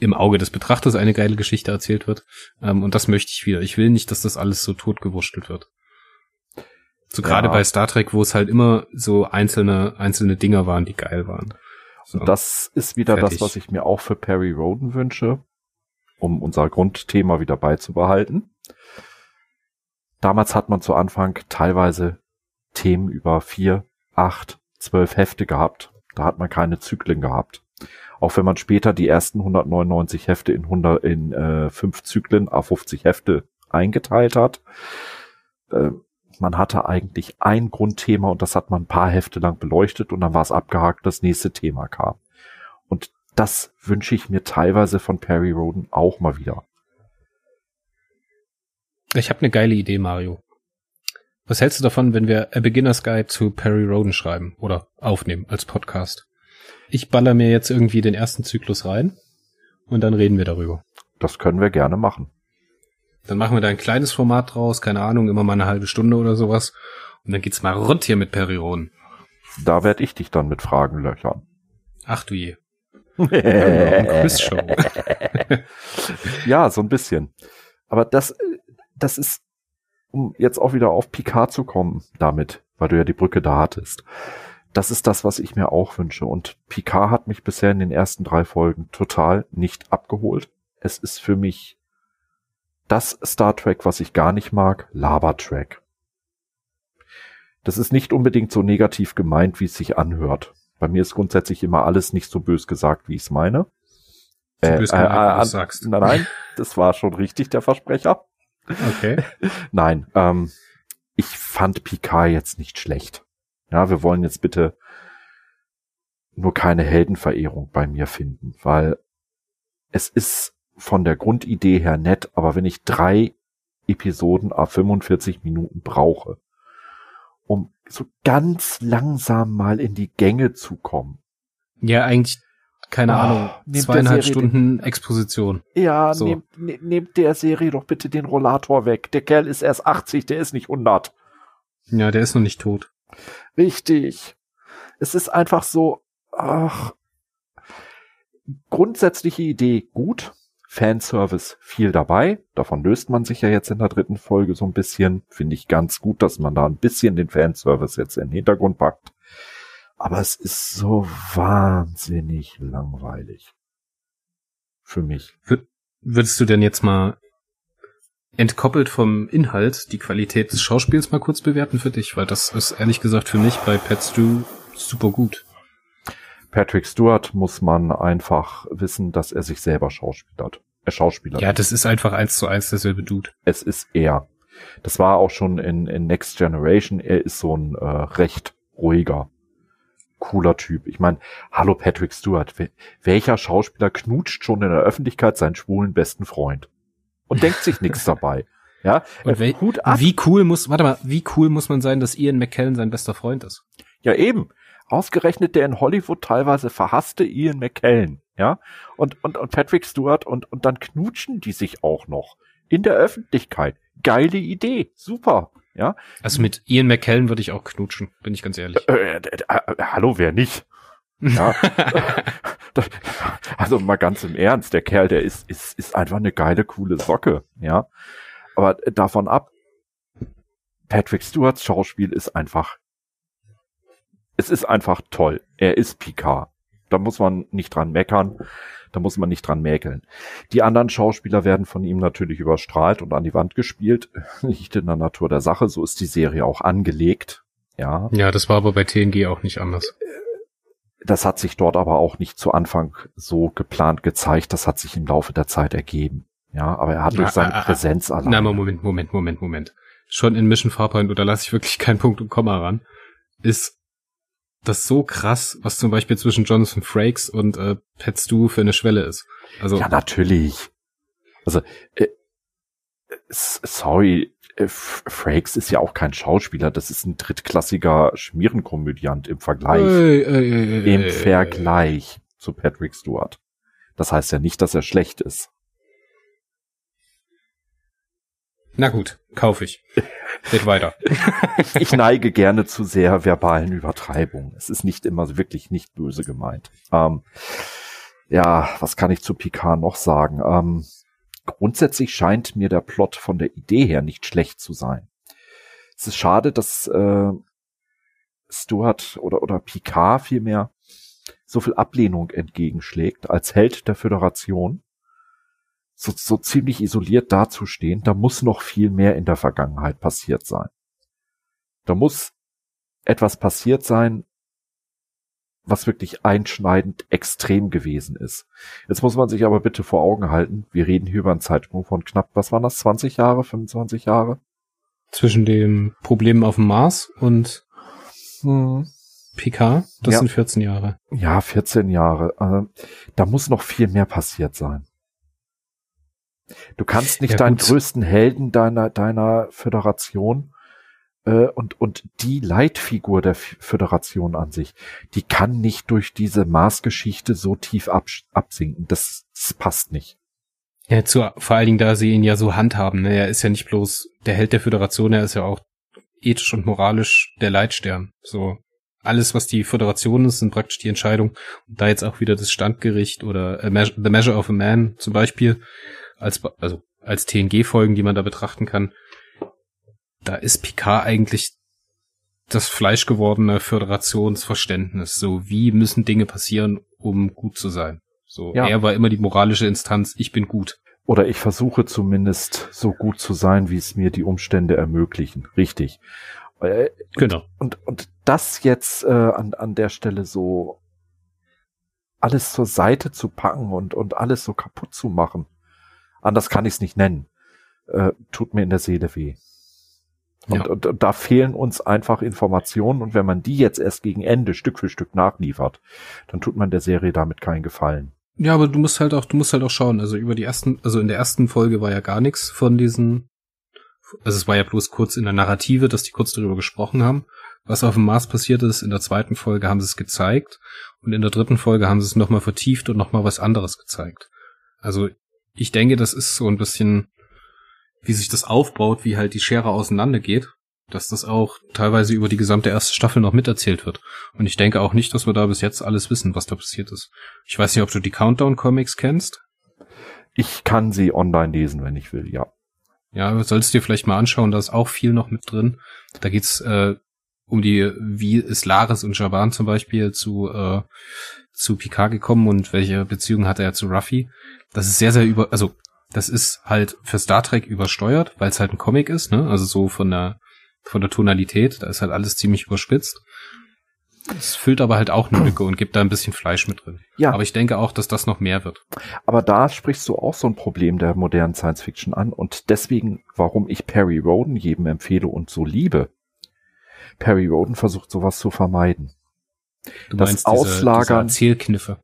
im Auge des Betrachters eine geile Geschichte erzählt wird. Ähm, und das möchte ich wieder. Ich will nicht, dass das alles so totgewurschtelt wird. So ja. gerade bei Star Trek, wo es halt immer so einzelne, einzelne Dinger waren, die geil waren. So. Und das ist wieder Fertig. das, was ich mir auch für Perry Roden wünsche, um unser Grundthema wieder beizubehalten. Damals hat man zu Anfang teilweise Themen über vier, acht, zwölf Hefte gehabt. Da hat man keine Zyklen gehabt. Auch wenn man später die ersten 199 Hefte in 100, in äh, fünf Zyklen, a 50 Hefte eingeteilt hat. Äh, man hatte eigentlich ein Grundthema und das hat man ein paar Hefte lang beleuchtet und dann war es abgehakt, das nächste Thema kam. Und das wünsche ich mir teilweise von Perry Roden auch mal wieder. Ich habe eine geile Idee, Mario. Was hältst du davon, wenn wir A Beginner's Guide zu Perry Roden schreiben oder aufnehmen als Podcast? Ich baller mir jetzt irgendwie den ersten Zyklus rein und dann reden wir darüber. Das können wir gerne machen. Dann machen wir da ein kleines Format draus, keine Ahnung, immer mal eine halbe Stunde oder sowas. Und dann geht's mal rund hier mit Periron. Da werd ich dich dann mit Fragen löchern. Ach du je. Quizshow. ja, so ein bisschen. Aber das, das ist, um jetzt auch wieder auf Picard zu kommen damit, weil du ja die Brücke da hattest. Das ist das, was ich mir auch wünsche. Und Picard hat mich bisher in den ersten drei Folgen total nicht abgeholt. Es ist für mich das Star Trek, was ich gar nicht mag, Labertrack. Das ist nicht unbedingt so negativ gemeint, wie es sich anhört. Bei mir ist grundsätzlich immer alles nicht so bös gesagt, wie ich es meine. So äh, bös äh, äh, sagst. Nein, nein, das war schon richtig, der Versprecher. Okay. nein, ähm, ich fand Picard jetzt nicht schlecht. Ja, wir wollen jetzt bitte nur keine Heldenverehrung bei mir finden, weil es ist von der Grundidee her nett, aber wenn ich drei Episoden auf 45 Minuten brauche, um so ganz langsam mal in die Gänge zu kommen. Ja, eigentlich, keine oh, Ahnung, zweieinhalb Stunden den, Exposition. Ja, so. nehmt, ne, nehmt der Serie doch bitte den Rollator weg. Der Kerl ist erst 80, der ist nicht 100. Ja, der ist noch nicht tot. Richtig. Es ist einfach so, ach, grundsätzliche Idee gut, Fanservice viel dabei. Davon löst man sich ja jetzt in der dritten Folge so ein bisschen. Finde ich ganz gut, dass man da ein bisschen den Fanservice jetzt in den Hintergrund packt. Aber es ist so wahnsinnig langweilig. Für mich. Würdest du denn jetzt mal entkoppelt vom Inhalt die Qualität des Schauspiels mal kurz bewerten für dich? Weil das ist ehrlich gesagt für mich bei Pet Stew super gut. Patrick Stewart muss man einfach wissen, dass er sich selber schauspielert. Er schauspielert. Ja, das ist einfach eins zu eins derselbe Dude. Es ist er. Das war auch schon in, in Next Generation. Er ist so ein äh, recht ruhiger, cooler Typ. Ich meine, hallo Patrick Stewart. Welcher Schauspieler knutscht schon in der Öffentlichkeit seinen schwulen besten Freund? Und denkt sich nichts dabei. Ja, und wel, wie cool muss, warte mal, wie cool muss man sein, dass Ian McKellen sein bester Freund ist? Ja, eben. Ausgerechnet der in Hollywood teilweise verhasste Ian McKellen, ja, und, und, und Patrick Stewart und, und dann knutschen die sich auch noch. In der Öffentlichkeit. Geile Idee. Super. Ja. Also mit Ian McKellen würde ich auch knutschen, bin ich ganz ehrlich. Äh, äh, äh, äh hallo, wer nicht? Ja. also mal ganz im Ernst, der Kerl, der ist, ist, ist einfach eine geile, coole Socke, ja. Aber davon ab, Patrick Stewarts Schauspiel ist einfach es ist einfach toll. Er ist Picard. Da muss man nicht dran meckern. Da muss man nicht dran mäkeln. Die anderen Schauspieler werden von ihm natürlich überstrahlt und an die Wand gespielt. Nicht in der Natur der Sache. So ist die Serie auch angelegt. Ja. Ja, das war aber bei TNG auch nicht anders. Das hat sich dort aber auch nicht zu Anfang so geplant gezeigt. Das hat sich im Laufe der Zeit ergeben. Ja, aber er hat durch seine ah, ah, Präsenz allein. Na, Moment, Moment, Moment, Moment. Schon in Mission Farpoint, oder lasse ich wirklich keinen Punkt und Komma ran, ist das so krass, was zum Beispiel zwischen Jonathan Frakes und äh, Pat Stu für eine Schwelle ist. Also ja, natürlich. Also äh, sorry, äh, Frakes ist ja auch kein Schauspieler, das ist ein drittklassiger Schmierenkomödiant im Vergleich. Ey, ey, ey, Im Vergleich zu Patrick Stewart. Das heißt ja nicht, dass er schlecht ist. Na gut, kaufe ich. Geht weiter. ich neige gerne zu sehr verbalen Übertreibungen. Es ist nicht immer wirklich nicht böse gemeint. Ähm, ja, was kann ich zu Picard noch sagen? Ähm, grundsätzlich scheint mir der Plot von der Idee her nicht schlecht zu sein. Es ist schade, dass äh, Stuart oder, oder Picard vielmehr so viel Ablehnung entgegenschlägt als Held der Föderation so, so ziemlich isoliert dazustehen, da muss noch viel mehr in der Vergangenheit passiert sein. Da muss etwas passiert sein, was wirklich einschneidend extrem gewesen ist. Jetzt muss man sich aber bitte vor Augen halten, wir reden hier über einen Zeitsprung von knapp, was waren das, 20 Jahre, 25 Jahre? Zwischen dem Problem auf dem Mars und hm. PK, das ja. sind 14 Jahre. Ja, 14 Jahre. Äh, da muss noch viel mehr passiert sein. Du kannst nicht ja, deinen größten Helden deiner, deiner Föderation äh, und, und die Leitfigur der Föderation an sich, die kann nicht durch diese Maßgeschichte so tief ab, absinken. Das, das passt nicht. Ja, zu, vor allen Dingen, da sie ihn ja so handhaben. Ne? Er ist ja nicht bloß der Held der Föderation, er ist ja auch ethisch und moralisch der Leitstern. So alles, was die Föderation ist, sind praktisch die Entscheidung. Und da jetzt auch wieder das Standgericht oder The Measure of a Man zum Beispiel als, also als TNG-Folgen, die man da betrachten kann, da ist Picard eigentlich das fleischgewordene Föderationsverständnis. So, wie müssen Dinge passieren, um gut zu sein? So, ja. er war immer die moralische Instanz, ich bin gut. Oder ich versuche zumindest so gut zu sein, wie es mir die Umstände ermöglichen. Richtig. Äh, genau. Und, und das jetzt äh, an, an der Stelle so alles zur Seite zu packen und, und alles so kaputt zu machen, anders kann ich es nicht nennen, äh, tut mir in der Seele weh. Und, ja. und, und da fehlen uns einfach Informationen und wenn man die jetzt erst gegen Ende Stück für Stück nachliefert, dann tut man der Serie damit keinen Gefallen. Ja, aber du musst halt auch, du musst halt auch schauen. Also über die ersten, also in der ersten Folge war ja gar nichts von diesen, also es war ja bloß kurz in der Narrative, dass die kurz darüber gesprochen haben. Was auf dem Mars passiert ist, in der zweiten Folge haben sie es gezeigt und in der dritten Folge haben sie es nochmal vertieft und nochmal was anderes gezeigt. Also ich denke, das ist so ein bisschen, wie sich das aufbaut, wie halt die Schere auseinandergeht dass das auch teilweise über die gesamte erste Staffel noch miterzählt wird. Und ich denke auch nicht, dass wir da bis jetzt alles wissen, was da passiert ist. Ich weiß nicht, ob du die Countdown-Comics kennst. Ich kann sie online lesen, wenn ich will, ja. Ja, solltest du dir vielleicht mal anschauen, da ist auch viel noch mit drin. Da geht's äh, um die, wie ist Laris und Jaban zum Beispiel zu, äh, zu Picard gekommen und welche Beziehung hat er zu Ruffy. Das ist sehr, sehr über, also das ist halt für Star Trek übersteuert, weil es halt ein Comic ist, ne? Also so von der von der Tonalität. Da ist halt alles ziemlich überspitzt. Es füllt aber halt auch eine Lücke und gibt da ein bisschen Fleisch mit drin. Ja. Aber ich denke auch, dass das noch mehr wird. Aber da sprichst du auch so ein Problem der modernen Science Fiction an und deswegen, warum ich Perry Roden jedem empfehle und so liebe. Perry Roden versucht sowas zu vermeiden. Du das meinst Auslagern. Diese, diese Erzählkniffe.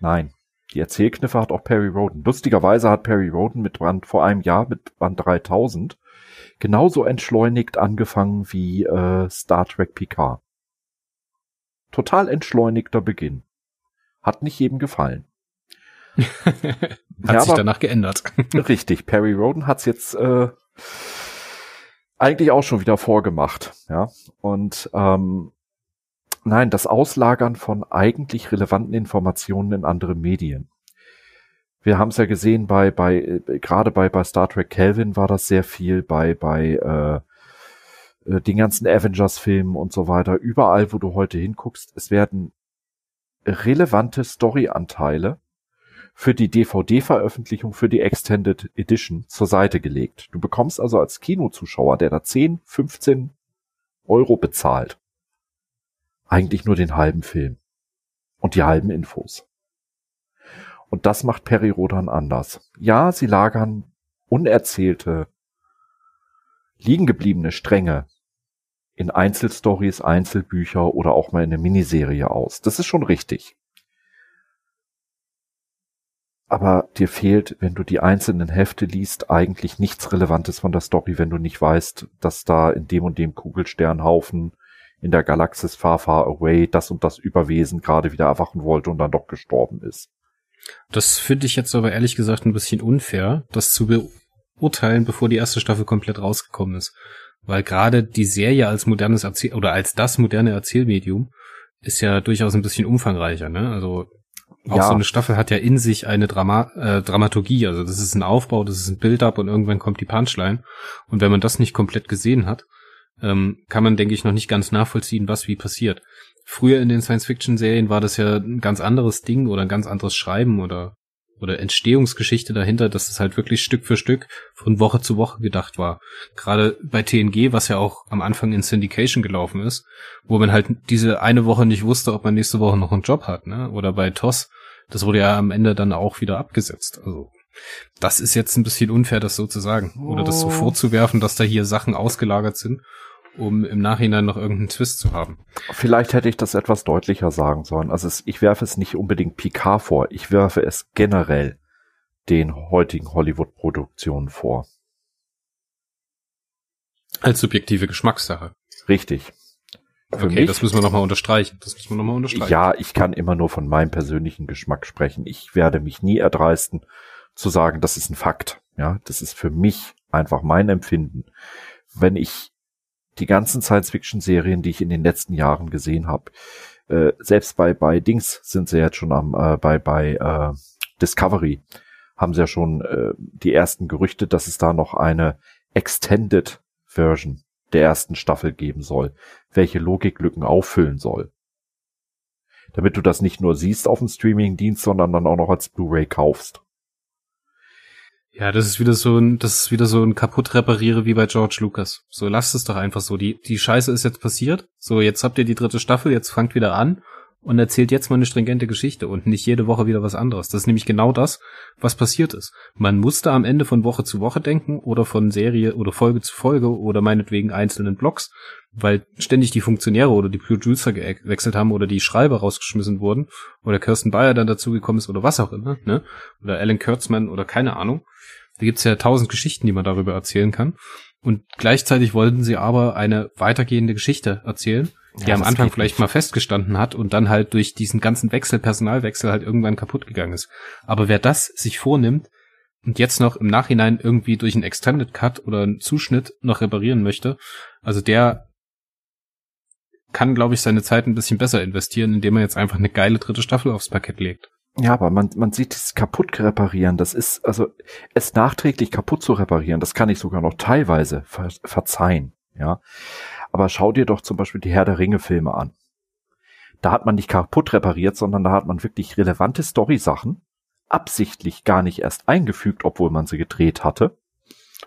Nein. Die Erzählkniffe hat auch Perry Roden. Lustigerweise hat Perry Roden mit Band vor einem Jahr mit Band 3000 genauso entschleunigt angefangen wie äh, Star Trek Picard. Total entschleunigter Beginn. Hat nicht jedem gefallen. hat ja, sich danach geändert. richtig, Perry Roden hat's jetzt äh, eigentlich auch schon wieder vorgemacht. Ja, und ähm, nein, das Auslagern von eigentlich relevanten Informationen in andere Medien wir haben es ja gesehen bei, bei, äh, gerade bei, bei Star Trek Kelvin war das sehr viel, bei, bei äh, äh, den ganzen Avengers-Filmen und so weiter. Überall, wo du heute hinguckst, es werden relevante Story-Anteile für die DVD-Veröffentlichung, für die Extended Edition zur Seite gelegt. Du bekommst also als Kinozuschauer, der da 10, 15 Euro bezahlt, eigentlich nur den halben Film und die halben Infos. Und das macht Perirodan anders. Ja, sie lagern unerzählte, liegengebliebene Stränge in Einzelstories, Einzelbücher oder auch mal in eine Miniserie aus. Das ist schon richtig. Aber dir fehlt, wenn du die einzelnen Hefte liest, eigentlich nichts Relevantes von der Story, wenn du nicht weißt, dass da in dem und dem Kugelsternhaufen in der Galaxis Far Far Away das und das Überwesen gerade wieder erwachen wollte und dann doch gestorben ist. Das finde ich jetzt aber ehrlich gesagt ein bisschen unfair, das zu beurteilen, bevor die erste Staffel komplett rausgekommen ist. Weil gerade die Serie als modernes Erzähl oder als das moderne Erzählmedium ist ja durchaus ein bisschen umfangreicher, ne? Also auch ja. so eine Staffel hat ja in sich eine Drama äh, Dramaturgie, also das ist ein Aufbau, das ist ein Build-up und irgendwann kommt die Punchline. Und wenn man das nicht komplett gesehen hat, ähm, kann man, denke ich, noch nicht ganz nachvollziehen, was wie passiert. Früher in den Science-Fiction-Serien war das ja ein ganz anderes Ding oder ein ganz anderes Schreiben oder oder Entstehungsgeschichte dahinter, dass es halt wirklich Stück für Stück von Woche zu Woche gedacht war. Gerade bei TNG, was ja auch am Anfang in Syndication gelaufen ist, wo man halt diese eine Woche nicht wusste, ob man nächste Woche noch einen Job hat, ne? Oder bei TOS, das wurde ja am Ende dann auch wieder abgesetzt. Also das ist jetzt ein bisschen unfair, das so zu sagen. Oder das so oh. vorzuwerfen, dass da hier Sachen ausgelagert sind um im Nachhinein noch irgendeinen Twist zu haben. Vielleicht hätte ich das etwas deutlicher sagen sollen. Also es, ich werfe es nicht unbedingt Picard vor, ich werfe es generell den heutigen Hollywood-Produktionen vor. Als subjektive Geschmackssache. Richtig. Für okay, mich, das müssen wir nochmal unterstreichen. Das müssen wir nochmal unterstreichen. Ja, ich kann immer nur von meinem persönlichen Geschmack sprechen. Ich werde mich nie erdreisten zu sagen, das ist ein Fakt. Ja, das ist für mich einfach mein Empfinden. Wenn ich die ganzen Science-Fiction-Serien, die ich in den letzten Jahren gesehen habe, äh, selbst bei bei Dings sind sie jetzt schon am äh, bei bei äh, Discovery haben sie ja schon äh, die ersten Gerüchte, dass es da noch eine Extended Version der ersten Staffel geben soll, welche Logiklücken auffüllen soll. Damit du das nicht nur siehst auf dem Streaming-Dienst, sondern dann auch noch als Blu-ray kaufst. Ja, das ist wieder so ein, das ist wieder so ein kaputt repariere wie bei George Lucas. So lasst es doch einfach so. Die, die Scheiße ist jetzt passiert. So, jetzt habt ihr die dritte Staffel, jetzt fangt wieder an und erzählt jetzt mal eine stringente Geschichte und nicht jede Woche wieder was anderes. Das ist nämlich genau das, was passiert ist. Man musste am Ende von Woche zu Woche denken oder von Serie oder Folge zu Folge oder meinetwegen einzelnen Blocks, weil ständig die Funktionäre oder die Producer gewechselt haben oder die Schreiber rausgeschmissen wurden oder Kirsten Bayer dann dazugekommen ist oder was auch immer, ne? Oder Alan Kurtzman oder keine Ahnung. Da gibt's ja tausend Geschichten, die man darüber erzählen kann. Und gleichzeitig wollten sie aber eine weitergehende Geschichte erzählen, ja, am Anfang vielleicht nicht. mal festgestanden hat und dann halt durch diesen ganzen Wechsel, Personalwechsel halt irgendwann kaputt gegangen ist. Aber wer das sich vornimmt und jetzt noch im Nachhinein irgendwie durch einen Extended Cut oder einen Zuschnitt noch reparieren möchte, also der kann, glaube ich, seine Zeit ein bisschen besser investieren, indem er jetzt einfach eine geile dritte Staffel aufs Parkett legt. Ja, aber man, man sieht es kaputt reparieren. Das ist, also, es nachträglich kaputt zu reparieren, das kann ich sogar noch teilweise ver verzeihen, ja. Aber schau dir doch zum Beispiel die Herr der Ringe Filme an. Da hat man nicht kaputt repariert, sondern da hat man wirklich relevante Story-Sachen absichtlich gar nicht erst eingefügt, obwohl man sie gedreht hatte,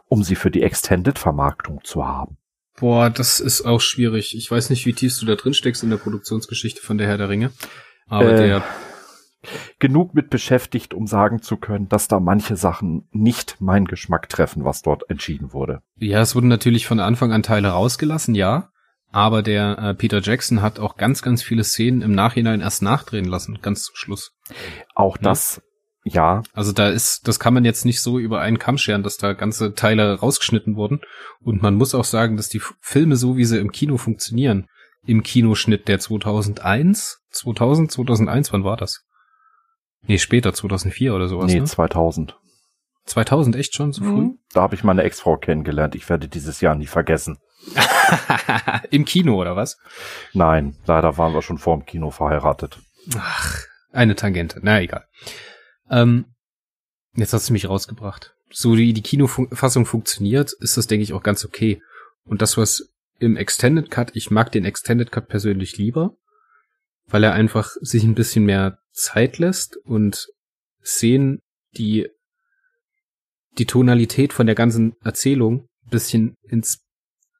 um sie für die Extended-Vermarktung zu haben. Boah, das ist auch schwierig. Ich weiß nicht, wie tief du da drin steckst in der Produktionsgeschichte von der Herr der Ringe. Aber äh, der genug mit beschäftigt, um sagen zu können, dass da manche Sachen nicht meinen Geschmack treffen, was dort entschieden wurde. Ja, es wurden natürlich von Anfang an Teile rausgelassen, ja. Aber der äh, Peter Jackson hat auch ganz, ganz viele Szenen im Nachhinein erst nachdrehen lassen, ganz zum Schluss. Auch ja. das, ja. Also da ist, das kann man jetzt nicht so über einen Kamm scheren, dass da ganze Teile rausgeschnitten wurden. Und man muss auch sagen, dass die Filme so, wie sie im Kino funktionieren, im Kinoschnitt der 2001, 2000, 2001, wann war das? Nee, später, 2004 oder sowas. Nee, ne? 2000. 2000, echt schon so früh? Mhm. Da habe ich meine Ex-Frau kennengelernt. Ich werde dieses Jahr nie vergessen. Im Kino oder was? Nein, leider waren wir schon vor dem Kino verheiratet. Ach, eine Tangente. Na egal. Ähm, jetzt hast du mich rausgebracht. So wie die Kinofassung funktioniert, ist das, denke ich, auch ganz okay. Und das, was im Extended Cut, ich mag den Extended Cut persönlich lieber, weil er einfach sich ein bisschen mehr Zeit lässt und Szenen, die die Tonalität von der ganzen Erzählung ein bisschen ins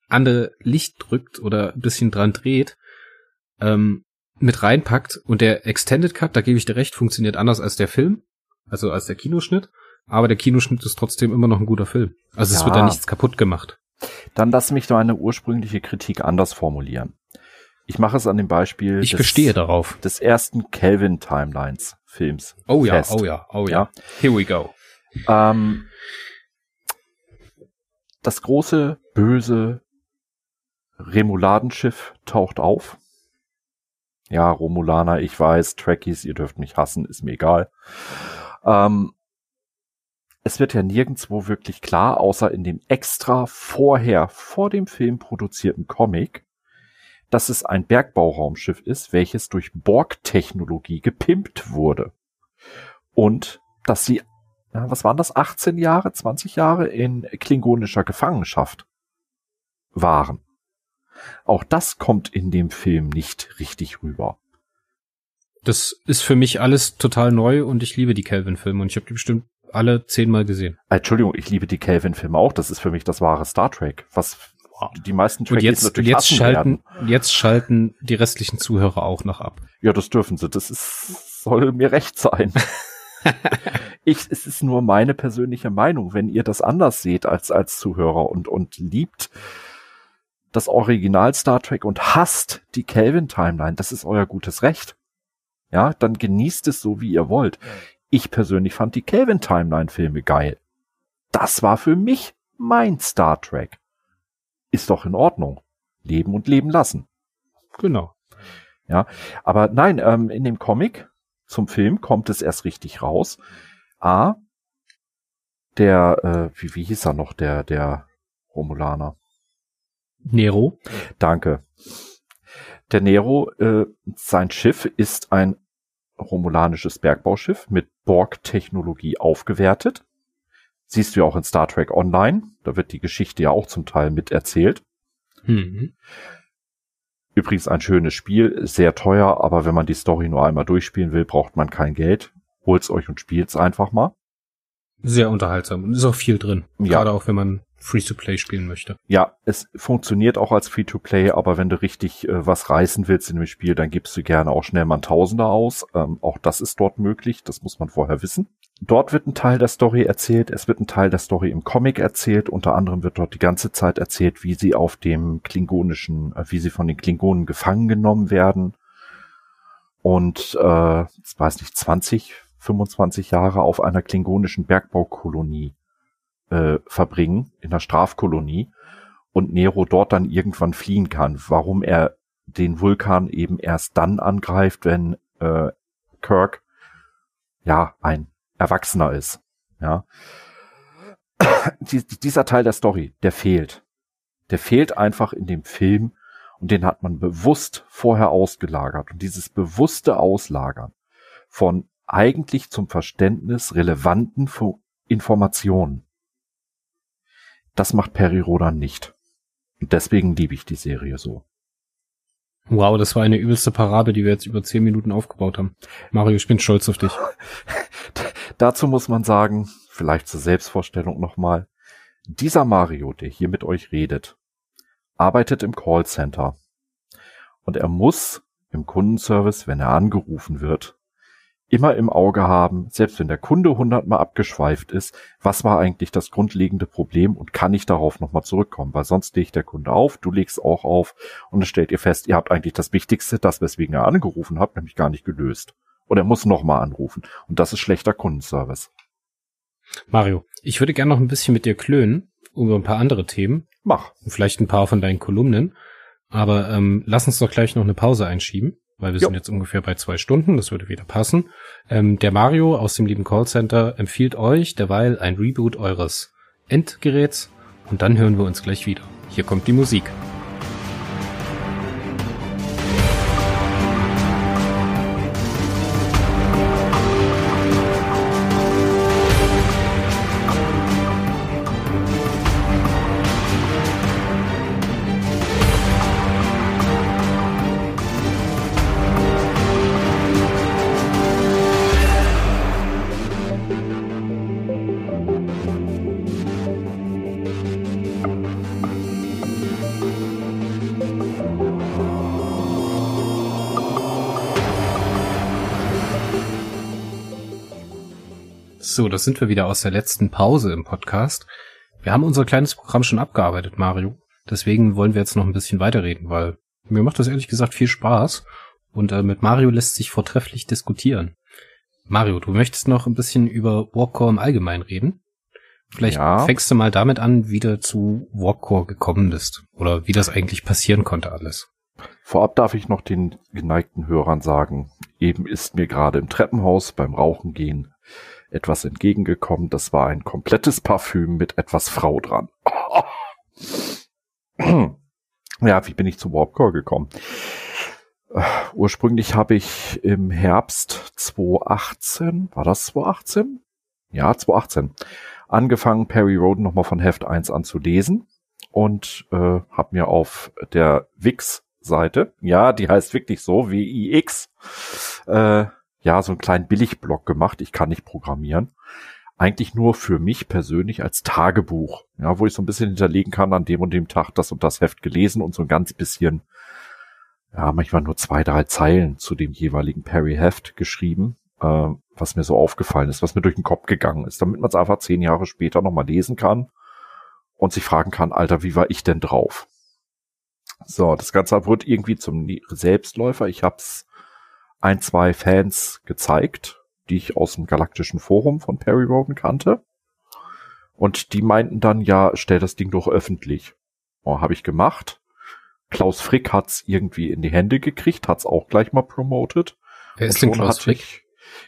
andere Licht drückt oder ein bisschen dran dreht, ähm, mit reinpackt. Und der Extended Cut, da gebe ich dir recht, funktioniert anders als der Film, also als der Kinoschnitt. Aber der Kinoschnitt ist trotzdem immer noch ein guter Film. Also ja. es wird da nichts kaputt gemacht. Dann lass mich meine ursprüngliche Kritik anders formulieren. Ich mache es an dem Beispiel. Ich des, bestehe darauf. Des ersten Kelvin Timelines Films. Oh ja, fest. oh ja, oh ja. ja. Here we go. Ähm, das große, böse Remuladenschiff taucht auf. Ja, Romulaner, ich weiß, Trekkies, ihr dürft mich hassen, ist mir egal. Ähm, es wird ja nirgendwo wirklich klar, außer in dem extra vorher, vor dem Film produzierten Comic, dass es ein Bergbauraumschiff ist, welches durch Borg-Technologie gepimpt wurde. Und dass sie, was waren das, 18 Jahre, 20 Jahre in klingonischer Gefangenschaft waren. Auch das kommt in dem Film nicht richtig rüber. Das ist für mich alles total neu und ich liebe die Kelvin-Filme und ich habe die bestimmt alle zehnmal gesehen. Entschuldigung, ich liebe die Kelvin-Filme auch. Das ist für mich das wahre Star Trek. Was die meisten Trekkies jetzt, natürlich jetzt schalten, werden. Jetzt schalten die restlichen Zuhörer auch noch ab. Ja, das dürfen sie. Das ist, soll mir recht sein. ich, es ist nur meine persönliche Meinung. Wenn ihr das anders seht als, als Zuhörer und, und liebt das Original Star Trek und hasst die Kelvin Timeline, das ist euer gutes Recht. Ja, dann genießt es so, wie ihr wollt. Ich persönlich fand die Kelvin Timeline Filme geil. Das war für mich mein Star Trek ist doch in Ordnung. Leben und leben lassen. Genau. Ja, aber nein, ähm, in dem Comic zum Film kommt es erst richtig raus. A, der, äh, wie, wie hieß er noch, der, der Romulaner? Nero. Danke. Der Nero, äh, sein Schiff ist ein romulanisches Bergbauschiff mit Borg-Technologie aufgewertet. Siehst du ja auch in Star Trek Online. Da wird die Geschichte ja auch zum Teil mit erzählt. Mhm. Übrigens ein schönes Spiel, sehr teuer, aber wenn man die Story nur einmal durchspielen will, braucht man kein Geld. Holt's euch und spielt's einfach mal. Sehr unterhaltsam und ist auch viel drin. Ja. Gerade auch wenn man Free-to-Play spielen möchte. Ja, es funktioniert auch als Free-to-Play, aber wenn du richtig äh, was reißen willst in dem Spiel, dann gibst du gerne auch schnell mal ein Tausender aus. Ähm, auch das ist dort möglich, das muss man vorher wissen. Dort wird ein Teil der Story erzählt, es wird ein Teil der Story im Comic erzählt, unter anderem wird dort die ganze Zeit erzählt, wie sie auf dem klingonischen, äh, wie sie von den Klingonen gefangen genommen werden und äh, ich weiß nicht, 20, 25 Jahre auf einer klingonischen Bergbaukolonie äh, verbringen, in einer Strafkolonie, und Nero dort dann irgendwann fliehen kann. Warum er den Vulkan eben erst dann angreift, wenn äh, Kirk ja ein Erwachsener ist. Ja. dieser Teil der Story, der fehlt. Der fehlt einfach in dem Film und den hat man bewusst vorher ausgelagert. Und dieses bewusste Auslagern von eigentlich zum Verständnis relevanten Informationen, das macht Perry Rodan nicht. Und deswegen liebe ich die Serie so. Wow, das war eine übelste Parabel, die wir jetzt über zehn Minuten aufgebaut haben. Mario, ich bin stolz auf dich. Dazu muss man sagen, vielleicht zur Selbstvorstellung nochmal, dieser Mario, der hier mit euch redet, arbeitet im Callcenter. Und er muss im Kundenservice, wenn er angerufen wird, immer im Auge haben, selbst wenn der Kunde hundertmal abgeschweift ist, was war eigentlich das grundlegende Problem und kann ich darauf nochmal zurückkommen, weil sonst legt der Kunde auf, du legst auch auf und dann stellt ihr fest, ihr habt eigentlich das Wichtigste, das weswegen er angerufen habt, nämlich gar nicht gelöst. Und er muss nochmal anrufen und das ist schlechter Kundenservice. Mario, ich würde gerne noch ein bisschen mit dir klönen über ein paar andere Themen. Mach. Und vielleicht ein paar von deinen Kolumnen. Aber ähm, lass uns doch gleich noch eine Pause einschieben weil wir jo. sind jetzt ungefähr bei zwei Stunden, das würde wieder passen. Ähm, der Mario aus dem lieben Callcenter empfiehlt euch derweil ein Reboot eures Endgeräts und dann hören wir uns gleich wieder. Hier kommt die Musik. So, das sind wir wieder aus der letzten Pause im Podcast. Wir haben unser kleines Programm schon abgearbeitet, Mario. Deswegen wollen wir jetzt noch ein bisschen weiterreden, weil mir macht das ehrlich gesagt viel Spaß. Und äh, mit Mario lässt sich vortrefflich diskutieren. Mario, du möchtest noch ein bisschen über Warpcore im Allgemeinen reden? Vielleicht ja. fängst du mal damit an, wie du zu Warpcore gekommen bist. Oder wie das eigentlich passieren konnte alles. Vorab darf ich noch den geneigten Hörern sagen, eben ist mir gerade im Treppenhaus beim Rauchen gehen etwas entgegengekommen. Das war ein komplettes Parfüm mit etwas Frau dran. ja, wie bin ich zu Warpcore gekommen? Uh, ursprünglich habe ich im Herbst 2018, war das 2018? Ja, 2018, angefangen, Perry Roden nochmal von Heft 1 an zu lesen und äh, habe mir auf der Wix-Seite, ja, die heißt wirklich so, W-I-X, äh, ja, so einen kleinen Billigblock gemacht. Ich kann nicht programmieren. Eigentlich nur für mich persönlich als Tagebuch, ja, wo ich so ein bisschen hinterlegen kann, an dem und dem Tag das und das Heft gelesen und so ein ganz bisschen, ja, manchmal nur zwei, drei Zeilen zu dem jeweiligen Perry-Heft geschrieben, äh, was mir so aufgefallen ist, was mir durch den Kopf gegangen ist, damit man es einfach zehn Jahre später nochmal lesen kann und sich fragen kann, Alter, wie war ich denn drauf? So, das Ganze wird irgendwie zum Selbstläufer. Ich hab's ein, zwei Fans gezeigt, die ich aus dem galaktischen Forum von Perry Roden kannte. Und die meinten dann, ja, stell das Ding doch öffentlich. Oh, habe ich gemacht. Klaus Frick hat's irgendwie in die Hände gekriegt, hat's auch gleich mal promoted. Wer ist denn Klaus Frick?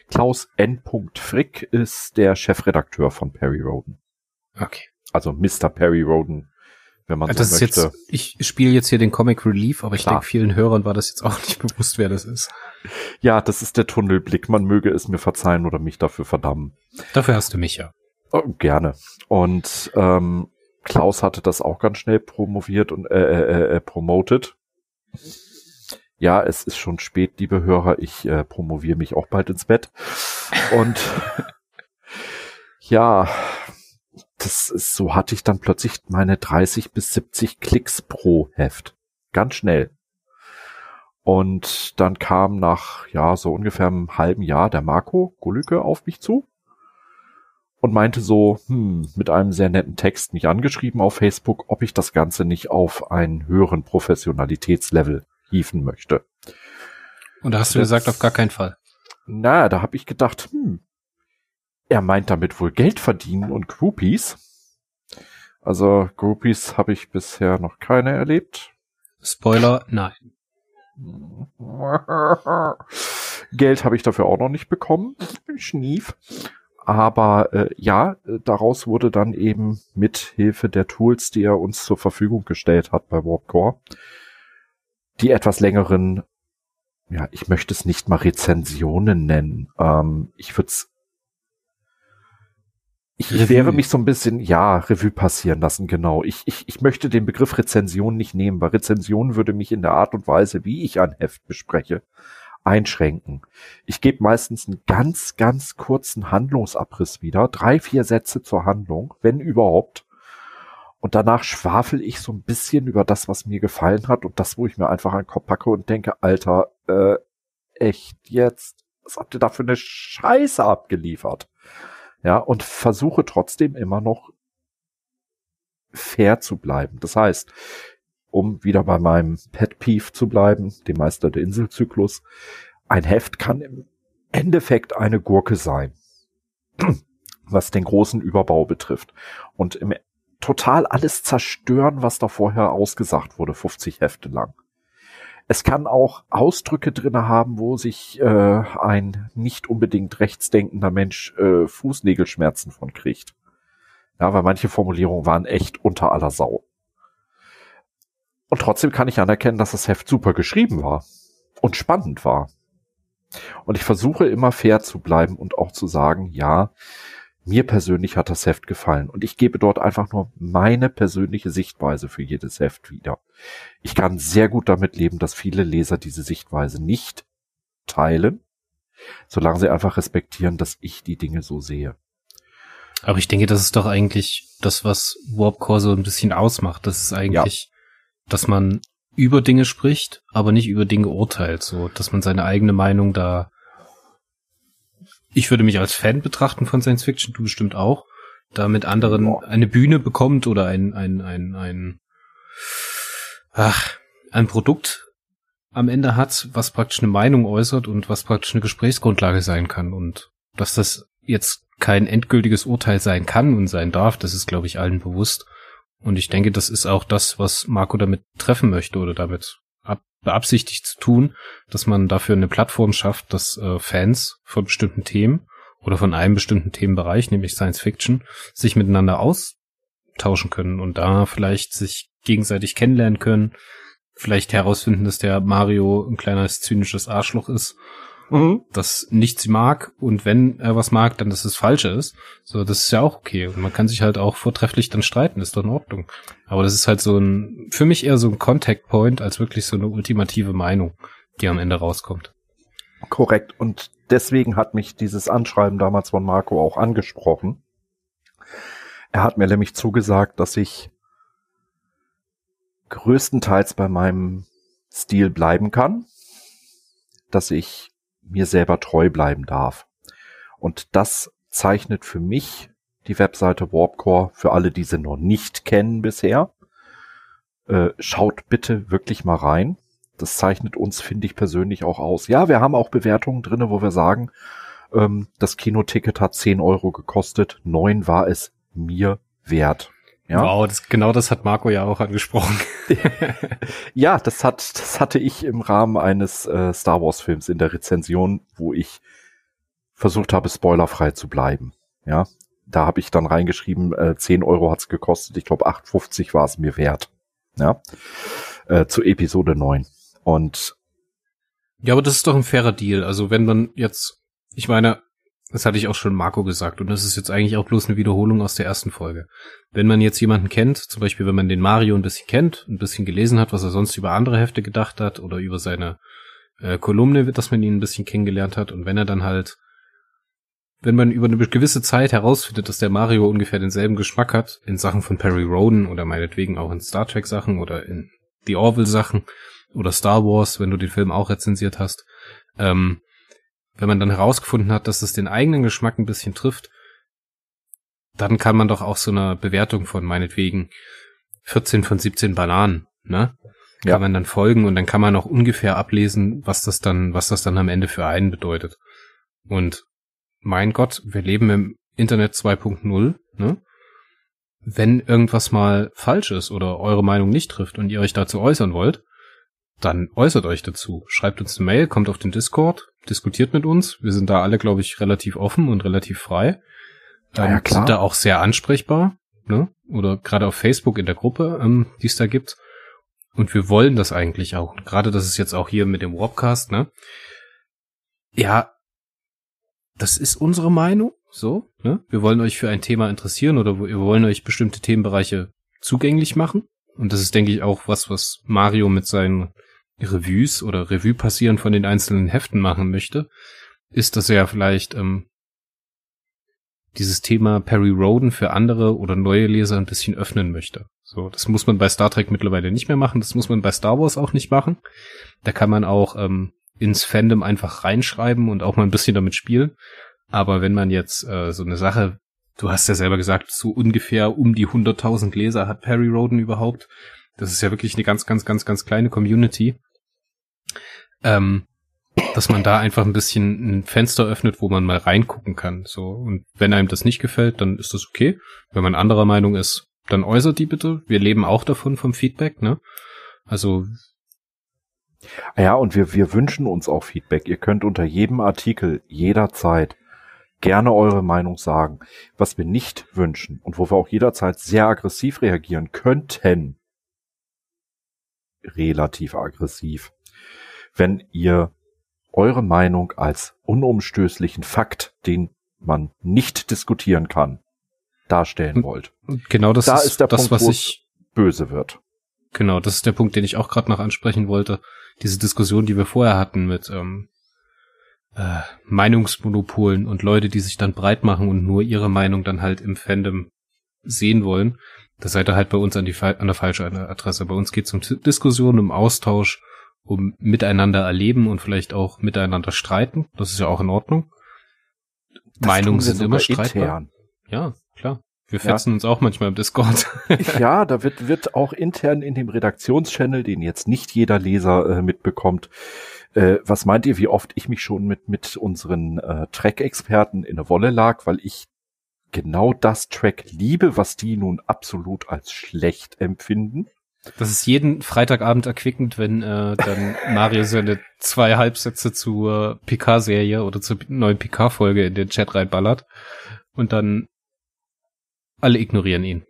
Klaus N. Frick ist der Chefredakteur von Perry Roden. Okay. Also Mr. Perry Roden wenn man das so möchte. Jetzt, ich spiele jetzt hier den Comic Relief, aber ich denke, vielen Hörern war das jetzt auch nicht bewusst, wer das ist. Ja, das ist der Tunnelblick. Man möge es mir verzeihen oder mich dafür verdammen. Dafür hast du mich ja. Oh, gerne. Und ähm, Klaus hatte das auch ganz schnell promoviert und äh, äh, äh, promoted. Ja, es ist schon spät, liebe Hörer. Ich äh, promoviere mich auch bald ins Bett. Und ja, das ist, so hatte ich dann plötzlich meine 30 bis 70 Klicks pro Heft. Ganz schnell. Und dann kam nach, ja, so ungefähr einem halben Jahr der Marco Gulücke auf mich zu und meinte so, hm, mit einem sehr netten Text mich angeschrieben auf Facebook, ob ich das Ganze nicht auf einen höheren Professionalitätslevel hieven möchte. Und da hast du das, gesagt, auf gar keinen Fall. Na, da habe ich gedacht, hm, er meint damit wohl Geld verdienen und Groupies. Also Groupies habe ich bisher noch keine erlebt. Spoiler, nein. Geld habe ich dafür auch noch nicht bekommen. Schnief. Aber äh, ja, daraus wurde dann eben mit Hilfe der Tools, die er uns zur Verfügung gestellt hat bei Warpcore, die etwas längeren, ja, ich möchte es nicht mal Rezensionen nennen. Ähm, ich würde es ich Revue. wäre mich so ein bisschen, ja, Revue passieren lassen, genau. Ich, ich, ich möchte den Begriff Rezension nicht nehmen, weil Rezension würde mich in der Art und Weise, wie ich ein Heft bespreche, einschränken. Ich gebe meistens einen ganz, ganz kurzen Handlungsabriss wieder, drei, vier Sätze zur Handlung, wenn überhaupt. Und danach schwafel ich so ein bisschen über das, was mir gefallen hat und das, wo ich mir einfach einen Kopf packe und denke, Alter, äh, echt jetzt? Was habt ihr da für eine Scheiße abgeliefert? Ja, und versuche trotzdem immer noch fair zu bleiben. Das heißt, um wieder bei meinem Pet Peeve zu bleiben, dem Meister der Inselzyklus, ein Heft kann im Endeffekt eine Gurke sein, was den großen Überbau betrifft. Und im total alles zerstören, was da vorher ausgesagt wurde, 50 Hefte lang. Es kann auch Ausdrücke drinne haben, wo sich äh, ein nicht unbedingt rechtsdenkender Mensch äh, Fußnägelschmerzen von kriegt. Ja, weil manche Formulierungen waren echt unter aller Sau. Und trotzdem kann ich anerkennen, dass das Heft super geschrieben war und spannend war. Und ich versuche immer fair zu bleiben und auch zu sagen, ja, mir persönlich hat das Heft gefallen und ich gebe dort einfach nur meine persönliche Sichtweise für jedes Heft wieder. Ich kann sehr gut damit leben, dass viele Leser diese Sichtweise nicht teilen, solange sie einfach respektieren, dass ich die Dinge so sehe. Aber ich denke, das ist doch eigentlich das, was Warpcore so ein bisschen ausmacht. Das ist eigentlich, ja. dass man über Dinge spricht, aber nicht über Dinge urteilt, so, dass man seine eigene Meinung da ich würde mich als Fan betrachten von Science Fiction, du bestimmt auch, da mit anderen eine Bühne bekommt oder ein, ein, ein, ein, ach, ein Produkt am Ende hat, was praktisch eine Meinung äußert und was praktisch eine Gesprächsgrundlage sein kann und dass das jetzt kein endgültiges Urteil sein kann und sein darf, das ist, glaube ich, allen bewusst. Und ich denke, das ist auch das, was Marco damit treffen möchte oder damit beabsichtigt zu tun, dass man dafür eine Plattform schafft, dass äh, Fans von bestimmten Themen oder von einem bestimmten Themenbereich, nämlich Science Fiction, sich miteinander austauschen können und da vielleicht sich gegenseitig kennenlernen können, vielleicht herausfinden, dass der Mario ein kleines zynisches Arschloch ist mhm. das nichts mag und wenn er was mag, dann dass es falsche ist. So, das ist ja auch okay. Und man kann sich halt auch vortrefflich dann streiten, ist doch in Ordnung. Aber das ist halt so ein, für mich eher so ein Contact Point als wirklich so eine ultimative Meinung, die am Ende rauskommt. Korrekt. Und deswegen hat mich dieses Anschreiben damals von Marco auch angesprochen. Er hat mir nämlich zugesagt, dass ich größtenteils bei meinem Stil bleiben kann, dass ich mir selber treu bleiben darf. Und das zeichnet für mich die Webseite Warpcore, für alle, die sie noch nicht kennen bisher. Äh, schaut bitte wirklich mal rein. Das zeichnet uns, finde ich persönlich auch aus. Ja, wir haben auch Bewertungen drinne, wo wir sagen, ähm, das Kinoticket hat 10 Euro gekostet, 9 war es mir wert. Ja? Wow, das, genau das hat Marco ja auch angesprochen. ja, das hat, das hatte ich im Rahmen eines äh, Star Wars Films in der Rezension, wo ich versucht habe, spoilerfrei zu bleiben. Ja, da habe ich dann reingeschrieben, äh, 10 Euro hat's gekostet, ich glaube 8,50 war es mir wert. Ja, äh, zu Episode 9. Und ja, aber das ist doch ein fairer Deal. Also wenn man jetzt, ich meine, das hatte ich auch schon Marco gesagt und das ist jetzt eigentlich auch bloß eine Wiederholung aus der ersten Folge. Wenn man jetzt jemanden kennt, zum Beispiel wenn man den Mario ein bisschen kennt, ein bisschen gelesen hat, was er sonst über andere Hefte gedacht hat oder über seine äh, Kolumne, dass man ihn ein bisschen kennengelernt hat und wenn er dann halt wenn man über eine gewisse Zeit herausfindet, dass der Mario ungefähr denselben Geschmack hat, in Sachen von Perry Roden oder meinetwegen auch in Star Trek Sachen oder in The Orville Sachen oder Star Wars, wenn du den Film auch rezensiert hast, ähm, wenn man dann herausgefunden hat, dass es den eigenen Geschmack ein bisschen trifft, dann kann man doch auch so eine Bewertung von meinetwegen 14 von 17 Bananen, ne? Ja. Kann man dann folgen und dann kann man auch ungefähr ablesen, was das dann, was das dann am Ende für einen bedeutet. Und mein Gott, wir leben im Internet 2.0, ne? Wenn irgendwas mal falsch ist oder eure Meinung nicht trifft und ihr euch dazu äußern wollt, dann äußert euch dazu. Schreibt uns eine Mail, kommt auf den Discord, diskutiert mit uns. Wir sind da alle, glaube ich, relativ offen und relativ frei. Ähm, ja, klar. Sind da auch sehr ansprechbar, ne? Oder gerade auf Facebook in der Gruppe, ähm, die es da gibt. Und wir wollen das eigentlich auch. Gerade das ist jetzt auch hier mit dem Wobcast, ne? Ja, das ist unsere Meinung, so, ne? Wir wollen euch für ein Thema interessieren oder wir wollen euch bestimmte Themenbereiche zugänglich machen. Und das ist, denke ich, auch was, was Mario mit seinen Revues oder Revue passieren von den einzelnen Heften machen möchte, ist, dass er vielleicht ähm, dieses Thema Perry Roden für andere oder neue Leser ein bisschen öffnen möchte. So, das muss man bei Star Trek mittlerweile nicht mehr machen, das muss man bei Star Wars auch nicht machen. Da kann man auch ähm, ins Fandom einfach reinschreiben und auch mal ein bisschen damit spielen. Aber wenn man jetzt äh, so eine Sache, du hast ja selber gesagt, so ungefähr um die 100.000 Leser hat Perry Roden überhaupt. Das ist ja wirklich eine ganz, ganz, ganz, ganz kleine Community. Ähm, dass man da einfach ein bisschen ein Fenster öffnet, wo man mal reingucken kann. So und wenn einem das nicht gefällt, dann ist das okay. Wenn man anderer Meinung ist, dann äußert die bitte. Wir leben auch davon vom Feedback, ne? Also ja, und wir, wir wünschen uns auch Feedback. Ihr könnt unter jedem Artikel jederzeit gerne eure Meinung sagen. Was wir nicht wünschen und wo wir auch jederzeit sehr aggressiv reagieren könnten, relativ aggressiv, wenn ihr eure Meinung als unumstößlichen Fakt, den man nicht diskutieren kann, darstellen wollt. Genau das da ist, ist der das, Punkt, was ich böse wird. Genau, das ist der Punkt, den ich auch gerade noch ansprechen wollte. Diese Diskussion, die wir vorher hatten mit ähm, äh, Meinungsmonopolen und Leute, die sich dann breit machen und nur ihre Meinung dann halt im Fandom sehen wollen. Da seid ihr halt bei uns an, die, an der falschen Adresse. Bei uns geht es um Diskussion, um Austausch um miteinander erleben und vielleicht auch miteinander streiten. Das ist ja auch in Ordnung. Das Meinungen sind immer streitbar. Intern. Ja, klar. Wir fetzen ja. uns auch manchmal im Discord. ja, da wird, wird auch intern in dem Redaktionschannel, den jetzt nicht jeder Leser äh, mitbekommt, äh, was meint ihr, wie oft ich mich schon mit, mit unseren äh, Track-Experten in der Wolle lag, weil ich genau das Track liebe, was die nun absolut als schlecht empfinden. Das ist jeden Freitagabend erquickend, wenn äh, dann Mario seine zwei Halbsätze zur PK-Serie oder zur neuen PK-Folge in den Chat reinballert und dann alle ignorieren ihn.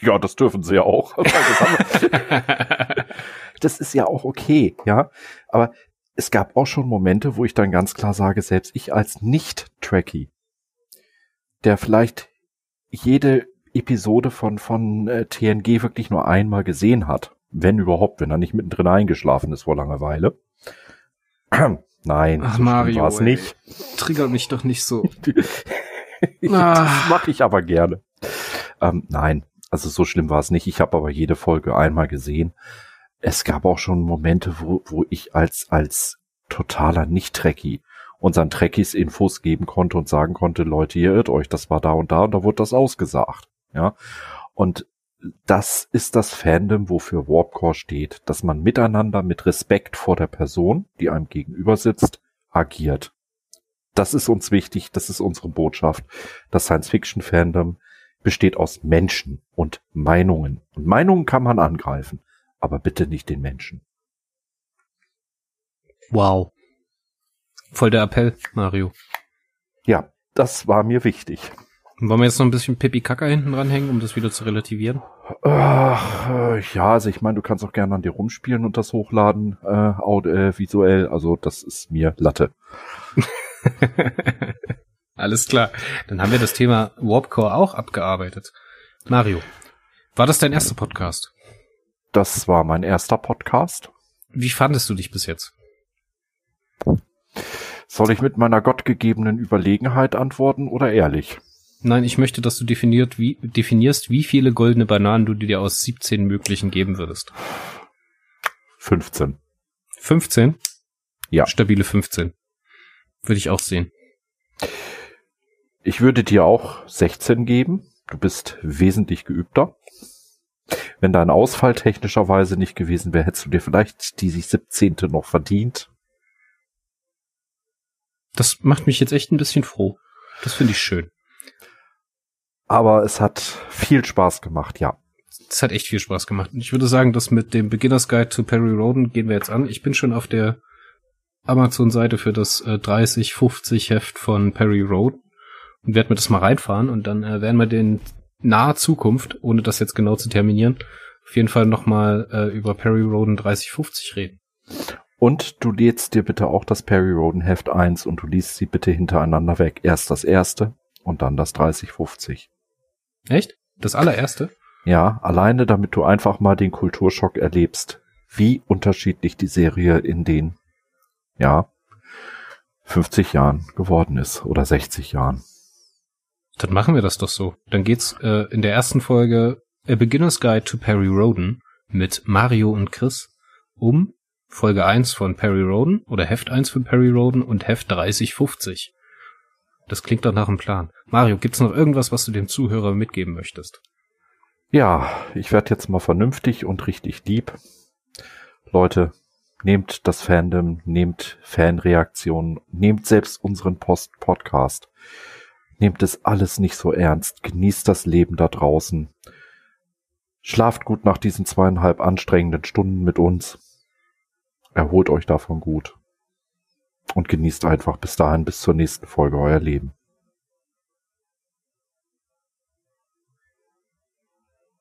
Ja, das dürfen sie ja auch. das ist ja auch okay, ja. Aber es gab auch schon Momente, wo ich dann ganz klar sage, selbst ich als Nicht-Tracky, der vielleicht jede Episode von, von äh, TNG wirklich nur einmal gesehen hat. Wenn überhaupt, wenn er nicht mittendrin eingeschlafen ist vor Langeweile. Nein, Ach, so Mario, war es nicht. Triggert mich doch nicht so. das mache ich aber gerne. Ähm, nein, also so schlimm war es nicht. Ich habe aber jede Folge einmal gesehen. Es gab auch schon Momente, wo, wo ich als, als totaler Nicht-Trekkie unseren Trekkies Infos geben konnte und sagen konnte, Leute, ihr irrt euch, das war da und da und da wurde das ausgesagt. Ja. Und das ist das Fandom, wofür Warpcore steht, dass man miteinander mit Respekt vor der Person, die einem gegenüber sitzt, agiert. Das ist uns wichtig, das ist unsere Botschaft. Das Science-Fiction-Fandom besteht aus Menschen und Meinungen. Und Meinungen kann man angreifen, aber bitte nicht den Menschen. Wow. Voll der Appell, Mario. Ja, das war mir wichtig. Wollen wir jetzt noch ein bisschen Pipi Kaka hinten dranhängen, um das wieder zu relativieren? Ach, äh, ja, also ich meine, du kannst auch gerne an dir rumspielen und das hochladen, äh, äh, visuell. Also das ist mir Latte. Alles klar. Dann haben wir das Thema Warpcore auch abgearbeitet. Mario, war das dein erster Podcast? Das war mein erster Podcast. Wie fandest du dich bis jetzt? Soll ich mit meiner gottgegebenen Überlegenheit antworten oder ehrlich? Nein, ich möchte, dass du definiert, wie, definierst, wie viele goldene Bananen du dir aus 17 möglichen geben würdest. 15. 15? Ja. Stabile 15. Würde ich auch sehen. Ich würde dir auch 16 geben. Du bist wesentlich geübter. Wenn dein Ausfall technischerweise nicht gewesen wäre, hättest du dir vielleicht die 17. noch verdient. Das macht mich jetzt echt ein bisschen froh. Das finde ich schön. Aber es hat viel Spaß gemacht, ja. Es hat echt viel Spaß gemacht. Ich würde sagen, das mit dem Beginner's Guide to Perry Roden gehen wir jetzt an. Ich bin schon auf der Amazon-Seite für das äh, 30-50 Heft von Perry Roden und werde mir das mal reinfahren und dann äh, werden wir den nahe Zukunft, ohne das jetzt genau zu terminieren, auf jeden Fall nochmal äh, über Perry Roden 3050 reden. Und du lädst dir bitte auch das Perry Roden Heft 1 und du liest sie bitte hintereinander weg. Erst das erste und dann das 3050. Echt? Das allererste? Ja, alleine damit du einfach mal den Kulturschock erlebst, wie unterschiedlich die Serie in den, ja, 50 Jahren geworden ist oder 60 Jahren. Dann machen wir das doch so. Dann geht's äh, in der ersten Folge A Beginner's Guide to Perry Roden mit Mario und Chris um Folge 1 von Perry Roden oder Heft 1 von Perry Roden und Heft 3050. Das klingt doch nach einem Plan. Mario, gibt's noch irgendwas, was du dem Zuhörer mitgeben möchtest? Ja, ich werde jetzt mal vernünftig und richtig lieb. Leute, nehmt das Fandom, nehmt Fanreaktionen, nehmt selbst unseren Post Podcast. Nehmt es alles nicht so ernst. Genießt das Leben da draußen. Schlaft gut nach diesen zweieinhalb anstrengenden Stunden mit uns. Erholt euch davon gut. Und genießt einfach bis dahin, bis zur nächsten Folge euer Leben.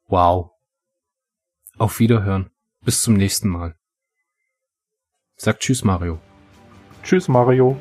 Wow. Auf Wiederhören. Bis zum nächsten Mal. Sagt Tschüss, Mario. Tschüss, Mario.